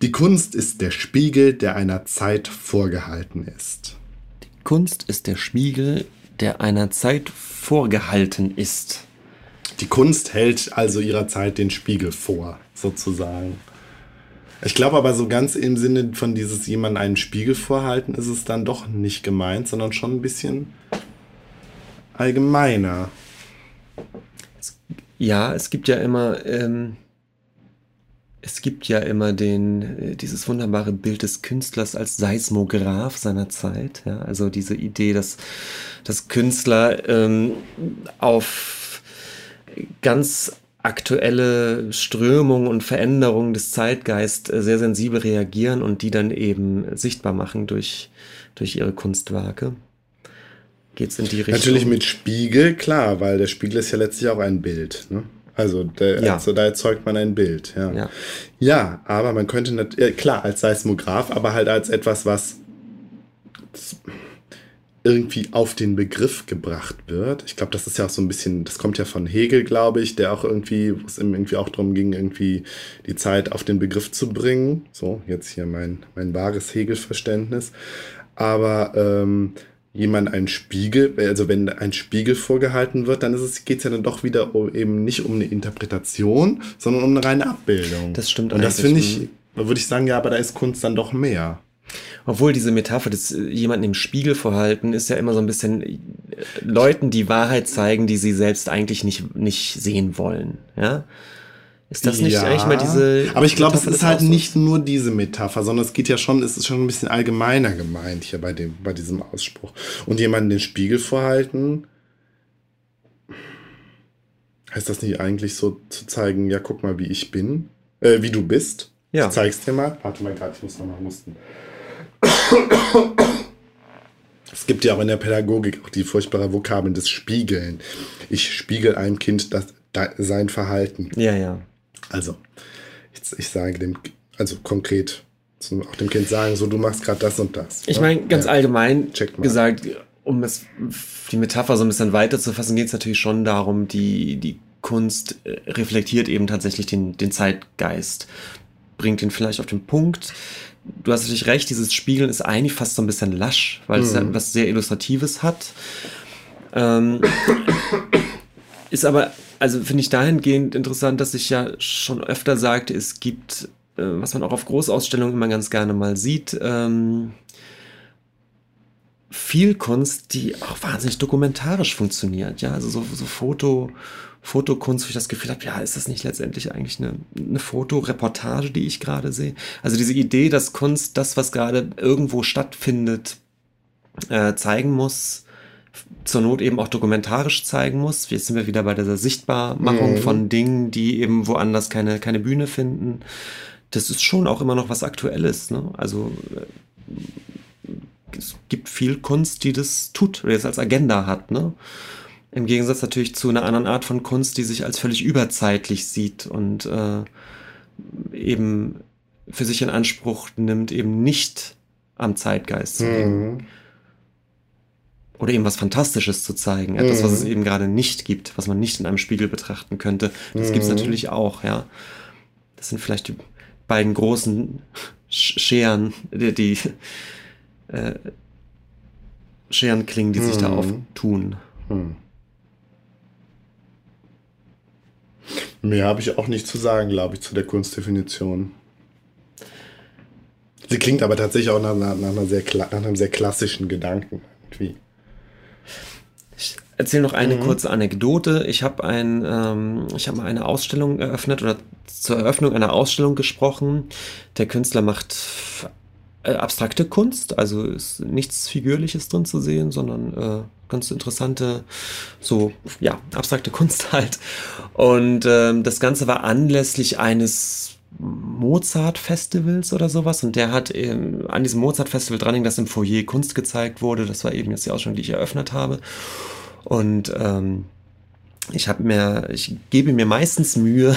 Die Kunst ist der Spiegel, der einer Zeit vorgehalten ist. Die Kunst ist der Spiegel, der einer Zeit vorgehalten ist. Die Kunst hält also ihrer Zeit den Spiegel vor, sozusagen. Ich glaube aber so ganz im Sinne von dieses jemand einen Spiegel vorhalten ist es dann doch nicht gemeint, sondern schon ein bisschen allgemeiner. Ja, es gibt ja immer, ähm, es gibt ja immer den, äh, dieses wunderbare Bild des Künstlers als Seismograph seiner Zeit. Ja? Also diese Idee, dass, dass Künstler ähm, auf ganz aktuelle Strömungen und Veränderungen des Zeitgeist äh, sehr sensibel reagieren und die dann eben sichtbar machen durch, durch ihre Kunstwerke. Geht's in die Richtung? Natürlich mit Spiegel, klar, weil der Spiegel ist ja letztlich auch ein Bild. Ne? Also, der, ja. also da erzeugt man ein Bild. Ja, ja. ja aber man könnte, nicht, äh, klar, als Seismograph, aber halt als etwas, was irgendwie auf den Begriff gebracht wird. Ich glaube, das ist ja auch so ein bisschen, das kommt ja von Hegel, glaube ich, der auch irgendwie, wo es ihm irgendwie auch darum ging, irgendwie die Zeit auf den Begriff zu bringen. So, jetzt hier mein, mein wahres Hegel-Verständnis. Aber ähm, jemand einen Spiegel, also wenn ein Spiegel vorgehalten wird, dann geht es ja dann doch wieder um, eben nicht um eine Interpretation, sondern um eine reine Abbildung. Das stimmt. Und das finde ich, würde ich sagen, ja, aber da ist Kunst dann doch mehr. Obwohl diese Metapher des äh, jemanden im Spiegel vorhalten ist ja immer so ein bisschen äh, Leuten die Wahrheit zeigen, die sie selbst eigentlich nicht, nicht sehen wollen. Ja. Ist das nicht ja, eigentlich mal diese. Aber ich glaube, es ist halt nicht nur diese Metapher, sondern es geht ja schon, es ist schon ein bisschen allgemeiner gemeint hier bei, dem, bei diesem Ausspruch. Und jemanden den Spiegel vorhalten, heißt das nicht eigentlich so zu zeigen, ja, guck mal, wie ich bin, äh, wie du bist? Ja. Ich zeig's dir mal. Warte mal gerade, ich muss nochmal husten. Es gibt ja auch in der Pädagogik auch die furchtbare Vokabeln des Spiegeln. Ich spiegel einem Kind das, sein Verhalten. Ja, ja. Also, ich, ich sage dem, also konkret auch dem Kind sagen, so du machst gerade das und das. Ich meine, ganz ja. allgemein gesagt, um es, die Metapher so ein bisschen weiter zu fassen, geht es natürlich schon darum, die, die Kunst äh, reflektiert eben tatsächlich den, den Zeitgeist, bringt ihn vielleicht auf den Punkt, du hast natürlich recht, dieses Spiegeln ist eigentlich fast so ein bisschen lasch, weil mhm. es ja was sehr Illustratives hat. Ähm, ist aber, also finde ich dahingehend interessant, dass ich ja schon öfter sagte, es gibt, äh, was man auch auf Großausstellungen immer ganz gerne mal sieht, ähm, viel Kunst, die auch wahnsinnig dokumentarisch funktioniert. Ja, also so, so Foto, Fotokunst, wo ich das Gefühl habe, ja, ist das nicht letztendlich eigentlich eine, eine Fotoreportage, die ich gerade sehe? Also diese Idee, dass Kunst das, was gerade irgendwo stattfindet, äh, zeigen muss, zur Not eben auch dokumentarisch zeigen muss. Jetzt sind wir wieder bei dieser Sichtbarmachung mhm. von Dingen, die eben woanders keine, keine Bühne finden. Das ist schon auch immer noch was Aktuelles. Ne? Also äh, es gibt viel Kunst, die das tut, oder jetzt als Agenda hat. Ne? Im Gegensatz natürlich zu einer anderen Art von Kunst, die sich als völlig überzeitlich sieht und äh, eben für sich in Anspruch nimmt, eben nicht am Zeitgeist zu leben. Mhm. Oder eben was Fantastisches zu zeigen. Etwas, mhm. was es mhm. eben gerade nicht gibt, was man nicht in einem Spiegel betrachten könnte. Das mhm. gibt es natürlich auch, ja. Das sind vielleicht die beiden großen Scheren, die, die äh, Scherenklingen, die sich da mhm. auftun. Mhm. Mehr habe ich auch nicht zu sagen, glaube ich, zu der Kunstdefinition. Sie klingt aber tatsächlich auch nach, nach, nach, sehr, nach einem sehr klassischen Gedanken. Irgendwie. Ich erzähle noch eine mhm. kurze Anekdote. Ich habe ein, ähm, ich habe mal eine Ausstellung eröffnet oder zur Eröffnung einer Ausstellung gesprochen. Der Künstler macht äh, abstrakte Kunst, also ist nichts Figürliches drin zu sehen, sondern äh, ganz interessante, so, ja, abstrakte Kunst halt. Und ähm, das Ganze war anlässlich eines Mozart-Festivals oder sowas. Und der hat ähm, an diesem Mozart-Festival dran, dass im Foyer Kunst gezeigt wurde. Das war eben jetzt die Ausstellung, die ich eröffnet habe. Und ähm, ich habe mir, ich gebe mir meistens Mühe,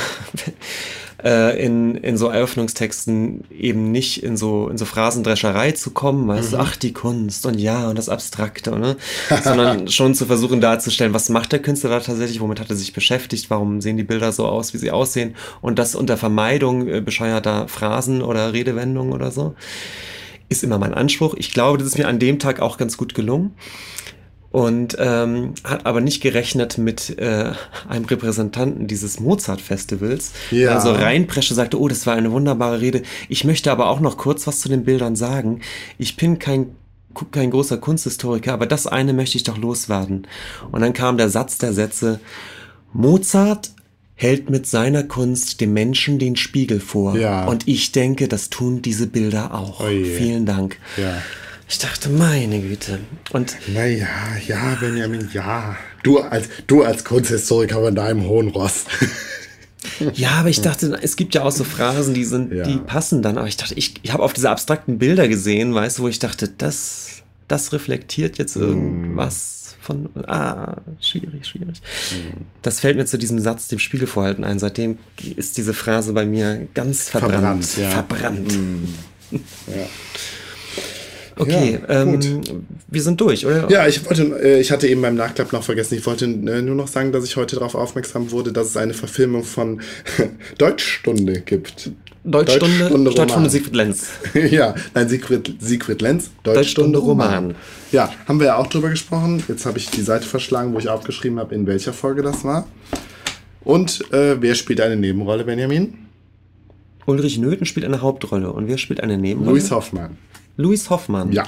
äh, in, in so Eröffnungstexten eben nicht in so, in so Phrasendrescherei zu kommen, weißt mhm. ach, die Kunst und ja, und das Abstrakte, ne? sondern schon zu versuchen darzustellen, was macht der Künstler da tatsächlich, womit hat er sich beschäftigt, warum sehen die Bilder so aus, wie sie aussehen und das unter Vermeidung äh, bescheuerter Phrasen oder Redewendungen oder so. Ist immer mein Anspruch. Ich glaube, das ist mir an dem Tag auch ganz gut gelungen. Und ähm, hat aber nicht gerechnet mit äh, einem Repräsentanten dieses Mozart-Festivals, ja. also reinpresche, sagte, oh, das war eine wunderbare Rede. Ich möchte aber auch noch kurz was zu den Bildern sagen. Ich bin kein kein großer Kunsthistoriker, aber das eine möchte ich doch loswerden. Und dann kam der Satz der Sätze, Mozart hält mit seiner Kunst dem Menschen den Spiegel vor. Ja. Und ich denke, das tun diese Bilder auch. Oh Vielen Dank. Ja. Ich dachte, meine Güte. Und naja, ja, Benjamin, ja. Du als, du als Kunsthistoriker von deinem hohen Ross. Ja, aber ich dachte, es gibt ja auch so Phrasen, die sind, ja. die passen dann. Aber ich dachte, ich, ich habe auf diese abstrakten Bilder gesehen, weißt du, wo ich dachte, das, das reflektiert jetzt irgendwas von. Ah, schwierig, schwierig. Mm. Das fällt mir zu diesem Satz dem Spiegel vorhalten ein. Seitdem ist diese Phrase bei mir ganz verbrannt. Verbrannt. Ja. verbrannt. Mm. Ja. Okay, ja, ähm, wir sind durch, oder? Ja, ich wollte, äh, ich hatte eben beim Nachklapp noch vergessen, ich wollte äh, nur noch sagen, dass ich heute darauf aufmerksam wurde, dass es eine Verfilmung von Deutschstunde gibt. Deutschstunde, Deutschstunde, Deutschstunde Siegfried Lenz. ja, nein, Siegfried, Siegfried Lenz, Deutschstunde, Deutschstunde Roman. Roman. Ja, haben wir ja auch drüber gesprochen. Jetzt habe ich die Seite verschlagen, wo ich aufgeschrieben habe, in welcher Folge das war. Und äh, wer spielt eine Nebenrolle, Benjamin? Ulrich Nöthen spielt eine Hauptrolle. Und wer spielt eine Nebenrolle? Louis Hoffmann. Louis Hoffmann. Ja.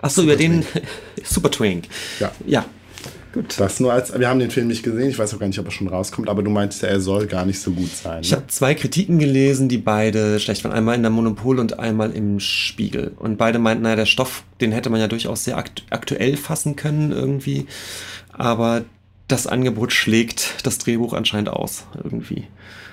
Achso, über den Super Twink. Ja. Ja. Gut. Das nur als, wir haben den Film nicht gesehen, ich weiß auch gar nicht, ob er schon rauskommt, aber du meintest ja, er soll gar nicht so gut sein. Ich ne? habe zwei Kritiken gelesen, die beide schlecht waren. Einmal in der Monopol und einmal im Spiegel. Und beide meinten, naja, der Stoff, den hätte man ja durchaus sehr akt aktuell fassen können irgendwie. Aber das Angebot schlägt das Drehbuch anscheinend aus irgendwie.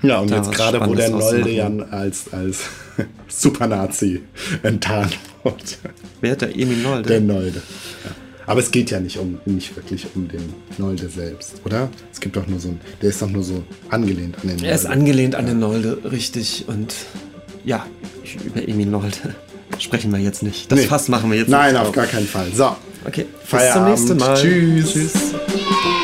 Ja, und jetzt gerade, wo der Nolde ja als, als Supernazi enttarnt wird. Wer hat der Emil Nolde? Der Nolde. Ja. Aber es geht ja nicht um nicht wirklich um den Nolde selbst, oder? Es gibt doch nur so ein, der ist doch nur so angelehnt an den Nolde. Er ist angelehnt an den Nolde, richtig. Und ja, über Emil Nolde sprechen wir jetzt nicht. Das nee. Fass machen wir jetzt Nein, nicht. Nein, auf gar keinen Fall. So. Okay, Feierabend. bis zum nächsten Mal. Tschüss. Tschüss.